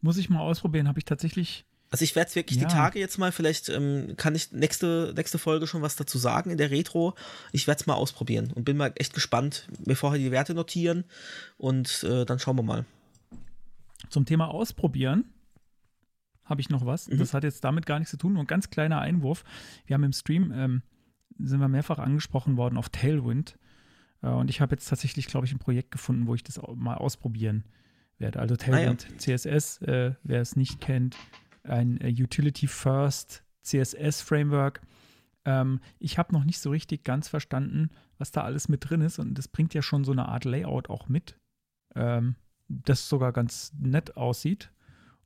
Muss ich mal ausprobieren, habe ich tatsächlich. Also ich werde es wirklich Ja. die Tage jetzt mal, vielleicht ähm, kann ich nächste, nächste Folge schon was dazu sagen in der Retro. Ich werde es mal ausprobieren und bin mal echt gespannt, mir vorher die Werte notieren und äh, dann schauen wir mal. Zum Thema Ausprobieren habe ich noch was. Mhm. Das hat jetzt damit gar nichts zu tun. Nur ein ganz kleiner Einwurf. Wir haben im Stream, ähm, sind wir mehrfach angesprochen worden auf Tailwind. Äh, und ich habe jetzt tatsächlich, glaube ich, ein Projekt gefunden, wo ich das mal ausprobieren werde. Also Tailwind CSS, äh, wer es nicht kennt, ein äh, Utility First CSS Framework. Ähm, ich habe noch nicht so richtig ganz verstanden, was da alles mit drin ist. Und das bringt ja schon so eine Art Layout auch mit. Ähm, das sogar ganz nett aussieht.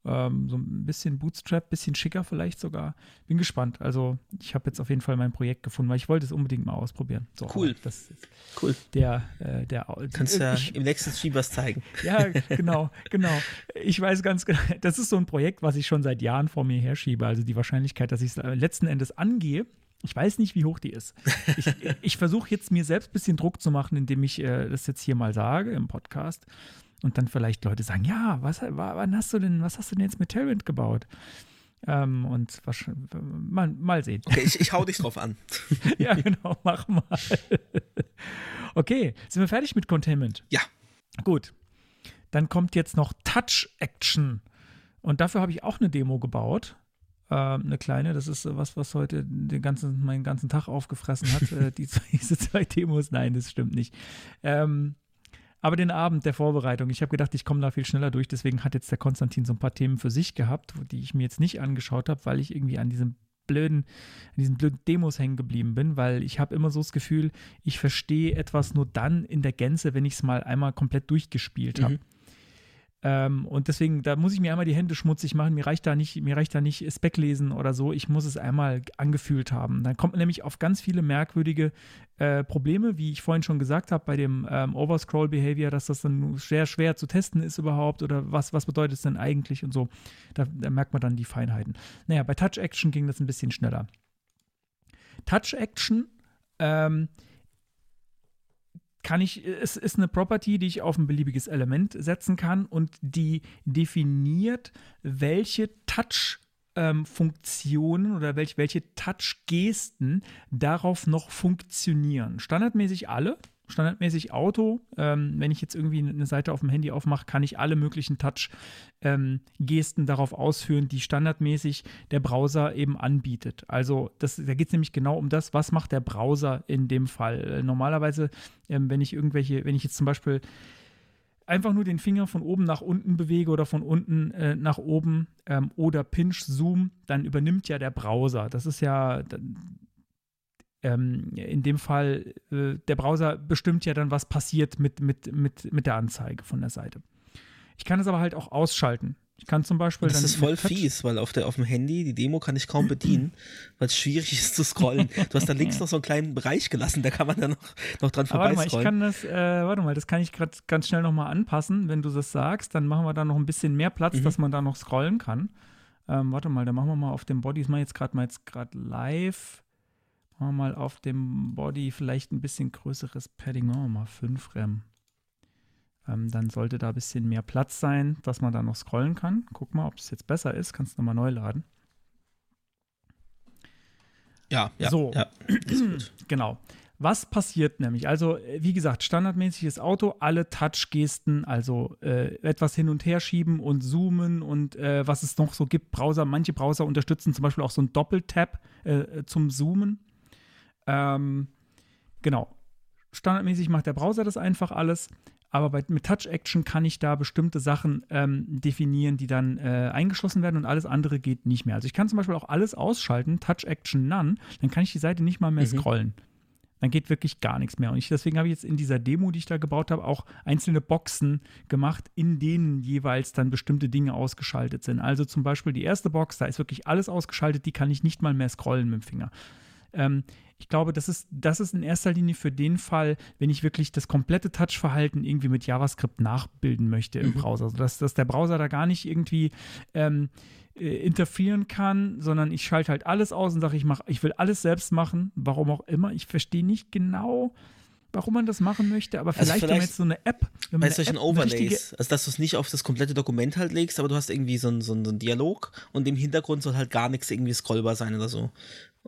Ähm, so ein bisschen Bootstrap, bisschen schicker vielleicht sogar. Bin gespannt. Also ich habe jetzt auf jeden Fall mein Projekt gefunden, weil ich wollte es unbedingt mal ausprobieren. So, Cool. Das ist Cool. der, äh, der Kannst ja ich, im nächsten Stream was zeigen. ja, genau, genau. Ich weiß ganz genau, das ist so ein Projekt, was ich schon seit Jahren vor mir herschiebe. Also die Wahrscheinlichkeit, dass ich es letzten Endes angehe, ich weiß nicht, wie hoch die ist. Ich, ich versuche jetzt mir selbst ein bisschen Druck zu machen, indem ich äh, das jetzt hier mal sage im Podcast. Und dann vielleicht Leute sagen, ja, was, wa- wann hast du denn, was hast du denn jetzt mit Tailwind gebaut? Ähm, und mal, mal sehen. Okay, ich, ich hau dich drauf an. ja, genau, mach mal. okay, sind wir fertig mit Containment? Ja. Gut. Dann kommt jetzt noch Touch Action. Und dafür habe ich auch eine Demo gebaut. Ähm, eine kleine, das ist was, was heute den ganzen, meinen ganzen Tag aufgefressen hat. äh, die, diese zwei Demos, nein, das stimmt nicht. Ähm, aber den Abend der Vorbereitung, ich habe gedacht, ich komme da viel schneller durch. Deswegen hat jetzt der Konstantin so ein paar Themen für sich gehabt, die ich mir jetzt nicht angeschaut habe, weil ich irgendwie an diesem blöden, an diesen blöden Demos hängen geblieben bin, weil ich habe immer so das Gefühl, ich verstehe etwas nur dann in der Gänze, wenn ich es mal einmal komplett durchgespielt habe. Mhm. Ähm, und deswegen, da muss ich mir einmal die Hände schmutzig machen. Mir reicht da nicht, mir reicht da nicht Spec lesen oder so. Ich muss es einmal angefühlt haben. Dann kommt man nämlich auf ganz viele merkwürdige äh, Probleme, wie ich vorhin schon gesagt habe, bei dem ähm, Overscroll Behavior, dass das dann sehr schwer zu testen ist überhaupt oder was, was bedeutet es denn eigentlich und so. Da, da merkt man dann die Feinheiten. Naja, bei Touch Action ging das ein bisschen schneller. Touch Action ähm, kann ich, es ist eine Property, die ich auf ein beliebiges Element setzen kann und die definiert, welche Touch ähm, Funktionen oder welche, welche Touch-Gesten darauf noch funktionieren. Standardmäßig alle, standardmäßig Auto. Ähm, wenn ich jetzt irgendwie eine Seite auf dem Handy aufmache, kann ich alle möglichen Touch-Gesten darauf ausführen, die standardmäßig der Browser eben anbietet. Also das, da geht es nämlich genau um das, was macht der Browser in dem Fall. Äh, normalerweise, ähm, wenn ich irgendwelche, wenn ich jetzt zum Beispiel einfach nur den Finger von oben nach unten bewege oder von unten äh, nach oben ähm, oder Pinch Zoom, dann übernimmt ja der Browser. Das ist ja ähm, in dem Fall, äh, der Browser bestimmt ja dann, was passiert mit, mit, mit, mit der Anzeige von der Seite. Ich kann es aber halt auch ausschalten. Ich kann zum Beispiel Das dann ist voll fies, weil auf, der, auf dem Handy, die Demo kann ich kaum bedienen, weil es schwierig ist zu scrollen. Du hast da links noch so einen kleinen Bereich gelassen, da kann man dann noch, noch dran Aber warte mal, ich vorbeiscrollen. kann das, äh, warte mal, das kann ich gerade ganz schnell nochmal anpassen. Wenn du das sagst, dann machen wir da noch ein bisschen mehr Platz, Mhm. dass man da noch scrollen kann. Ähm, warte mal, da machen wir mal auf dem Body, das mache jetzt gerade mal jetzt gerade live. Machen wir mal auf dem Body vielleicht ein bisschen größeres Padding, machen wir mal 5 RAM. Ähm, dann sollte da ein bisschen mehr Platz sein, dass man da noch scrollen kann. Guck mal, ob es jetzt besser ist. Kannst du nochmal neu laden. ja, ja, So. ja. Genau. Was passiert nämlich? Also, wie gesagt, standardmäßiges Auto, alle Touch-Gesten, also äh, etwas hin und her schieben und zoomen und äh, was es noch so gibt. Browser, manche Browser unterstützen zum Beispiel auch so ein Doppeltap äh, zum Zoomen. Ähm, genau. Standardmäßig macht der Browser das einfach alles. Aber bei, mit Touch Action kann ich da bestimmte Sachen ähm, definieren, die dann äh, eingeschlossen werden und alles andere geht nicht mehr. Also ich kann zum Beispiel auch alles ausschalten, Touch Action None, dann kann ich die Seite nicht mal mehr mhm. scrollen. Dann geht wirklich gar nichts mehr. Und ich, deswegen habe ich jetzt in dieser Demo, die ich da gebaut habe, auch einzelne Boxen gemacht, in denen jeweils dann bestimmte Dinge ausgeschaltet sind. Also zum Beispiel die erste Box, da ist wirklich alles ausgeschaltet, die kann ich nicht mal mehr scrollen mit dem Finger. Ähm, ich glaube, das ist, das ist in erster Linie für den Fall, wenn ich wirklich das komplette Touch-Verhalten irgendwie mit JavaScript nachbilden möchte im mhm. Browser. Also dass, dass der Browser da gar nicht irgendwie ähm, äh, interferieren kann, sondern ich schalte halt alles aus und sage, ich, mach, ich will alles selbst machen, warum auch immer. Ich verstehe nicht genau, warum man das machen möchte, aber vielleicht, also vielleicht wenn man jetzt so eine App. Wenn man solchen Overlays, also dass du es nicht auf das komplette Dokument halt legst, aber du hast irgendwie so einen so so ein Dialog und im Hintergrund soll halt gar nichts irgendwie scrollbar sein oder so.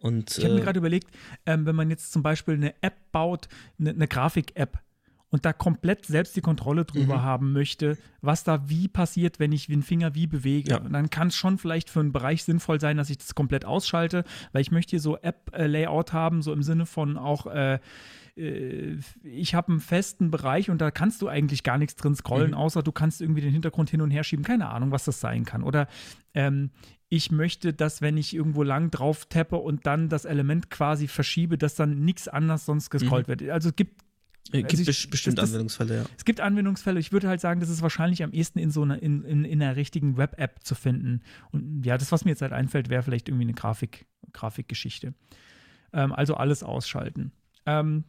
Und, ich habe mir äh, gerade überlegt, ähm, wenn man jetzt zum Beispiel eine App baut, eine, eine Grafik-App, und da komplett selbst die Kontrolle drüber mhm. haben möchte, was da wie passiert, wenn ich den Finger wie bewege. Ja. Und dann kann es schon vielleicht für einen Bereich sinnvoll sein, dass ich das komplett ausschalte, weil ich möchte hier so App-Layout haben, so im Sinne von auch äh, äh ich habe einen festen Bereich und da kannst du eigentlich gar nichts drin scrollen, mhm. außer du kannst irgendwie den Hintergrund hin und her schieben. Keine Ahnung, was das sein kann. Oder ähm, ich möchte, dass wenn ich irgendwo lang drauf tappe und dann das Element quasi verschiebe, dass dann nichts anders sonst gescrollt mhm. wird. Also es gibt es gibt also ich, bestimmt das, Anwendungsfälle, ja. Es gibt Anwendungsfälle. Ich würde halt sagen, das ist wahrscheinlich am ehesten in so einer, in, in, in einer richtigen Web-App zu finden. Und ja, das, was mir jetzt halt einfällt, wäre vielleicht irgendwie eine Grafik, Grafikgeschichte. Ähm, also alles ausschalten. Ähm,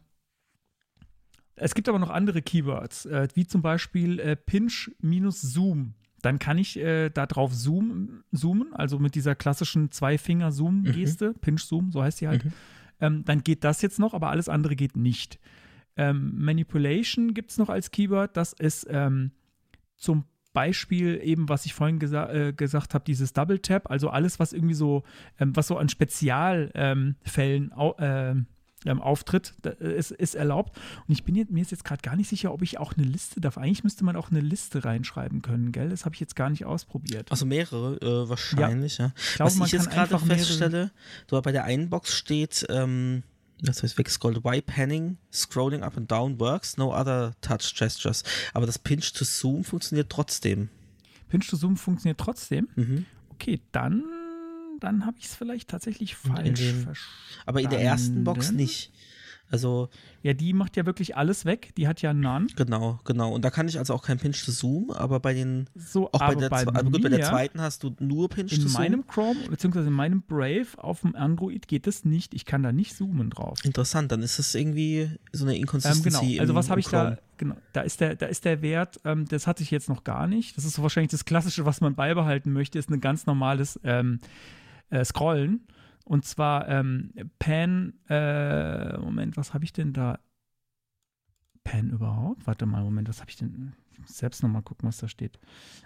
es gibt aber noch andere Keywords, äh, wie zum Beispiel äh, Pinch minus Zoom dann kann ich äh, da drauf zoom, zoomen, also mit dieser klassischen Zwei-Finger-Zoom-Geste, mhm. Pinch-Zoom, so heißt sie halt. Mhm. Ähm, dann geht das jetzt noch, aber alles andere geht nicht. Ähm, Manipulation gibt es noch als Keyword. Das ist ähm, zum Beispiel eben, was ich vorhin gesa äh, gesagt habe, dieses Double Tap, also alles, was irgendwie so, ähm, was so an Spezialfällen ähm, ähm, auftritt, ist, ist erlaubt. Und ich bin jetzt, mir ist jetzt gerade gar nicht sicher, ob ich auch eine Liste darf. Eigentlich müsste man auch eine Liste reinschreiben können, gell? Das habe ich jetzt gar nicht ausprobiert. Also mehrere, äh, wahrscheinlich, ja. ja. Ich glaube, Was ich jetzt gerade feststelle, du bei der einen Box steht, ähm, das heißt weggescrollt, why panning, scrolling up and down works, no other touch gestures. Aber das Pinch to Zoom funktioniert trotzdem. Pinch to Zoom funktioniert trotzdem? Mhm. Okay, dann dann habe ich es vielleicht tatsächlich falsch verstanden. Aber in der ersten Box nicht. Also. Ja, die macht ja wirklich alles weg. Die hat ja None. Genau, genau. Und da kann ich also auch kein Pinch to Zoom, aber bei den. So, auch bei der, bei also gut, bei der zweiten hast du nur Pinch to Zoom. In meinem Chrome, beziehungsweise in meinem Brave auf dem Android geht das nicht. Ich kann da nicht zoomen drauf. Interessant, dann ist es irgendwie so eine Inconsistency. Ähm, genau, also was habe ich da. Genau, da ist der, da ist der Wert, ähm, das hatte ich jetzt noch gar nicht. Das ist so wahrscheinlich das Klassische, was man beibehalten möchte, ist ein ganz normales ähm, äh, Scrollen. Und zwar ähm, Pan, äh, Moment, was habe ich denn da? Pan überhaupt? Warte mal, Moment, was habe ich denn? Ich muss selbst nochmal gucken, was da steht.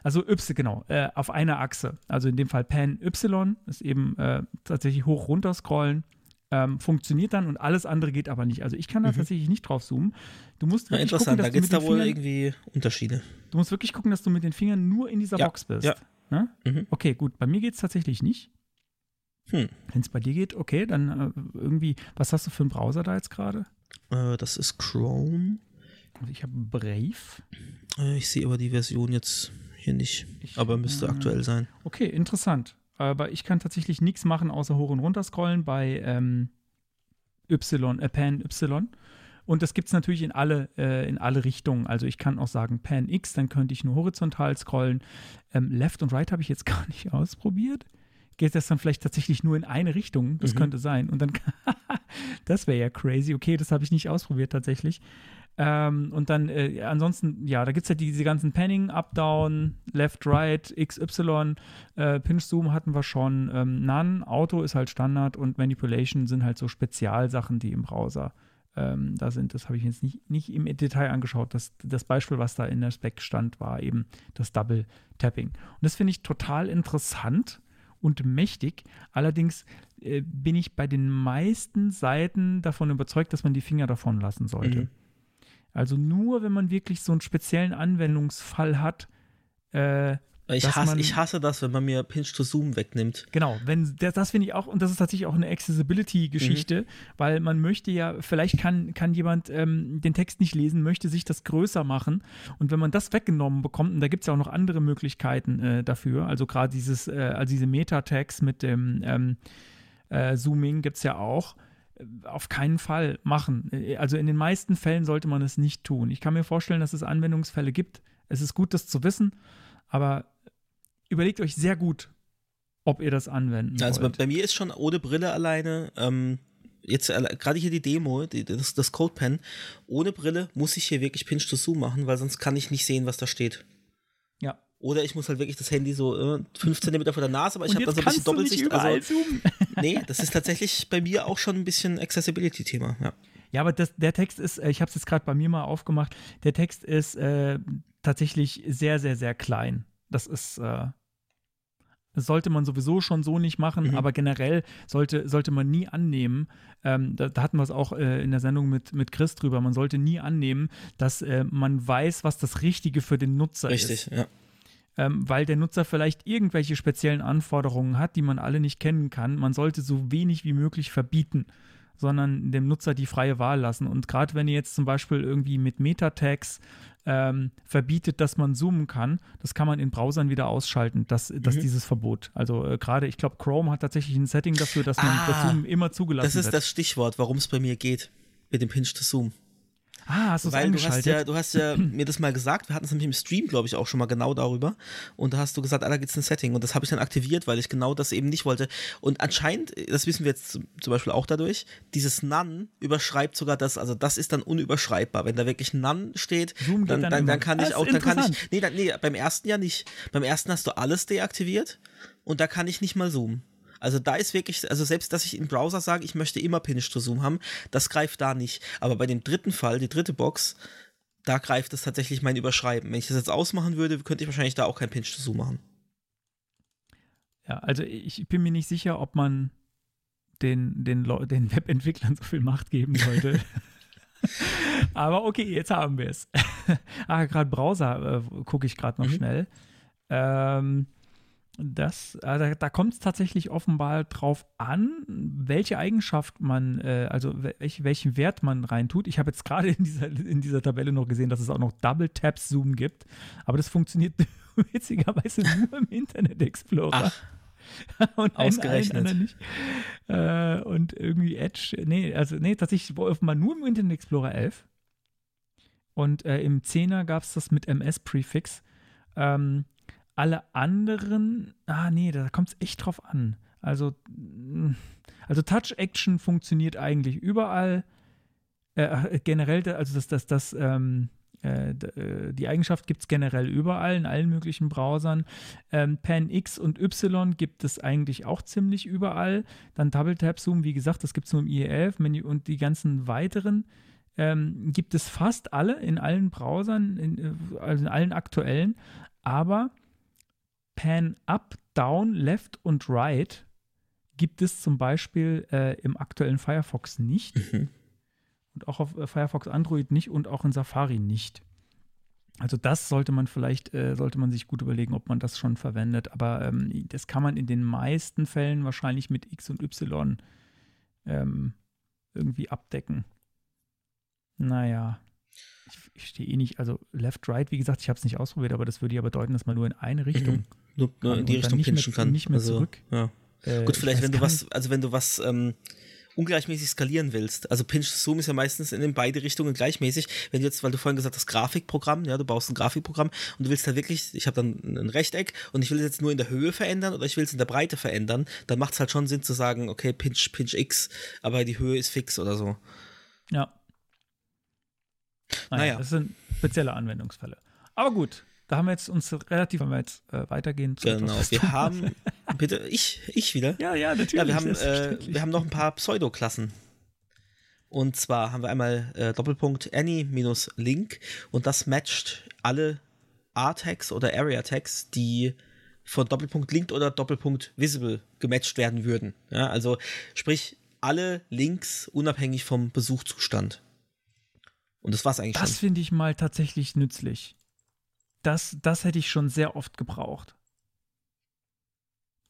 Also Y, genau, äh, auf einer Achse. Also in dem Fall Pan Y ist eben äh, tatsächlich hoch runter scrollen. Ähm, funktioniert dann und alles andere geht aber nicht. Also ich kann da mhm. tatsächlich nicht drauf zoomen. Du musst ja, interessant, gucken, da gibt es da wohl Fingern, irgendwie Unterschiede. Du musst wirklich gucken, dass du mit den Fingern nur in dieser ja, Box bist. Ja. Ne? Mhm. Okay, gut. Bei mir geht es tatsächlich nicht. Hm. Wenn es bei dir geht, okay, dann äh, irgendwie, was hast du für einen Browser da jetzt gerade? Äh, das ist Chrome. Also ich habe Brave. Äh, ich sehe aber die Version jetzt hier nicht, ich, aber müsste aktuell sein. Okay, interessant. Aber ich kann tatsächlich nichts machen, außer hoch und runter scrollen bei ähm, Y, äh, Pan Y. Und das gibt es natürlich in alle, äh, in alle Richtungen. Also ich kann auch sagen Pan X, dann könnte ich nur horizontal scrollen. Ähm, Left und Right habe ich jetzt gar nicht ausprobiert geht das dann vielleicht tatsächlich nur in eine Richtung. Das mhm. könnte sein. Und dann, das wäre ja crazy. Okay, das habe ich nicht ausprobiert tatsächlich. Ähm, und dann, äh, ansonsten, ja, da gibt es ja diese ganzen Panning, Up, Down, Left, Right, XY, äh, Pinch Zoom hatten wir schon. Ähm, None, Auto ist halt Standard und Manipulation sind halt so Spezialsachen, die im Browser ähm, da sind. Das habe ich jetzt nicht, nicht im Detail angeschaut. Das, das Beispiel, was da in der Spec stand, war eben das Double Tapping. Und das finde ich total interessant und mächtig. Allerdings äh, bin ich bei den meisten Seiten davon überzeugt, dass man die Finger davon lassen sollte. Mhm. Also nur, wenn man wirklich so einen speziellen Anwendungsfall hat, äh, Ich hasse, man- ich hasse das, wenn man mir Pinch to Zoom wegnimmt. Genau, wenn das, das finde ich auch, und das ist tatsächlich auch eine Accessibility-Geschichte, Mhm. weil man möchte ja, vielleicht kann, kann jemand ähm, den Text nicht lesen, möchte sich das größer machen. Und wenn man das weggenommen bekommt, und da gibt es ja auch noch andere Möglichkeiten äh, dafür, also gerade dieses, äh, also diese Meta-Tags mit dem ähm, äh, Zooming gibt es ja auch. Äh, Auf keinen Fall machen. Äh, Also in den meisten Fällen sollte man es nicht tun. Ich kann mir vorstellen, dass es Anwendungsfälle gibt. Es ist gut, das zu wissen, aber überlegt euch sehr gut, ob ihr das anwenden Also bei, wollt. bei mir ist schon ohne Brille alleine, ähm, jetzt alle- gerade hier die Demo, die, das, das CodePen, ohne Brille muss ich hier wirklich Pinch to Zoom machen, weil sonst kann ich nicht sehen, was da steht. Ja. Oder ich muss halt wirklich das Handy so äh, 5 cm vor der Nase, aber ich habe dann jetzt so ein bisschen Doppelsicht. Also, nee, das ist tatsächlich bei mir auch schon ein bisschen Accessibility-Thema. Ja. Ja, aber das, der Text ist, äh, ich habe es jetzt gerade bei mir mal aufgemacht, der Text ist äh, tatsächlich sehr, sehr, sehr klein. Das ist, äh, das sollte man sowieso schon so nicht machen, Mhm. aber generell sollte, sollte man nie annehmen, ähm, da, da hatten wir es auch äh, in der Sendung mit, mit Chris drüber, man sollte nie annehmen, dass äh, man weiß, was das Richtige für den Nutzer ist. Richtig, ja. ähm, weil der Nutzer vielleicht irgendwelche speziellen Anforderungen hat, die man alle nicht kennen kann. Man sollte so wenig wie möglich verbieten, sondern dem Nutzer die freie Wahl lassen. Und gerade wenn ihr jetzt zum Beispiel irgendwie mit Meta-Tags ähm, verbietet, dass man zoomen kann, das kann man in Browsern wieder ausschalten, dass, dass Mhm. dieses Verbot. Also äh, gerade, ich glaube, Chrome hat tatsächlich ein Setting dafür, dass man Ah, das Zoomen immer zugelassen Das ist wird. das Stichwort, warum es bei mir geht. Mit dem Pinch to Zoom. Ah, hast du es Weil du hast, eingeschaltet? ja, du hast ja mir das mal gesagt, wir hatten es nämlich im Stream, glaube ich, auch schon mal genau darüber. Und da hast du gesagt, ah, da gibt es ein Setting. Und das habe ich dann aktiviert, weil ich genau das eben nicht wollte. Und anscheinend, das wissen wir jetzt zum Beispiel auch dadurch, dieses None überschreibt sogar das, also das ist dann unüberschreibbar. Wenn da wirklich None steht, dann, dann dann, dann, kann Das ich auch, dann kann ich, nee, nee, beim ersten ja nicht. Beim ersten hast du alles deaktiviert und da kann ich nicht mal zoomen. Also da ist wirklich, also selbst, dass ich im Browser sage, ich möchte immer Pinch to Zoom haben, das greift da nicht. Aber bei dem dritten Fall, die dritte Box, da greift es tatsächlich mein Überschreiben. Wenn ich das jetzt ausmachen würde, könnte ich wahrscheinlich da auch kein Pinch to Zoom machen. Ja, also ich bin mir nicht sicher, ob man den, den, Leu- den Webentwicklern so viel Macht geben sollte. Aber okay, jetzt haben wir es. ah, gerade Browser äh, gucke ich gerade noch Mhm. schnell. Ähm, das, äh, da, kommt es tatsächlich offenbar drauf an, welche Eigenschaft man, äh, also welch, welchen Wert man reintut. Ich habe jetzt gerade in dieser, in dieser Tabelle noch gesehen, dass es auch noch Double Tap Zoom gibt, aber das funktioniert witzigerweise nur im Internet Explorer. und allen- Ausgerechnet. nicht. Äh, und irgendwie Edge, nee, also nee, tatsächlich offenbar nur im Internet Explorer 11. Und äh, im 10er gab es das mit MS-Prefix. Ähm, alle anderen, ah nee, da kommt es echt drauf an. Also, mh, also Touch Action funktioniert eigentlich überall. Äh, generell, da- also das, das, das, ähm, äh, äh, die Eigenschaft gibt es generell überall, in allen möglichen Browsern. Ähm, Pan X und Y gibt es eigentlich auch ziemlich überall. Dann Double Tap Zoom, wie gesagt, das gibt es nur im IE11 Menü und die ganzen weiteren ähm, gibt es fast alle in allen Browsern, in, äh, also in allen aktuellen. Aber Pan Up, Down, Left und Right gibt es zum Beispiel äh, im aktuellen Firefox nicht. Mhm. Und auch auf äh, Firefox Android nicht und auch in Safari nicht. Also das sollte man vielleicht, äh, sollte man sich gut überlegen, ob man das schon verwendet. Aber ähm, das kann man in den meisten Fällen wahrscheinlich mit X und Y ähm, irgendwie abdecken. Naja, ich, ich stehe eh nicht, also Left, Right, wie gesagt, ich habe es nicht ausprobiert, aber das würde ja bedeuten, dass man nur in eine Richtung Nur, nur in die Richtung mehr- pinchen kann. nicht mehr also, zurück. Ja. äh, Gut, vielleicht, wenn du was, also wenn du was ähm, ungleichmäßig skalieren willst. Also Pinch Zoom ist ja meistens in beide Richtungen gleichmäßig. Wenn du jetzt, weil du vorhin gesagt hast, Grafikprogramm, ja, du baust ein Grafikprogramm und du willst da wirklich, ich habe dann ein Rechteck und ich will es jetzt nur in der Höhe verändern oder ich will es in der Breite verändern, dann macht es halt schon Sinn zu sagen, okay, Pinch, Pinch X, aber die Höhe ist fix oder so. Ja. Naja, Naja. das sind spezielle Anwendungsfälle. Aber gut, da haben wir jetzt uns relativ, wenn wir jetzt äh, weitergehen Genau. Wir haben, bitte, ich, ich wieder. Ja, ja, natürlich. Ja, wir haben, äh, wir haben noch ein paar Pseudoklassen. Und zwar haben wir einmal äh, Doppelpunkt Any minus Link und das matcht alle R-Tags oder Area-Tags, die von Doppelpunkt linked oder Doppelpunkt visible gematcht werden würden. Ja, also sprich, alle Links unabhängig vom Besuchzustand. Und das war's eigentlich Das schon. finde ich mal tatsächlich nützlich. Das, das hätte ich schon sehr oft gebraucht.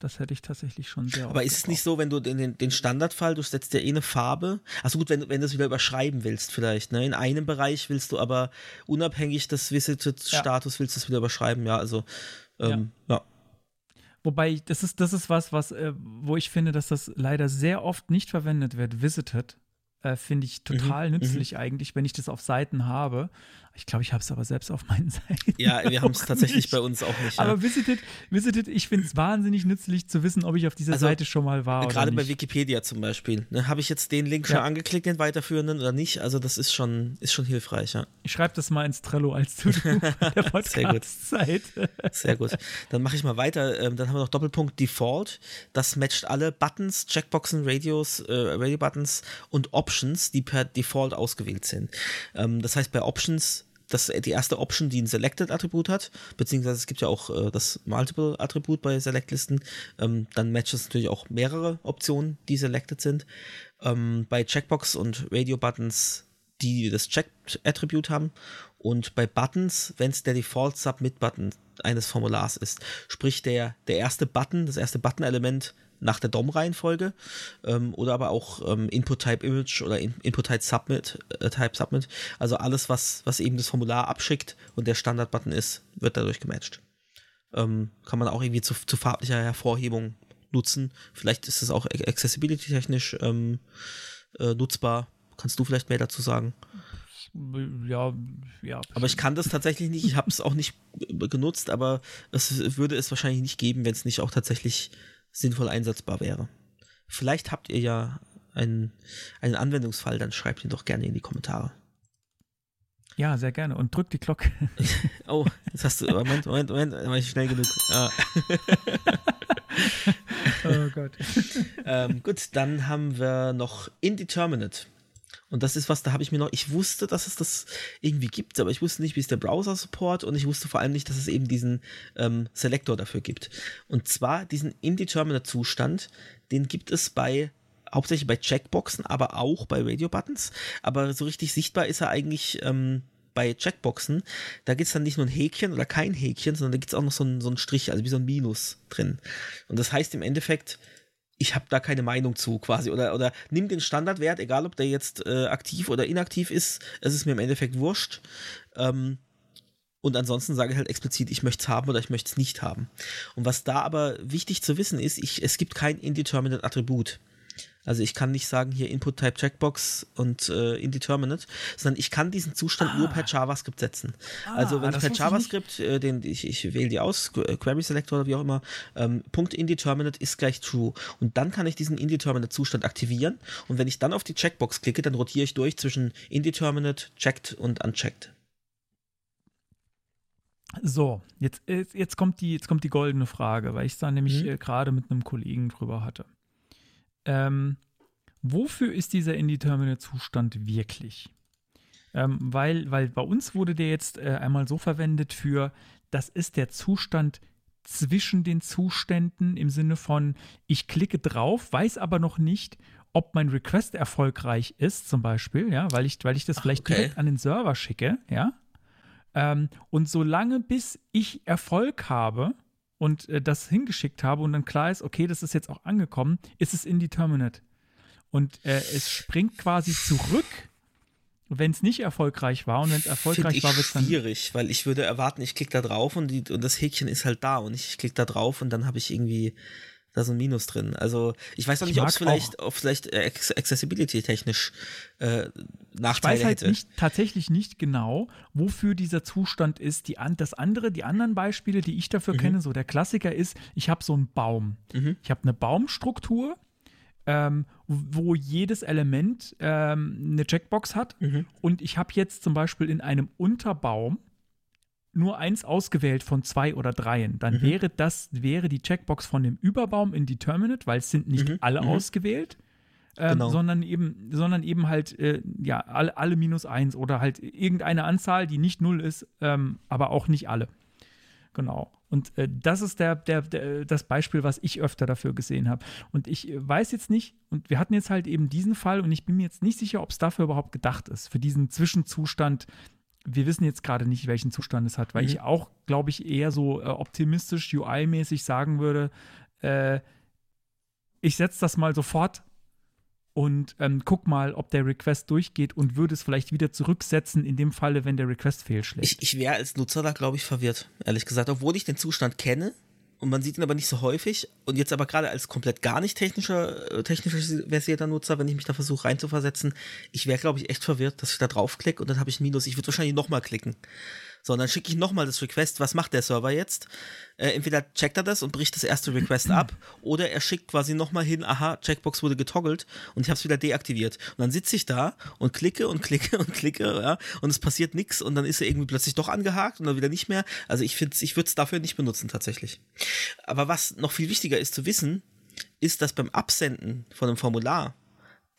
Das hätte ich tatsächlich schon sehr oft Aber ist es nicht gebraucht. so, wenn du den, den Standardfall, du setzt ja eh eine Farbe. Achso gut, wenn, du- wenn du es wieder überschreiben willst, vielleicht. Ne? In einem Bereich willst du aber unabhängig des Visited-Status willst du es wieder überschreiben, ja. Also ähm, ja. Wobei, das ist, das ist was, was, äh, wo ich finde, dass das leider sehr oft nicht verwendet wird. Visited äh, finde ich total Mhm, nützlich eigentlich, wenn ich das auf Seiten habe. Ich glaube, ich habe es aber selbst auf meinen Seiten. Ja, wir haben es tatsächlich nicht. bei uns auch nicht. Ja. Aber Visited, Visited ich finde es wahnsinnig nützlich zu wissen, ob ich auf dieser Also, Seite schon mal war Gerade bei. Wikipedia zum Beispiel. Ne? Habe ich jetzt den Link schon Ja. angeklickt, den weiterführenden oder nicht? Also das ist schon, ist schon hilfreich, ja. Ich schreibe das mal ins Trello als To-Do der Sehr gut. Podcast-Seite. Sehr gut. Dann mache ich mal weiter. Ähm, dann haben wir noch Doppelpunkt Default. Das matcht alle Buttons, Checkboxen, Radios, äh, Radio-Buttons und Options, die per Default ausgewählt sind. Ähm, das heißt, bei Options, das ist die erste Option, die ein Selected-Attribut hat, beziehungsweise es gibt ja auch äh, das Multiple-Attribut bei Select-Listen. Ähm, dann matcht es natürlich auch mehrere Optionen, die selected sind. Ähm, bei Checkbox und Radio-Buttons die das Checked-Attribut haben. Und bei Buttons, wenn es der Default-Submit-Button eines Formulars ist, sprich der, der erste Button, das erste Button-Element nach der DOM-Reihenfolge ähm, oder aber auch ähm, Input-Type-Image oder In Input-Type-Submit, äh, Type-Submit, also alles, was, was eben das Formular abschickt und der Standard-Button ist, wird dadurch gematcht. Ähm, kann man auch irgendwie zu, zu farblicher Hervorhebung nutzen. Vielleicht ist es auch accessibility-technisch ähm, äh, nutzbar. Kannst du vielleicht mehr dazu sagen? Ja, ja. Aber ich kann das tatsächlich nicht. Ich habe es auch nicht äh, genutzt, aber es würde es wahrscheinlich nicht geben, wenn es nicht auch tatsächlich sinnvoll einsetzbar wäre. Vielleicht habt ihr ja einen, einen Anwendungsfall, dann schreibt ihn doch gerne in die Kommentare. ja, sehr gerne. Und drück die Glocke. Oh, jetzt hast du. Moment, Moment, Moment, war ich schnell genug. Ah. oh Gott. ähm, gut, dann haben wir noch Indeterminate. Und das ist was, da habe ich mir noch, ich wusste, dass es das irgendwie gibt, aber ich wusste nicht, wie es der Browser-Support und ich wusste vor allem nicht, dass es eben diesen ähm, Selektor dafür gibt. Und zwar diesen Indeterminate-Zustand, den gibt es bei, hauptsächlich bei Checkboxen, aber auch bei Radio-Buttons. Aber so richtig sichtbar ist er eigentlich ähm, bei Checkboxen. Da gibt es dann nicht nur ein Häkchen oder kein Häkchen, sondern da gibt es auch noch so einen, so einen Strich, also wie so ein Minus drin. Und das heißt im Endeffekt, ich habe da keine Meinung zu quasi oder oder nimm den Standardwert, egal ob der jetzt äh, aktiv oder inaktiv ist, es ist mir im Endeffekt wurscht. Ähm, und ansonsten sage ich halt explizit, ich möchte es haben oder ich möchte es nicht haben. Und was da aber wichtig zu wissen ist, ich, es gibt kein indeterminate Attribut. Also ich kann nicht sagen hier Input Type Checkbox und äh, Indeterminate, sondern ich kann diesen Zustand nur per JavaScript setzen. also wenn ich das per wusste ich JavaScript, äh, den, ich, ich wähle die aus, äh, Query Selector oder wie auch immer, ähm, Punkt Indeterminate ist gleich True. Und dann kann ich diesen Indeterminate Zustand aktivieren. Und wenn ich dann auf die Checkbox klicke, dann rotiere ich durch zwischen Indeterminate, Checked und Unchecked. So, jetzt, jetzt, kommt die, jetzt kommt die goldene Frage, weil ich da nämlich Mhm. äh, gerade mit einem Kollegen drüber hatte. Ähm, wofür ist dieser Indeterminate-Zustand wirklich? Ähm, weil, weil bei uns wurde der jetzt äh, einmal so verwendet für, das ist der Zustand zwischen den Zuständen im Sinne von, ich klicke drauf, weiß aber noch nicht, ob mein Request erfolgreich ist, zum Beispiel, ja, weil ich, weil ich das Ach, vielleicht okay. direkt an den Server schicke, ja. Ähm, und solange bis ich Erfolg habe und äh, das hingeschickt habe und dann klar ist, okay, das ist jetzt auch angekommen, ist es indeterminate. Und äh, es springt quasi zurück, wenn es nicht erfolgreich war. Und wenn es erfolgreich war, wird es dann. schwierig, weil ich würde erwarten, ich klicke da drauf und, die, und das Häkchen ist halt da und ich klicke da drauf und dann habe ich irgendwie da so ein Minus drin. Also ich weiß noch Ich nicht, ob es vielleicht, ob vielleicht äh, Acc- Accessibility-technisch äh, Ich Nachteile weiß halt nicht, tatsächlich nicht genau, wofür dieser Zustand ist. Die, das andere, die anderen Beispiele, die ich dafür kenne, so der Klassiker ist, ich habe so einen Baum. Mhm. Ich habe eine Baumstruktur, ähm, wo jedes Element ähm, eine Checkbox hat. Mhm. Und ich habe jetzt zum Beispiel in einem Unterbaum nur eins ausgewählt von zwei oder dreien. Dann Mhm. wäre das, wäre die Checkbox von dem Überbaum indeterminate, weil es sind nicht Mhm, alle mhm. ausgewählt. Ähm, Genau. sondern eben, sondern eben halt, äh, ja, alle, alle minus eins oder halt irgendeine Anzahl, die nicht null ist, ähm, aber auch nicht alle. Genau. Und äh, das ist der, der, der, das Beispiel, was ich öfter dafür gesehen habe. Und ich äh, weiß jetzt nicht, und wir hatten jetzt halt eben diesen Fall und ich bin mir jetzt nicht sicher, ob es dafür überhaupt gedacht ist, für diesen Zwischenzustand. Wir wissen jetzt gerade nicht, welchen Zustand es hat, weil Mhm. ich auch, glaube ich, eher so äh, optimistisch UI-mäßig sagen würde, äh, ich setze das mal sofort und ähm, guck mal, ob der Request durchgeht und würde es vielleicht wieder zurücksetzen in dem Falle, wenn der Request fehlschlägt. Ich, ich wäre als Nutzer da, glaube ich, verwirrt, ehrlich gesagt. Obwohl ich den Zustand kenne und man sieht ihn aber nicht so häufig. Und jetzt aber gerade als komplett gar nicht technischer, äh, technisch versierter Nutzer, wenn ich mich da versuche reinzuversetzen, ich wäre, glaube ich, echt verwirrt, dass ich da draufklicke und dann habe ich ein Minus. Ich würde wahrscheinlich nochmal klicken. So, und dann schicke ich nochmal das Request. Was macht der Server jetzt? Äh, entweder checkt er das und bricht das erste Request ab, oder er schickt quasi nochmal hin, aha, Checkbox wurde getoggelt und ich habe es wieder deaktiviert. Und dann sitze ich da und klicke und klicke und klicke, ja, und es passiert nichts und dann ist er irgendwie plötzlich doch angehakt und dann wieder nicht mehr. Also ich finde, ich würde es dafür nicht benutzen tatsächlich. Aber was noch viel wichtiger ist zu wissen, ist, dass beim Absenden von einem Formular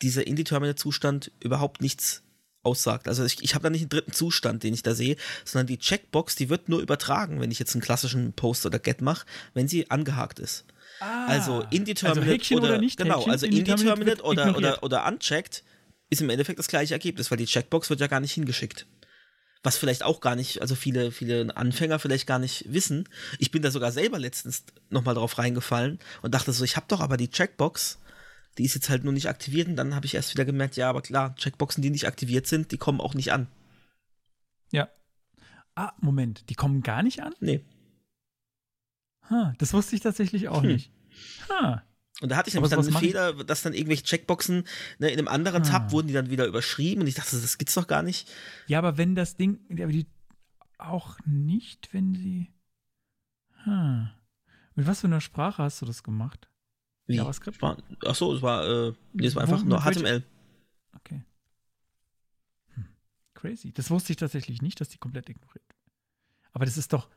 dieser Indeterminate-Zustand überhaupt nichts aussagt. Also ich, ich habe da nicht einen dritten Zustand, den ich da sehe, sondern die Checkbox, die wird nur übertragen, wenn ich jetzt einen klassischen Post oder Get mache, wenn sie angehakt ist. also indeterminate also oder, oder nicht genau, Häkchen, also indeterminate oder, oder, oder unchecked ist im Endeffekt das gleiche Ergebnis, weil die Checkbox wird ja gar nicht hingeschickt. Was vielleicht auch gar nicht, also viele, viele Anfänger vielleicht gar nicht wissen. Ich bin da sogar selber letztens nochmal drauf reingefallen und dachte so, ich habe doch aber die Checkbox, die ist jetzt halt nur nicht aktiviert und dann habe ich erst wieder gemerkt, ja, aber klar, Checkboxen, die nicht aktiviert sind, die kommen auch nicht an. Ja. Ah, Moment, die kommen gar nicht an? Nee. Ha, das wusste ich tatsächlich auch Hm. nicht. Ha. Und da hatte ich Aber nämlich dann einen Fehler, dass dann irgendwelche Checkboxen ne, in einem anderen Ah. Tab wurden die dann wieder überschrieben und ich dachte, das gibt's doch gar nicht. Ja, aber wenn das Ding, aber die auch nicht, wenn sie. Ha. Mit was für einer Sprache hast du das gemacht? Wie? JavaScript? War, ach so, es war, äh, nee, es war Wo- einfach nur HTML. Okay. Hm. Crazy. Das wusste ich tatsächlich nicht, dass die komplett ignoriert. Aber das ist doch.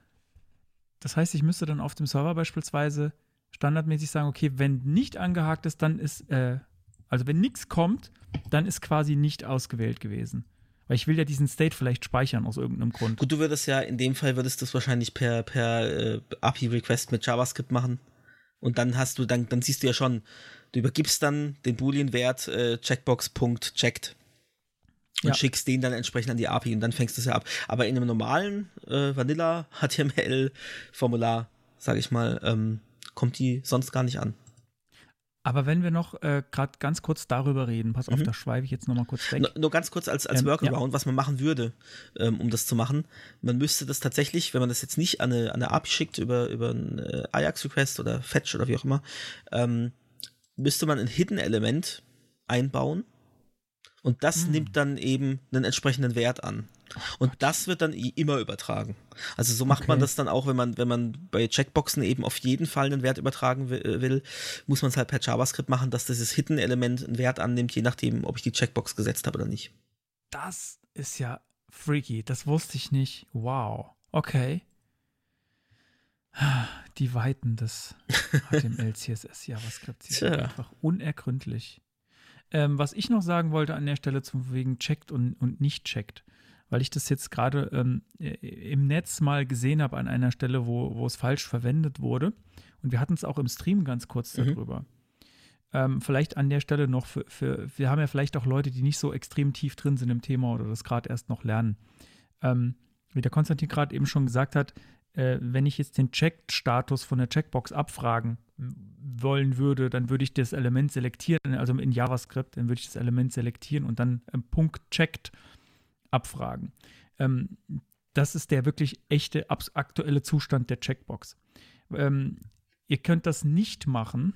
Das heißt, ich müsste dann auf dem Server beispielsweise standardmäßig sagen, okay, wenn nicht angehakt ist, dann ist, äh, also wenn nichts kommt, dann ist quasi nicht ausgewählt gewesen. Weil ich will ja diesen State vielleicht speichern aus irgendeinem Grund. Gut, du würdest ja, in dem Fall würdest du es wahrscheinlich per, per äh, API-Request mit JavaScript machen. Und dann hast du, dann, dann siehst du ja schon, du übergibst dann den Boolean-Wert äh, checkbox.checked und Ja. schickst den dann entsprechend an die API und dann fängst du es ja ab. Aber in einem normalen äh, Vanilla HTML-Formular, sage ich mal, ähm, kommt die sonst gar nicht an. Aber wenn wir noch äh, gerade ganz kurz darüber reden, pass auf, Mhm. da schweife ich jetzt nochmal kurz weg. Nur, nur ganz kurz als, als Ähm, Workaround, was man machen würde, ähm, um das zu machen. Man müsste das tatsächlich, wenn man das jetzt nicht an eine, an eine API schickt über, über einen äh, Ajax-Request oder Fetch oder wie auch immer, ähm, müsste man ein Hidden-Element einbauen und das Hm. nimmt dann eben einen entsprechenden Wert an. Und das wird dann immer übertragen. Also so macht man Okay. das dann auch, wenn man, wenn man bei Checkboxen eben auf jeden Fall einen Wert übertragen äh, will, muss man es halt per JavaScript machen, dass dieses Hidden-Element einen Wert annimmt, je nachdem, ob ich die Checkbox gesetzt habe oder nicht. Das ist ja freaky. Das wusste ich nicht. Wow. Okay. Die Weiten des HTML, CSS, JavaScript sind einfach unergründlich. Ähm, was ich noch sagen wollte an der Stelle zum wegen checkt und, und nicht checkt, weil ich das jetzt gerade ähm, äh, im Netz mal gesehen habe an einer Stelle, wo, wo es falsch verwendet wurde. Und wir hatten es auch im Stream ganz kurz Mhm. darüber. Ähm, vielleicht an der Stelle noch für, für, wir haben ja vielleicht auch Leute, die nicht so extrem tief drin sind im Thema oder das gerade erst noch lernen. Ähm, wie der Konstantin gerade eben schon gesagt hat, äh, wenn ich jetzt den Checked-Status von der Checkbox abfragen wollen würde, dann würde ich das Element selektieren, also in JavaScript, dann würde ich das Element selektieren und dann ähm, Punkt checked abfragen. Ähm, das ist der wirklich echte, aktuelle Zustand der Checkbox. Ähm, ihr könnt das nicht machen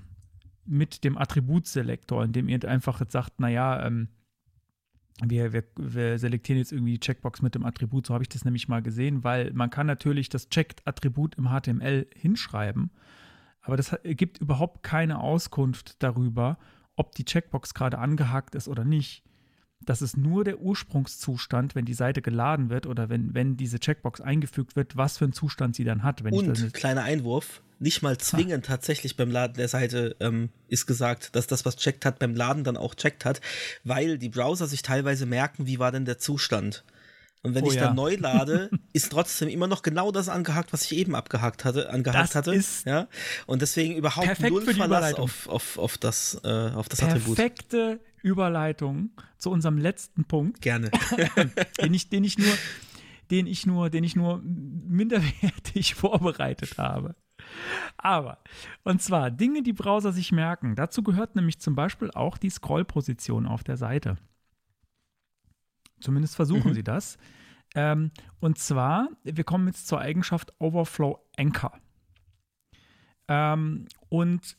mit dem Attributselektor, indem ihr einfach jetzt sagt, naja, ähm, wir, wir, wir selektieren jetzt irgendwie die Checkbox mit dem Attribut. So habe ich das nämlich mal gesehen, weil man kann natürlich das Checked-Attribut im HTML hinschreiben, aber das gibt überhaupt keine Auskunft darüber, ob die Checkbox gerade angehakt ist oder nicht. Das ist nur der Ursprungszustand, wenn die Seite geladen wird oder wenn, wenn diese Checkbox eingefügt wird, was für einen Zustand sie dann hat. Wenn ich Und jetzt- kleiner Einwurf, nicht mal zwingend tatsächlich beim Laden der Seite ähm, ist gesagt, dass das, was checkt hat, beim Laden dann auch checkt hat, weil die Browser sich teilweise merken, wie war denn der Zustand. Und wenn Oh ich ja. dann neu lade, ist trotzdem immer noch genau das angehakt, was ich eben abgehakt hatte, angehakt Das hatte. ist ja. Und deswegen überhaupt null Verlass auf, auf, auf das, äh, auf das Attribut. Perfekte Überleitung zu unserem letzten Punkt, Gerne. den ich, den ich nur, den ich nur, den ich nur minderwertig vorbereitet habe. Aber, und zwar Dinge, die Browser sich merken. Dazu gehört nämlich zum Beispiel auch die Scrollposition auf der Seite. Zumindest versuchen Mhm. sie das. Ähm, und zwar, wir kommen jetzt zur Eigenschaft Overflow Anchor. Ähm, und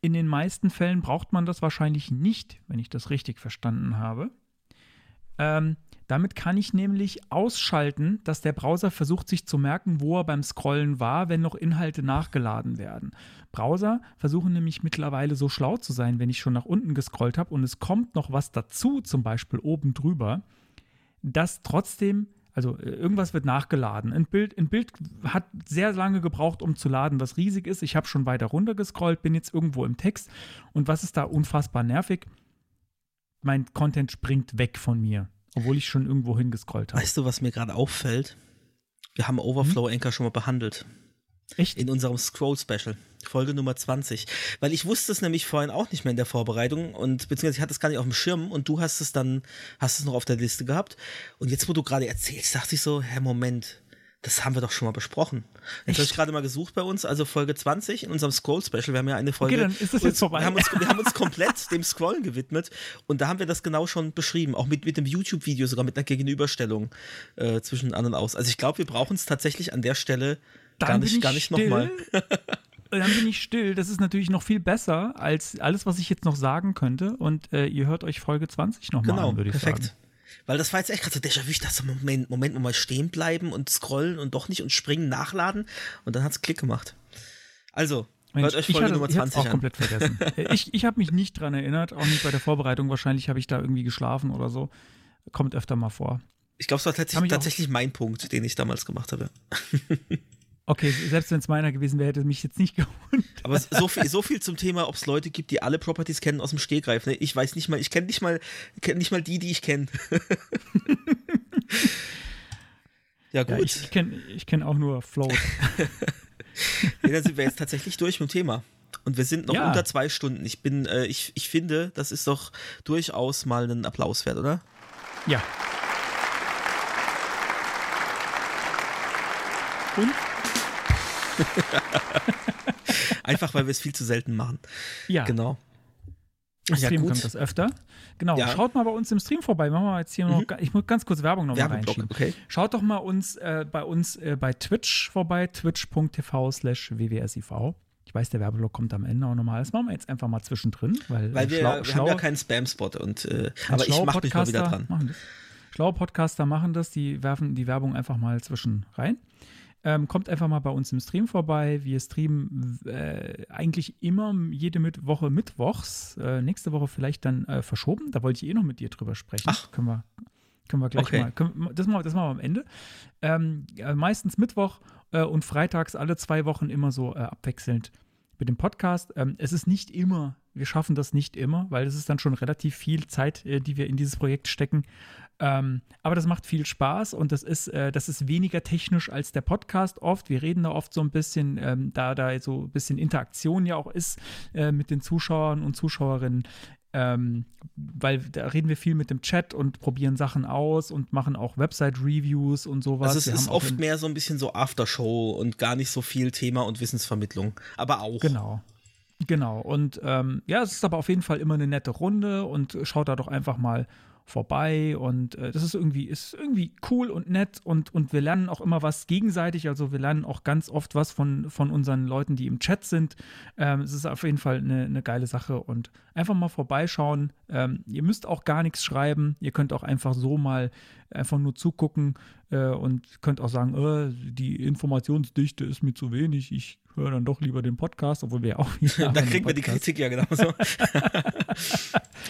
in den meisten Fällen braucht man das wahrscheinlich nicht, wenn ich das richtig verstanden habe. Ähm, damit kann ich nämlich ausschalten, dass der Browser versucht, sich zu merken, wo er beim Scrollen war, wenn noch Inhalte nachgeladen werden. Browser versuchen nämlich mittlerweile so schlau zu sein, wenn ich schon nach unten gescrollt habe und es kommt noch was dazu, zum Beispiel oben drüber, dass trotzdem, also äh, irgendwas wird nachgeladen. Ein Bild, ein Bild hat sehr lange gebraucht, um zu laden, was riesig ist. Ich habe schon weiter runter gescrollt, bin jetzt irgendwo im Text und was ist da unfassbar nervig? Mein Content springt weg von mir, obwohl ich schon irgendwo hingescrollt habe. Weißt du, was mir gerade auffällt? Wir haben Overflow Anchor schon mal behandelt. Echt? In unserem Scroll-Special, Folge Nummer 20. Weil ich wusste es nämlich vorhin auch nicht mehr in der Vorbereitung und beziehungsweise ich hatte es gar nicht auf dem Schirm und du hast es dann, hast es noch auf der Liste gehabt. Und jetzt, wo du gerade erzählst, dachte ich so, Herr Moment, das haben wir doch schon mal besprochen. Jetzt habe ich gerade mal gesucht bei uns, also Folge 20 in unserem Scroll-Special. Wir haben ja eine Folge. dann ist das jetzt vorbei. Wir haben, uns, wir haben uns komplett dem Scrollen gewidmet und da haben wir das genau schon beschrieben. Auch mit, mit dem YouTube-Video, sogar mit einer Gegenüberstellung äh, zwischen an und aus. Also ich glaube, wir brauchen es tatsächlich an der Stelle gar bin nicht, ich gar nicht still. nochmal. Dann bin ich still. Das ist natürlich noch viel besser als alles, was ich jetzt noch sagen könnte. Und äh, ihr hört euch Folge 20 nochmal Genau, an, würde ich perfekt. sagen. Weil das war jetzt echt gerade so Déjà-vu. Ich dachte Moment, Moment, mal stehen bleiben und scrollen und doch nicht und springen, nachladen. Und dann hat es Klick gemacht. Also, Mensch, hört euch ich Folge hatte- Nummer ich hab's 20 auch an. komplett vergessen. Äh, ich ich habe mich nicht dran erinnert, auch nicht bei der Vorbereitung. Wahrscheinlich habe ich da irgendwie geschlafen oder so. Kommt öfter mal vor. Ich glaube, es war tatsächlich, ich tatsächlich mein Punkt, den ich damals gemacht habe. Okay, selbst wenn es meiner gewesen wäre, hätte es mich jetzt nicht gewundert. Aber so viel, so viel zum Thema, ob es Leute gibt, die alle Properties kennen aus dem Stegreif. Ne? Ich weiß nicht mal, ich kenne nicht mal, kenn nicht mal die, die ich kenne. ja, gut. Ja, ich ich kenne ich kenn auch nur Float. Ja, dann sind wir jetzt tatsächlich durch mit dem Thema. Und wir sind noch Ja. unter zwei Stunden. Ich bin, äh, ich, ich finde, das ist doch durchaus mal einen Applaus wert, oder? Ja. Und? Einfach, weil wir es viel zu selten machen. Ja, Genau. im Ja, Stream gut. kommt das öfter. Genau, Ja. schaut mal bei uns im Stream vorbei. Machen wir jetzt hier noch, ich muss ganz kurz Werbung noch mal Werbeblock, reinschieben. okay. Schaut doch mal uns äh, bei uns äh, bei Twitch vorbei, twitch.tv slash wwsiv. Ich weiß, der Werbeblock kommt am Ende auch nochmal. Das machen wir jetzt einfach mal zwischendrin, weil, Weil äh, wir, schlau- wir haben ja keinen Spam-Spot. Und, äh, aber ich schlaue mache mich mal wieder Podcaster dran. Machen das. Schlaue Podcaster machen das, die werfen die Werbung einfach mal zwischen rein. Ähm, kommt einfach mal bei uns im Stream vorbei. Wir streamen äh, eigentlich immer jede mit Woche mittwochs. Äh, nächste Woche vielleicht dann äh, verschoben. Da wollte ich eh noch mit dir drüber sprechen. Ach. Können wir, können wir gleich Okay. mal. Können, das, machen wir, das machen wir am Ende. Ähm, äh, meistens Mittwoch äh, und freitags alle zwei Wochen immer so äh, abwechselnd mit dem Podcast. Ähm, es ist nicht immer, wir schaffen das nicht immer, weil es ist dann schon relativ viel Zeit, äh, die wir in dieses Projekt stecken. Ähm, aber das macht viel Spaß und das ist, äh, das ist weniger technisch als der Podcast oft. Wir reden da oft so ein bisschen, ähm, da da so ein bisschen Interaktion ja auch ist äh, mit den Zuschauern und Zuschauerinnen. Ähm, weil da reden wir viel mit dem Chat und probieren Sachen aus und machen auch Website-Reviews und sowas. Also es Wir ist oft mehr so ein bisschen so Aftershow und gar nicht so viel Thema und Wissensvermittlung. Aber auch. Genau. Genau. Und ähm, ja, es ist aber auf jeden Fall immer eine nette Runde und schaut da doch einfach mal vorbei. Und äh, das ist irgendwie, ist irgendwie cool und nett und, und wir lernen auch immer was gegenseitig. Also wir lernen auch ganz oft was von, von unseren Leuten, die im Chat sind. Ähm, es ist auf jeden Fall eine, eine geile Sache und einfach mal vorbeischauen. Ähm, ihr müsst auch gar nichts schreiben. Ihr könnt auch einfach so mal einfach nur zugucken äh, und könnt auch sagen, äh, die Informationsdichte ist mir zu wenig. Ich höre dann doch lieber den Podcast, obwohl wir ja auch wieder Da kriegen wir die Kritik ja genauso.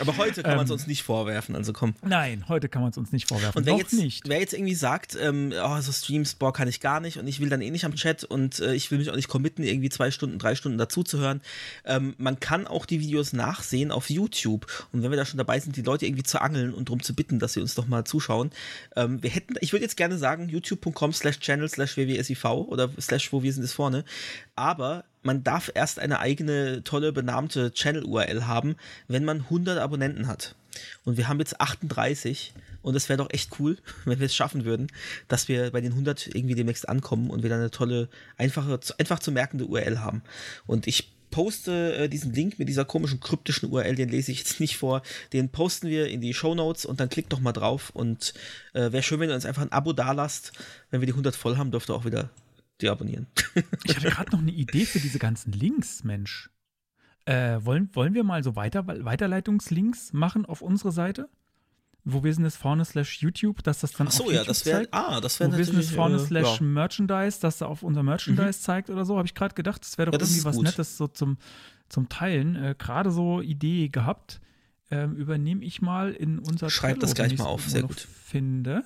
Aber heute kann man es Ähm, uns nicht vorwerfen, also komm. Nein, heute kann man es uns nicht vorwerfen. Und wer Noch jetzt, nicht. wer jetzt irgendwie sagt, ähm, oh, so Streams, boah, kann ich gar nicht und ich will dann eh nicht am Chat und äh, ich will mich auch nicht committen, irgendwie zwei Stunden, drei Stunden dazuzuhören. Ähm, man kann auch die Videos nachsehen auf YouTube. Und wenn wir da schon dabei sind, die Leute irgendwie zu angeln und darum zu bitten, dass sie uns doch mal zuschauen. Ähm, wir hätten, ich würde jetzt gerne sagen, youtube.com slash channel slash wwsiv oder slash wo wir sind ist vorne. Aber man darf erst eine eigene, tolle, benannte Channel-URL haben, wenn man 100 Abonnenten hat. Und wir haben jetzt 38 und es wäre doch echt cool, wenn wir es schaffen würden, dass wir bei den 100 irgendwie demnächst ankommen und wir dann eine tolle, einfache, einfach zu merkende URL haben. Und ich poste äh, diesen Link mit dieser komischen kryptischen URL, den lese ich jetzt nicht vor, den posten wir in die Show Notes und dann klickt doch mal drauf und äh, wäre schön, wenn ihr uns einfach ein Abo dalasst. Wenn wir die 100 voll haben, dürft ihr auch wieder deabonnieren. Ich hatte gerade noch eine Idee für diese ganzen Links, Mensch. Äh, wollen, wollen wir mal so weiter, Weiterleitungslinks machen auf unsere Seite? Wo wir sind es vorne slash YouTube, dass das dann Ach so, auf ja, YouTube das wäre, ah, das wäre Wo wir sind es natürlich, vorne äh, slash ja. Merchandise, dass da auf unser Merchandise zeigt oder so, habe ich gerade gedacht, das wäre doch Ja, das irgendwie was. Nettes so zum, zum Teilen. Äh, gerade so Idee gehabt. Ähm, übernehme ich mal in unser Schreib das gleich mal auf, sehr gut. Finde.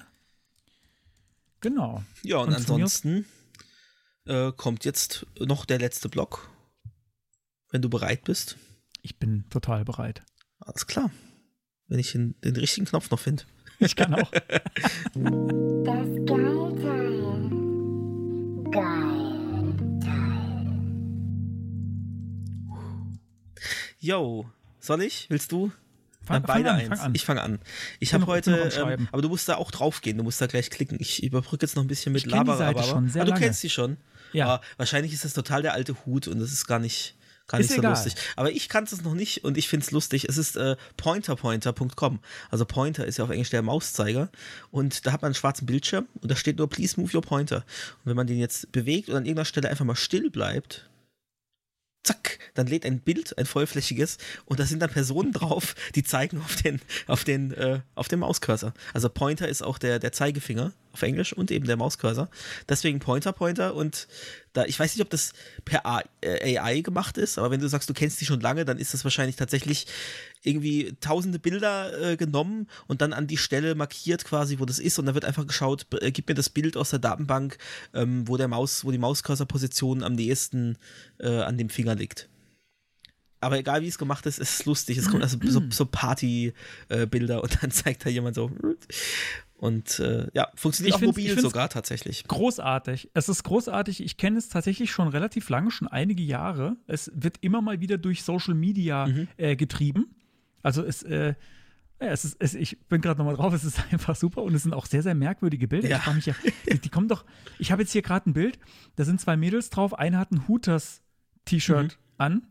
Genau. Ja, und, Und ansonsten äh, kommt jetzt noch der letzte Block. Wenn du bereit bist. Ich bin total bereit. Alles klar. Wenn ich den, den richtigen Knopf noch finde. Ich kann auch. Das Geilteil. Geilteil. Yo, soll ich? Willst du? Fang, Dann beide fang an, eins. fang an. Ich fange an. Ich habe heute, ähm, Schreiben. aber du musst da auch draufgehen. Du musst da gleich klicken. Ich überbrücke jetzt noch ein bisschen mit Ich kenn die Seite Laber, schon sehr ah, du lange. kennst sie schon. Ja. Ah, wahrscheinlich ist das total der alte Hut und das ist gar nicht, gar Ist nicht so egal. lustig. Aber ich kannte es noch nicht und ich finde es lustig. Es ist äh, pointerpointer.com. Also Pointer ist ja auf Englisch der Mauszeiger und da hat man einen schwarzen Bildschirm und da steht nur Please move your pointer. Und wenn man den jetzt bewegt und an irgendeiner Stelle einfach mal still bleibt, zack, dann lädt ein Bild, ein vollflächiges, und da sind dann Personen drauf, die zeigen auf den, auf den, äh, auf den Mauscursor. Also Pointer ist auch der, der Zeigefinger auf Englisch und eben der Mauscursor. Deswegen Pointer, Pointer und da, ich weiß nicht, ob das per A, äh, AI gemacht ist, aber wenn du sagst, du kennst die schon lange, dann ist das wahrscheinlich tatsächlich irgendwie tausende Bilder äh, genommen und dann an die Stelle markiert quasi, wo das ist und dann wird einfach geschaut, äh, gib mir das Bild aus der Datenbank, ähm, wo der Maus, wo die Mauscursor-Position am nächsten äh, an dem Finger liegt. Aber egal wie es gemacht ist, es ist lustig. Es kommen also so, so Party-Bilder und dann zeigt da jemand so. Und äh, ja, funktioniert Ich auch mobil sogar tatsächlich. Großartig. Es ist großartig. Ich kenne es tatsächlich schon relativ lange, schon einige Jahre. Es wird immer mal wieder durch Social Media Mhm. äh, getrieben. Also es, äh, ja, es ist, es, ich bin gerade nochmal drauf, es ist einfach super und es sind auch sehr, sehr merkwürdige Bilder. Ja. Ich frage mich ja, die, die kommen doch, ich habe jetzt hier gerade ein Bild, da sind zwei Mädels drauf, eine hat ein Hooters-T-Shirt Mhm. an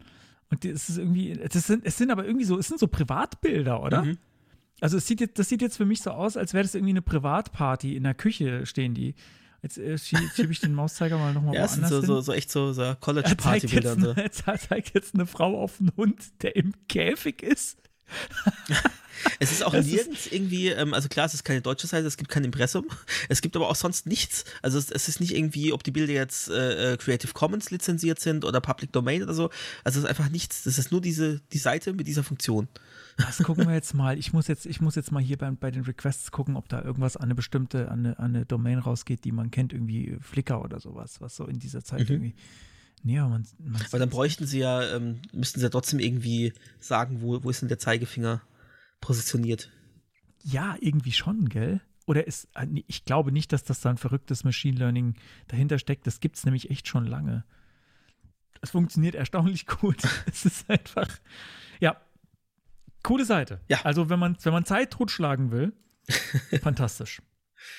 und es ist irgendwie, das sind, es sind aber irgendwie so, es sind so Privatbilder, oder? Mhm. Also es sieht jetzt, das sieht jetzt für mich so aus, als wäre das irgendwie eine Privatparty. In der Küche stehen die. Jetzt äh, schie- schiebe ich den Mauszeiger mal nochmal Ja, woanders so, hin. so, so echt so, so er zeigt, jetzt College-Party-Bilder. So. er zeigt jetzt eine Frau auf einen Hund, der im Käfig ist. Es ist auch Es ist- nirgends irgendwie, ähm, also klar, es ist keine deutsche Seite, es gibt kein Impressum, es gibt aber auch sonst nichts. Also es, es ist nicht irgendwie, ob die Bilder jetzt äh, äh, Creative Commons lizenziert sind oder Public Domain oder so. Also es ist einfach nichts. Das ist nur diese, die Seite mit dieser Funktion. Das gucken wir jetzt mal. Ich muss jetzt, ich muss jetzt mal hier bei, bei den Requests gucken, ob da irgendwas an eine bestimmte, an eine, an eine Domain rausgeht, die man kennt, irgendwie Flickr oder sowas, was so in dieser Zeit Mhm. irgendwie. Nee, aber man, man Weil dann bräuchten sie ja, ähm, müssten sie ja trotzdem irgendwie sagen, wo, wo ist denn der Zeigefinger positioniert. Ja, irgendwie schon, gell? Oder ist, äh, ich glaube nicht, dass das da ein verrücktes Machine Learning dahinter steckt. Das gibt es nämlich echt schon lange. Es funktioniert erstaunlich gut. es ist einfach, ja, coole Seite. Ja. Also, wenn man, wenn man Zeit totschlagen will, fantastisch.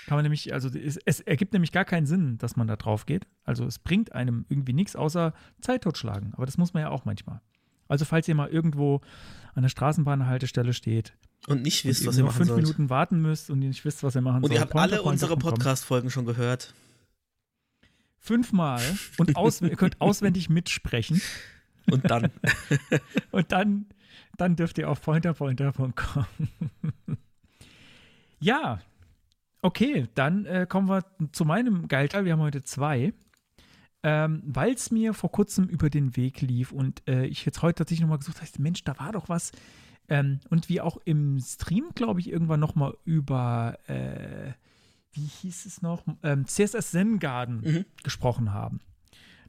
Kann man nämlich, also es, es ergibt nämlich gar keinen Sinn, dass man da drauf geht. Also es bringt einem irgendwie nichts außer Zeit totschlagen. Aber das muss man ja auch manchmal. Also falls ihr mal irgendwo an der Straßenbahnhaltestelle steht Und nicht wisst, und was ihr machen fünf sollt. Minuten warten müsst und ihr nicht wisst, was ihr machen Und sollt. ihr habt alle unsere. Podcast-Folgen schon gehört. Fünfmal und aus, ihr könnt auswendig mitsprechen. Und dann. Und dann, dann dürft ihr auf pointerpointer.com. ja, okay, dann äh, kommen wir zu meinem Geilteil. Wir haben heute zwei. Ähm, Weil es mir vor kurzem über den Weg lief und äh, ich jetzt heute tatsächlich nochmal gesucht habe, Mensch, da war doch was. Ähm, und wir auch im Stream, glaube ich, irgendwann noch mal über, äh, wie hieß es noch, ähm, CSS Zen Garden Mhm. gesprochen haben.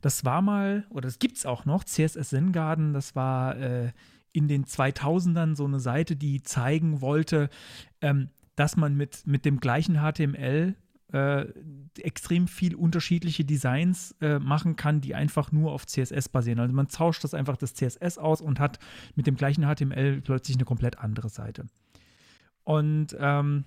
Das war mal, oder das gibt es auch noch, CSS Zen Garden, das war äh, in den 2000ern so eine Seite, die zeigen wollte, ähm, dass man mit, mit dem gleichen HTML äh, extrem viel unterschiedliche Designs äh, machen kann, die einfach nur auf CSS basieren. Also man tauscht das einfach das CSS aus und hat mit dem gleichen HTML plötzlich eine komplett andere Seite. Und ähm,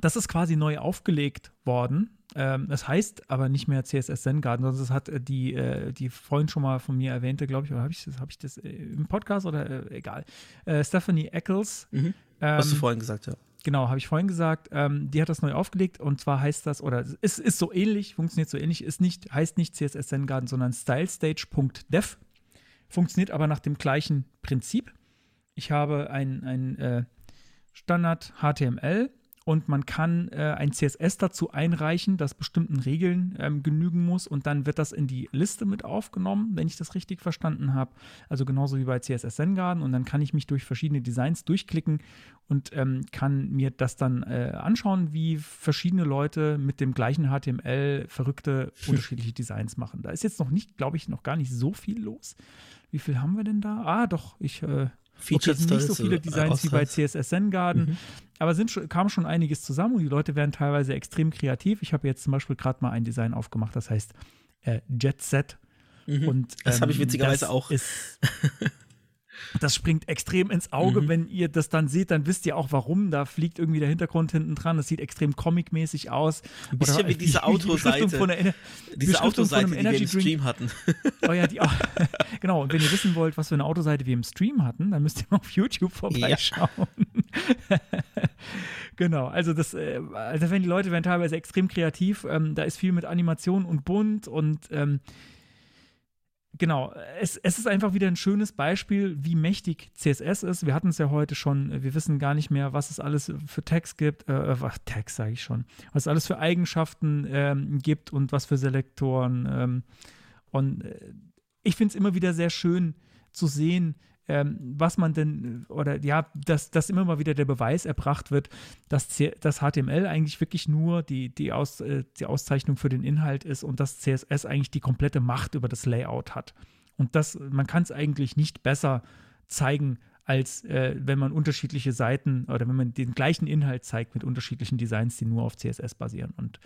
das ist quasi neu aufgelegt worden. Ähm, es heißt aber nicht mehr CSS Zen Garden, sondern es hat äh, die, äh, die vorhin schon mal von mir erwähnte, glaube ich, oder habe ich, das- hab ich das äh, im Podcast oder äh, egal. Äh, Stephanie Eccles. Mhm. Hast du ähm, vorhin gesagt, ja. Genau, habe ich vorhin gesagt. Ähm, die hat das neu aufgelegt und zwar heißt das, oder es ist, ist so ähnlich, funktioniert so ähnlich, ist nicht, heißt nicht CSS Zen Garden, sondern stylestage.dev. Funktioniert aber nach dem gleichen Prinzip. Ich habe ein, ein äh, Standard HTML und man kann äh, ein CSS dazu einreichen, das bestimmten Regeln ähm, genügen muss und dann wird das in die Liste mit aufgenommen, wenn ich das richtig verstanden habe. Also genauso wie bei CSS Zen Garden und dann kann ich mich durch verschiedene Designs durchklicken und ähm, kann mir das dann äh, anschauen, wie verschiedene Leute mit dem gleichen HTML verrückte unterschiedliche Designs machen. Da ist jetzt noch nicht, glaube ich, noch gar nicht so viel los. Wie viel haben wir denn da? Ah, doch, ich äh, Okay, es sind nicht so viele äh, Designs wie bei. CSS Zen Garden, Mhm. aber sind schon, kam schon einiges zusammen und die Leute werden teilweise extrem kreativ. Ich habe jetzt zum Beispiel gerade mal ein Design aufgemacht, das heißt äh, Jet Set. Mhm. Und, Das habe ich ähm, witzigerweise auch. Ist, das springt extrem ins Auge. Mhm. Wenn ihr das dann seht, dann wisst ihr auch warum. Da fliegt irgendwie der Hintergrund hinten dran. Das sieht extrem comicmäßig aus. Ein bisschen wie diese die Autoseite. von Ener- Diese von Autoseite, einem die wir im. Stream hatten. Oh ja, die auch. genau. Und wenn ihr wissen wollt, was für eine Autoseite wir im Stream hatten, dann müsst ihr mal auf YouTube vorbeischauen. genau. Also das, äh, also wenn die Leute werden teilweise extrem kreativ. Ähm, da ist viel mit Animation und bunt und ähm, Genau, es, es ist einfach wieder ein schönes Beispiel, wie mächtig CSS ist. Wir hatten es ja heute schon, wir wissen gar nicht mehr, was es alles für Tags gibt, äh, was Tags sage ich schon, was es alles für Eigenschaften ähm, gibt und was für Selektoren. Ähm, und äh, ich finde es immer wieder sehr schön zu sehen, ähm, was man denn, oder ja, dass, dass immer mal wieder der Beweis erbracht wird, dass C das HTML eigentlich wirklich nur die, die, Aus, äh, die Auszeichnung für den Inhalt ist und dass CSS eigentlich die komplette Macht über das Layout hat. Und das, man kann es eigentlich nicht besser zeigen, als äh, wenn man unterschiedliche Seiten oder wenn man den gleichen Inhalt zeigt mit unterschiedlichen Designs, die nur auf CSS basieren. Und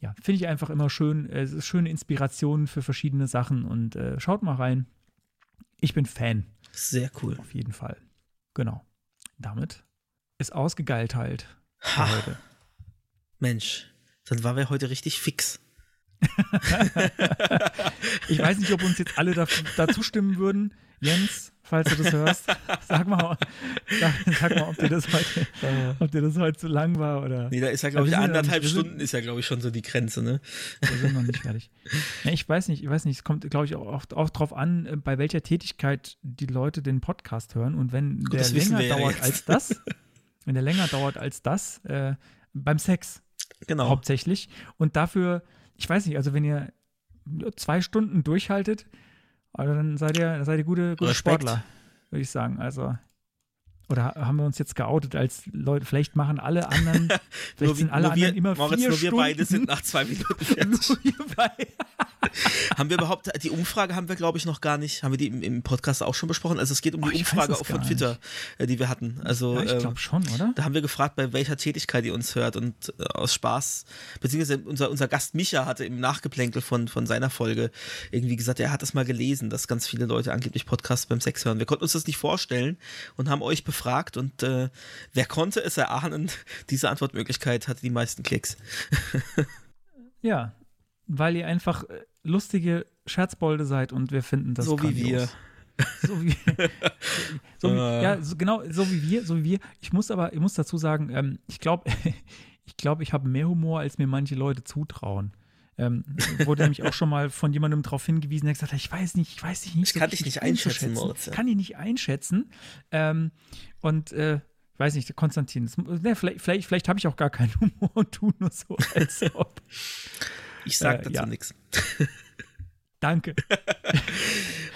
ja, finde ich einfach immer schön. äh, Es ist schöne Inspiration für verschiedene Sachen und äh, schaut mal rein. Ich bin Fan, Sehr cool. auf jeden Fall. Genau. Damit ist ausgegeilt halt für Ha, heute. Mensch, dann waren wir heute richtig fix. Ich weiß nicht, ob uns jetzt alle da, dazu stimmen würden. Jens, falls du das hörst, sag mal, sag, sag mal, ob dir das heute, ob dir das heute zu lang war oder. Nee, da ist ja, glaube ich, anderthalb Stunden ist ja, glaube ich, schon so die Grenze, ne? Wir sind noch nicht fertig. Ja, ich weiß nicht, ich weiß nicht, es kommt, glaube ich, auch, auch, auch drauf an, äh, bei welcher Tätigkeit die Leute den Podcast hören. Und wenn Gut, der länger ja dauert jetzt. als das, wenn der länger dauert als das, äh, beim Sex Genau. hauptsächlich. Und dafür, ich weiß nicht, also wenn ihr zwei Stunden durchhaltet, also dann seid ihr, dann seid ihr gute, gute. Sportler, würde ich sagen. Also. Oder haben wir uns jetzt geoutet als Leute? Vielleicht machen alle anderen, vielleicht sind wir- alle nur wir, anderen immer Moritz, vier nur wir Stunden. beide sind nach zwei Minuten fertig. Wir haben wir überhaupt, die Umfrage haben wir, glaube ich, noch gar nicht, haben wir die im, im Podcast auch schon besprochen? Also es geht um Oh, die weiß Umfrage auch von Twitter, äh, die wir hatten. Also Ja, ich ähm, glaube schon, oder? Da haben wir gefragt, bei welcher Tätigkeit ihr uns hört und äh, aus Spaß, beziehungsweise unser, unser Gast Micha hatte im Nachgeplänkel von, von seiner Folge irgendwie gesagt, er hat das mal gelesen, dass ganz viele Leute angeblich Podcasts beim Sex hören. Wir konnten uns das nicht vorstellen und haben euch befragt und äh, wer konnte es erahnen, diese Antwortmöglichkeit hatte die meisten Klicks. Ja, weil ihr einfach äh, lustige Scherzbolde seid und wir finden das So wie wir. grandios. So wie, so wie Äh. ja, so, genau, so wie wir, so wie wir. Ich muss aber, ich muss dazu sagen, ähm, ich glaube, ich glaube, ich habe mehr Humor, als mir manche Leute zutrauen. Ähm, wurde nämlich auch schon mal von jemandem darauf hingewiesen, der gesagt hat, ich weiß nicht, ich weiß nicht. Ich kann dich nicht einschätzen, Moritz. Kann ich nicht einschätzen. Ähm, und äh, ich weiß nicht, Konstantin, das, ne, vielleicht, vielleicht, vielleicht habe ich auch gar keinen Humor und tu nur so, als ob. Ich sag Äh, dazu ja. nichts. Danke.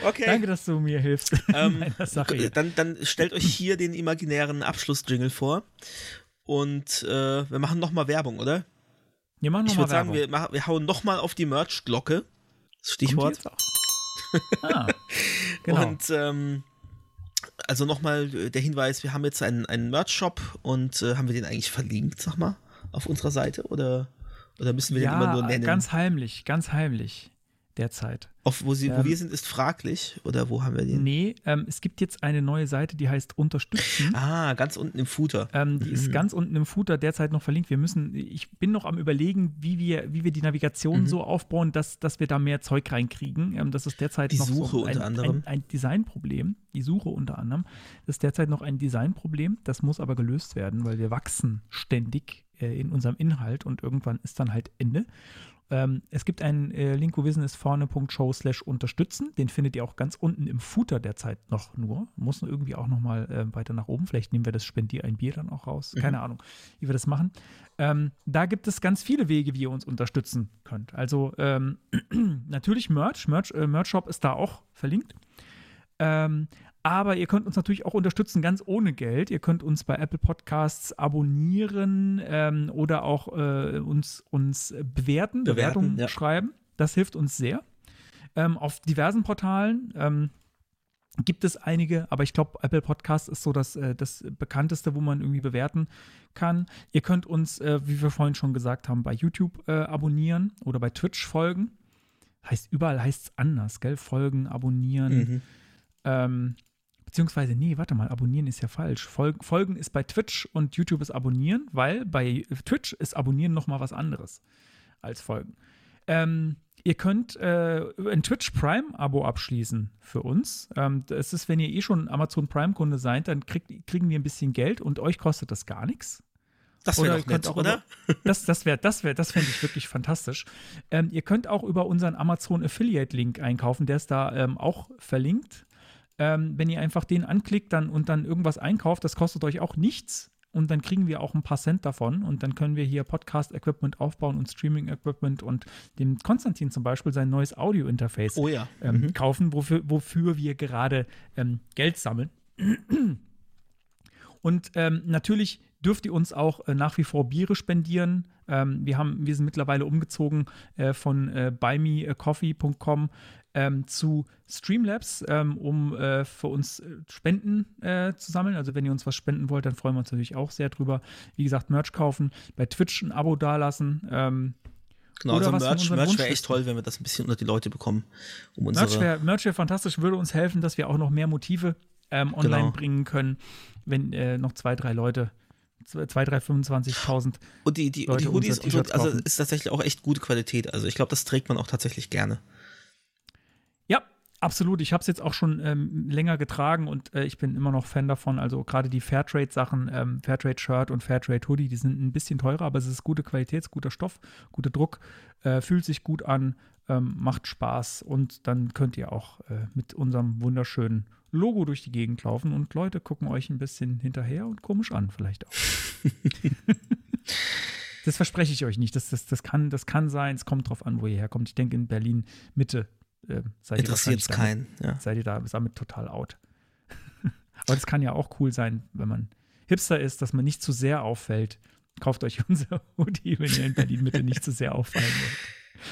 Okay. Danke, dass du mir hilfst. Ähm, dann, dann stellt euch hier den imaginären Abschlussjingle vor. Und äh, wir machen nochmal Werbung, oder? Wir machen Ich nochmal würde sagen, wir, machen, wir hauen nochmal auf die Merch-Glocke. Stichwort. ah, genau. Und ähm, also nochmal äh, der Hinweis, wir haben jetzt einen, einen Merch-Shop und äh, haben wir den eigentlich verlinkt, sag mal, auf unserer Seite? Oder, oder müssen wir den immer nur ja, nennen? ganz heimlich, ganz heimlich derzeit. auf, wo, sie, wo ähm, wir sind, ist fraglich. Oder wo haben wir den? Nee, ähm, es gibt jetzt eine neue Seite, die heißt Unterstützen. Ah, ganz unten im Footer. Ähm, die ist Mhm. ganz unten im Footer derzeit noch verlinkt. Wir müssen, ich bin noch am überlegen, wie wir, wie wir die Navigation Mhm. so aufbauen, dass, dass wir da mehr Zeug reinkriegen. Ähm, das ist derzeit Die noch Suche so ein, unter anderem. ein, ein Designproblem. Die Suche unter anderem. Das ist derzeit noch ein Designproblem. Das muss aber gelöst werden, weil wir wachsen ständig äh, in unserem Inhalt und irgendwann ist dann halt Ende. Ähm, es gibt einen äh, Link, wo wissen ist vorne.show slash unterstützen. Den findet ihr auch ganz unten im Footer derzeit noch nur. Muss irgendwie auch noch mal äh, weiter nach oben. Vielleicht nehmen wir das Spendier ein Bier dann auch raus. Keine Ahnung, wie wir das machen. Ähm, da gibt es ganz viele Wege, wie ihr uns unterstützen könnt. Also ähm, natürlich Merch. Merch, äh, Merch Shop ist da auch verlinkt. Ähm, aber ihr könnt uns natürlich auch unterstützen, ganz ohne Geld. Ihr könnt uns bei Apple Podcasts abonnieren ähm, oder auch äh, uns, uns bewerten, Bewerten, Bewertungen ja. schreiben. Das hilft uns sehr. Ähm, auf diversen Portalen ähm, gibt es einige, aber ich glaube, Apple Podcast ist so das, äh, das bekannteste, wo man irgendwie bewerten kann. Ihr könnt uns, äh, wie wir vorhin schon gesagt haben, bei YouTube äh, abonnieren oder bei Twitch folgen. Heißt, überall heißt es anders, gell? Folgen, abonnieren. Mhm. Ähm, beziehungsweise, nee, warte mal, abonnieren ist ja falsch. Folgen, Folgen ist bei Twitch und YouTube ist abonnieren, weil bei Twitch ist abonnieren nochmal was anderes als Folgen. Ähm, ihr könnt äh, ein Twitch Prime-Abo abschließen für uns. Ähm, das ist, wenn ihr eh schon Amazon Prime-Kunde seid, dann kriegt, kriegen wir ein bisschen Geld und euch kostet das gar nichts. Das wäre doch nett, auch oder? Das, das wäre, das wäre, das fände ich wirklich fantastisch. Ähm, ihr könnt auch über unseren Amazon Affiliate Link einkaufen, der ist da ähm, auch verlinkt. Ähm, wenn ihr einfach den anklickt dann, und dann irgendwas einkauft, das kostet euch auch nichts. Und dann kriegen wir auch ein paar Cent davon. Und dann können wir hier Podcast-Equipment aufbauen und Streaming-Equipment und dem Konstantin zum Beispiel sein neues Audio-Interface Oh ja. ähm, kaufen, wofür, wofür wir gerade ähm, Geld sammeln. Und ähm, natürlich dürft ihr uns auch äh, nach wie vor Biere spendieren. Ähm, wir, haben, wir sind mittlerweile umgezogen äh, von äh, buymeacoffee.com ähm, zu Streamlabs, ähm, um äh, für uns äh, Spenden äh, zu sammeln. Also wenn ihr uns was spenden wollt, dann freuen wir uns natürlich auch sehr drüber. Wie gesagt, Merch kaufen, bei Twitch ein Abo dalassen. Ähm, Genau, Oder also Merch, Merch wäre echt toll, wenn wir das ein bisschen unter die Leute bekommen. Um Merch wäre wär fantastisch, würde uns helfen, dass wir auch noch mehr Motive ähm, online Genau. bringen können, wenn äh, noch zwei, drei Leute, zwei, zwei drei, 25.000. und die, die, und Leute die Hoodies und so, also ist tatsächlich auch echt gute Qualität. Also ich glaube, das trägt man auch tatsächlich gerne. Absolut. Ich habe es jetzt auch schon ähm, länger getragen und äh, ich bin immer noch Fan davon. Also gerade die Fairtrade-Sachen, ähm, Fairtrade-Shirt und Fairtrade-Hoodie, die sind ein bisschen teurer, aber es ist gute Qualität, es ist guter Stoff, guter Druck, äh, fühlt sich gut an, ähm, macht Spaß und dann könnt ihr auch äh, mit unserem wunderschönen Logo durch die Gegend laufen und Leute gucken euch ein bisschen hinterher und komisch an, vielleicht auch. das verspreche ich euch nicht. Das, das, das, kann, das kann sein, es kommt drauf an, wo ihr herkommt. Ich denke, in Berlin Mitte äh, seid ihr Interessiert es keinen. Ja. seid ihr da damit total out. Aber das kann ja auch cool sein, wenn man Hipster ist, dass man nicht zu sehr auffällt. Kauft euch unser Hoodie, wenn ihr in Berlin Mitte nicht zu sehr auffallen wollt.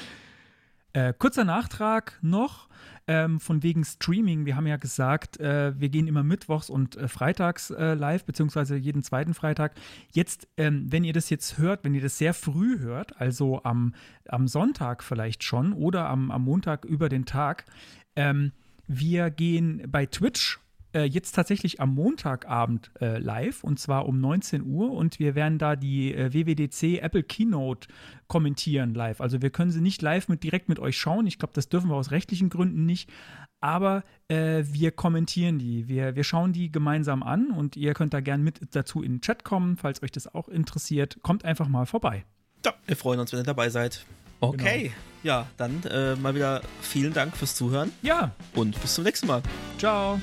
Äh, kurzer Nachtrag noch ähm, von wegen Streaming. Wir haben ja gesagt, äh, wir gehen immer mittwochs und äh, freitags äh, live, beziehungsweise jeden zweiten Freitag. Jetzt, ähm, wenn ihr das jetzt hört, wenn ihr das sehr früh hört, also am, am Sonntag vielleicht schon oder am, am Montag über den Tag, ähm, wir gehen bei Twitch äh, jetzt tatsächlich am Montagabend äh, live und zwar um 19 Uhr und wir werden da die äh, WWDC Apple Keynote kommentieren live. Also wir können sie nicht live mit direkt mit euch schauen. Ich glaube, das dürfen wir aus rechtlichen Gründen nicht. Aber äh, wir kommentieren die. Wir, wir schauen die gemeinsam an und ihr könnt da gern mit dazu in den Chat kommen, falls euch das auch interessiert. Kommt einfach mal vorbei. ja, wir freuen uns, wenn ihr dabei seid. Okay, Genau. ja, dann äh, mal wieder vielen Dank fürs Zuhören Ja, und bis zum nächsten Mal. ciao.